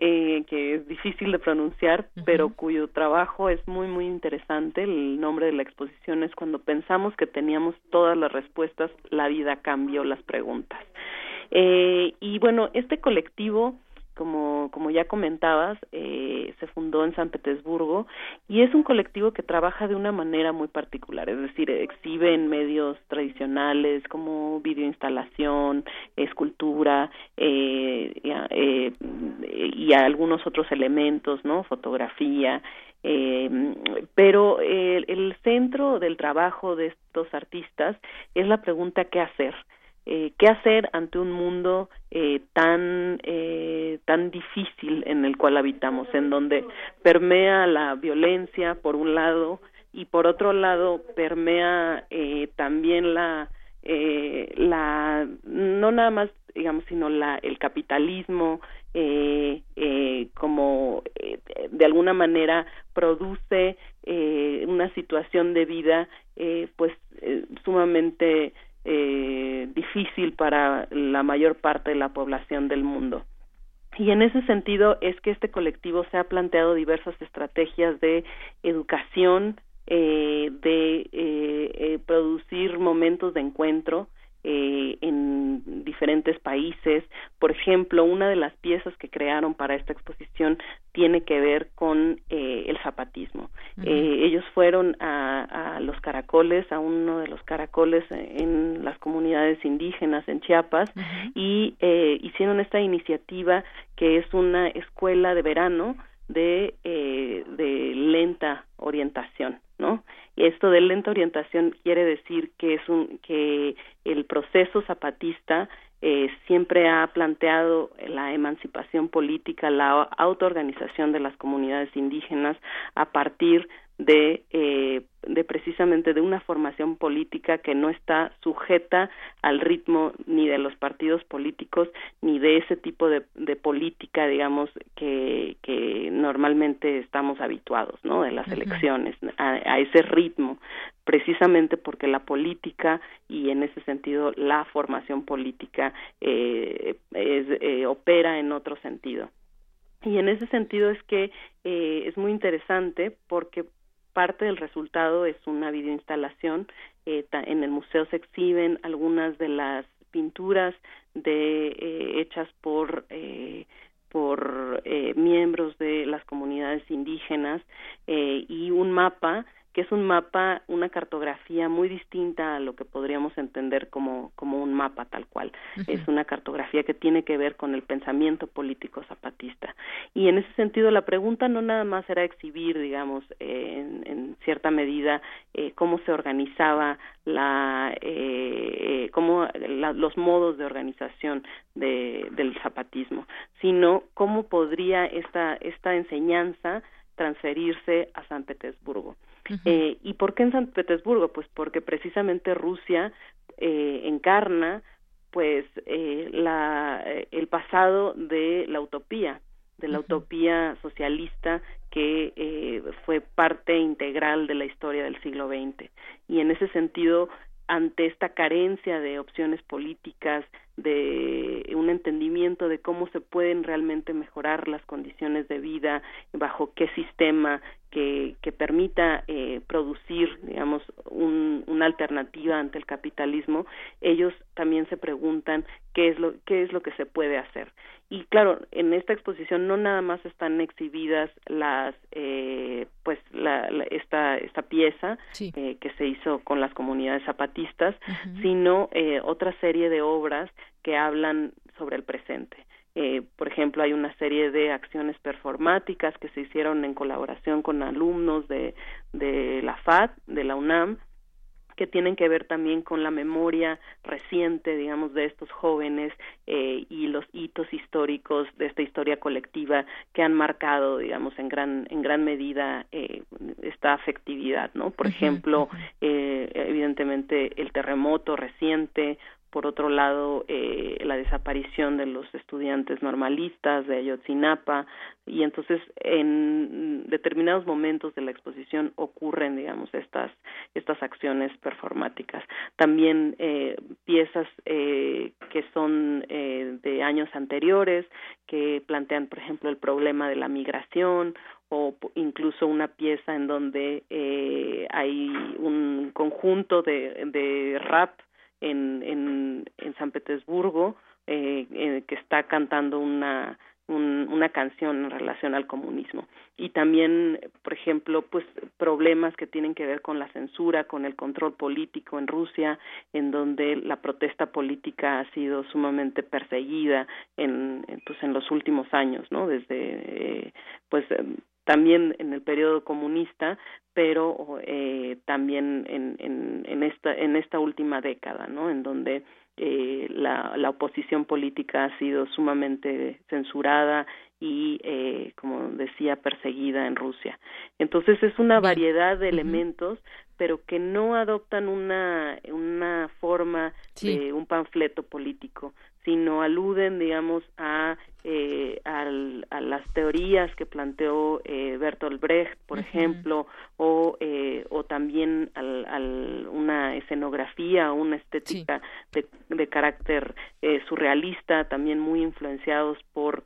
eh, que es difícil de pronunciar, pero cuyo trabajo es muy, muy interesante. El nombre de la exposición es Cuando pensamos que teníamos todas las respuestas, la vida cambió las preguntas. Eh, y bueno, este colectivo como, como ya comentabas, eh, se fundó en San Petersburgo y es un colectivo que trabaja de una manera muy particular, es decir, exhibe en medios tradicionales como videoinstalación, escultura eh, eh, y algunos otros elementos, ¿no? Fotografía, eh, pero el, el centro del trabajo de estos artistas es la pregunta qué hacer eh, qué hacer ante un mundo eh, tan eh, tan difícil en el cual habitamos, en donde permea la violencia por un lado y por otro lado permea eh, también la eh, la no nada más digamos sino la el capitalismo eh, como de alguna manera produce una situación de vida pues sumamente eh, difícil para la mayor parte de la población del mundo. Y en ese sentido es que este colectivo se ha planteado diversas estrategias de educación, eh, de eh, eh, producir momentos de encuentro, eh, en diferentes países. Por ejemplo, una de las piezas que crearon para esta exposición tiene que ver con eh, el zapatismo. eh, ellos fueron a, a, los caracoles, a uno de los caracoles en las comunidades indígenas en Chiapas uh -huh. y eh, hicieron esta iniciativa que es una escuela de verano de, eh, de lenta orientación, ¿no? Esto de lenta orientación quiere decir que es un que el proceso zapatista eh, siempre ha planteado la emancipación política, la autoorganización de las comunidades indígenas a partir de, eh, de precisamente de una formación política que no está sujeta al ritmo ni de los partidos políticos ni de ese tipo de, de política digamos que, que normalmente estamos habituados no de las elecciones a, a ese ritmo precisamente porque la política y en ese sentido la formación política eh, eh, opera en otro sentido y en ese sentido es que eh, es muy interesante porque parte del resultado es una videoinstalación. Eh, en el museo se exhiben algunas de las pinturas de eh, hechas por por eh, miembros de las comunidades indígenas y un mapa que es un mapa, una cartografía muy distinta a lo que podríamos entender como, como un mapa tal cual. Es una cartografía que tiene que ver con el pensamiento político zapatista. Y en ese sentido la pregunta no nada más era exhibir, digamos, en, en, cierta medida eh, cómo se organizaba la, eh, cómo los modos de organización de, del zapatismo, sino cómo podría esta, esta enseñanza transferirse a San Petersburgo. Eh, ¿Y por qué en San Petersburgo? Pues porque precisamente Rusia eh, encarna pues eh, la, el pasado de la utopía, de la utopía socialista que fue parte integral de la historia del siglo XX. Y en ese sentido, ante esta carencia de opciones políticas, de un entendimiento de cómo se pueden realmente mejorar las condiciones de vida, bajo qué sistema que, que permita eh, producir, digamos, un, una alternativa ante el capitalismo, ellos también se preguntan qué es lo, qué es lo que se puede hacer. Y claro, en esta exposición no nada más están exhibidas las, eh, pues, la, esta, esta pieza eh, que se hizo con las comunidades zapatistas, sino eh, otra serie de obras que hablan sobre el presente. Eh, por ejemplo, hay una serie de acciones performáticas que se hicieron en colaboración con alumnos de, de la FAD, de la UNAM, que tienen que ver también con la memoria reciente, digamos, de estos jóvenes eh, y los hitos históricos de esta historia colectiva que han marcado, digamos, en gran en gran medida eh, esta afectividad, ¿no? Por ejemplo, eh, evidentemente el terremoto reciente por otro lado eh, la desaparición de los estudiantes normalistas de Ayotzinapa y entonces en determinados momentos de la exposición ocurren digamos estas estas acciones performáticas. También eh, piezas eh, que son eh, de años anteriores que plantean por ejemplo el problema de la migración o incluso una pieza en donde eh, hay un conjunto de, de rap en, en, en San Petersburgo eh, que está cantando una una canción en relación al comunismo. Y también por ejemplo pues problemas que tienen que ver con la censura con el control político en Rusia en donde la protesta política ha sido sumamente perseguida en pues en los últimos años no desde eh, pues también en el periodo comunista, pero eh, también en, en, en, esta en última década, ¿no? En donde eh, la, la oposición política ha sido sumamente censurada y, eh, como decía, perseguida en Rusia. Entonces es una variedad de elementos, pero que no adoptan una, una forma de un panfleto político, sino aluden, digamos, a, eh, a las teorías que planteó eh, Bertolt Brecht, por ejemplo, o, eh, o también al, al una escenografía, una estética de, de carácter eh, surrealista, también muy influenciados por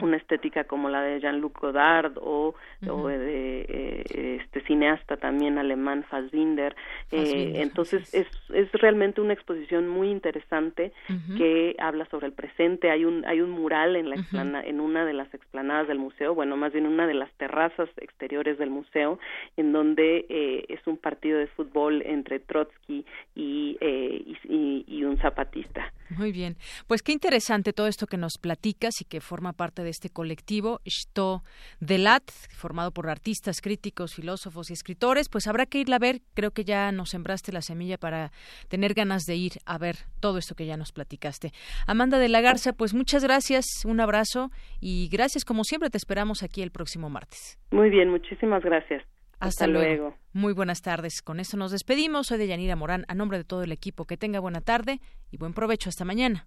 una estética como la de Jean-Luc Godard o, o de eh, este cineasta también alemán Fassbinder. Eh, entonces es, es realmente una exposición muy interesante que habla sobre el presente. Hay un hay un mural en la explana, en una de las explanadas del museo, bueno más bien una de las terrazas exteriores del museo, en donde eh, es un partido de fútbol entre Trotsky y, eh, y, y un zapatista. Muy bien, pues qué interesante todo esto que nos platicas y que forma parte de este colectivo, Shto Delat, formado por artistas, críticos, filósofos y escritores. Pues habrá que irla a ver. Creo que ya nos sembraste la semilla para tener ganas de ir a ver todo esto que ya nos platicaste. Amanda de la Garza, pues muchas gracias, un abrazo y gracias como siempre. Te esperamos aquí el próximo martes. Muy bien, muchísimas gracias. Hasta, luego. Muy buenas tardes. Con esto nos despedimos. Soy de Yanira Morán. A nombre de todo el equipo, que tenga buena tarde y buen provecho. Hasta mañana.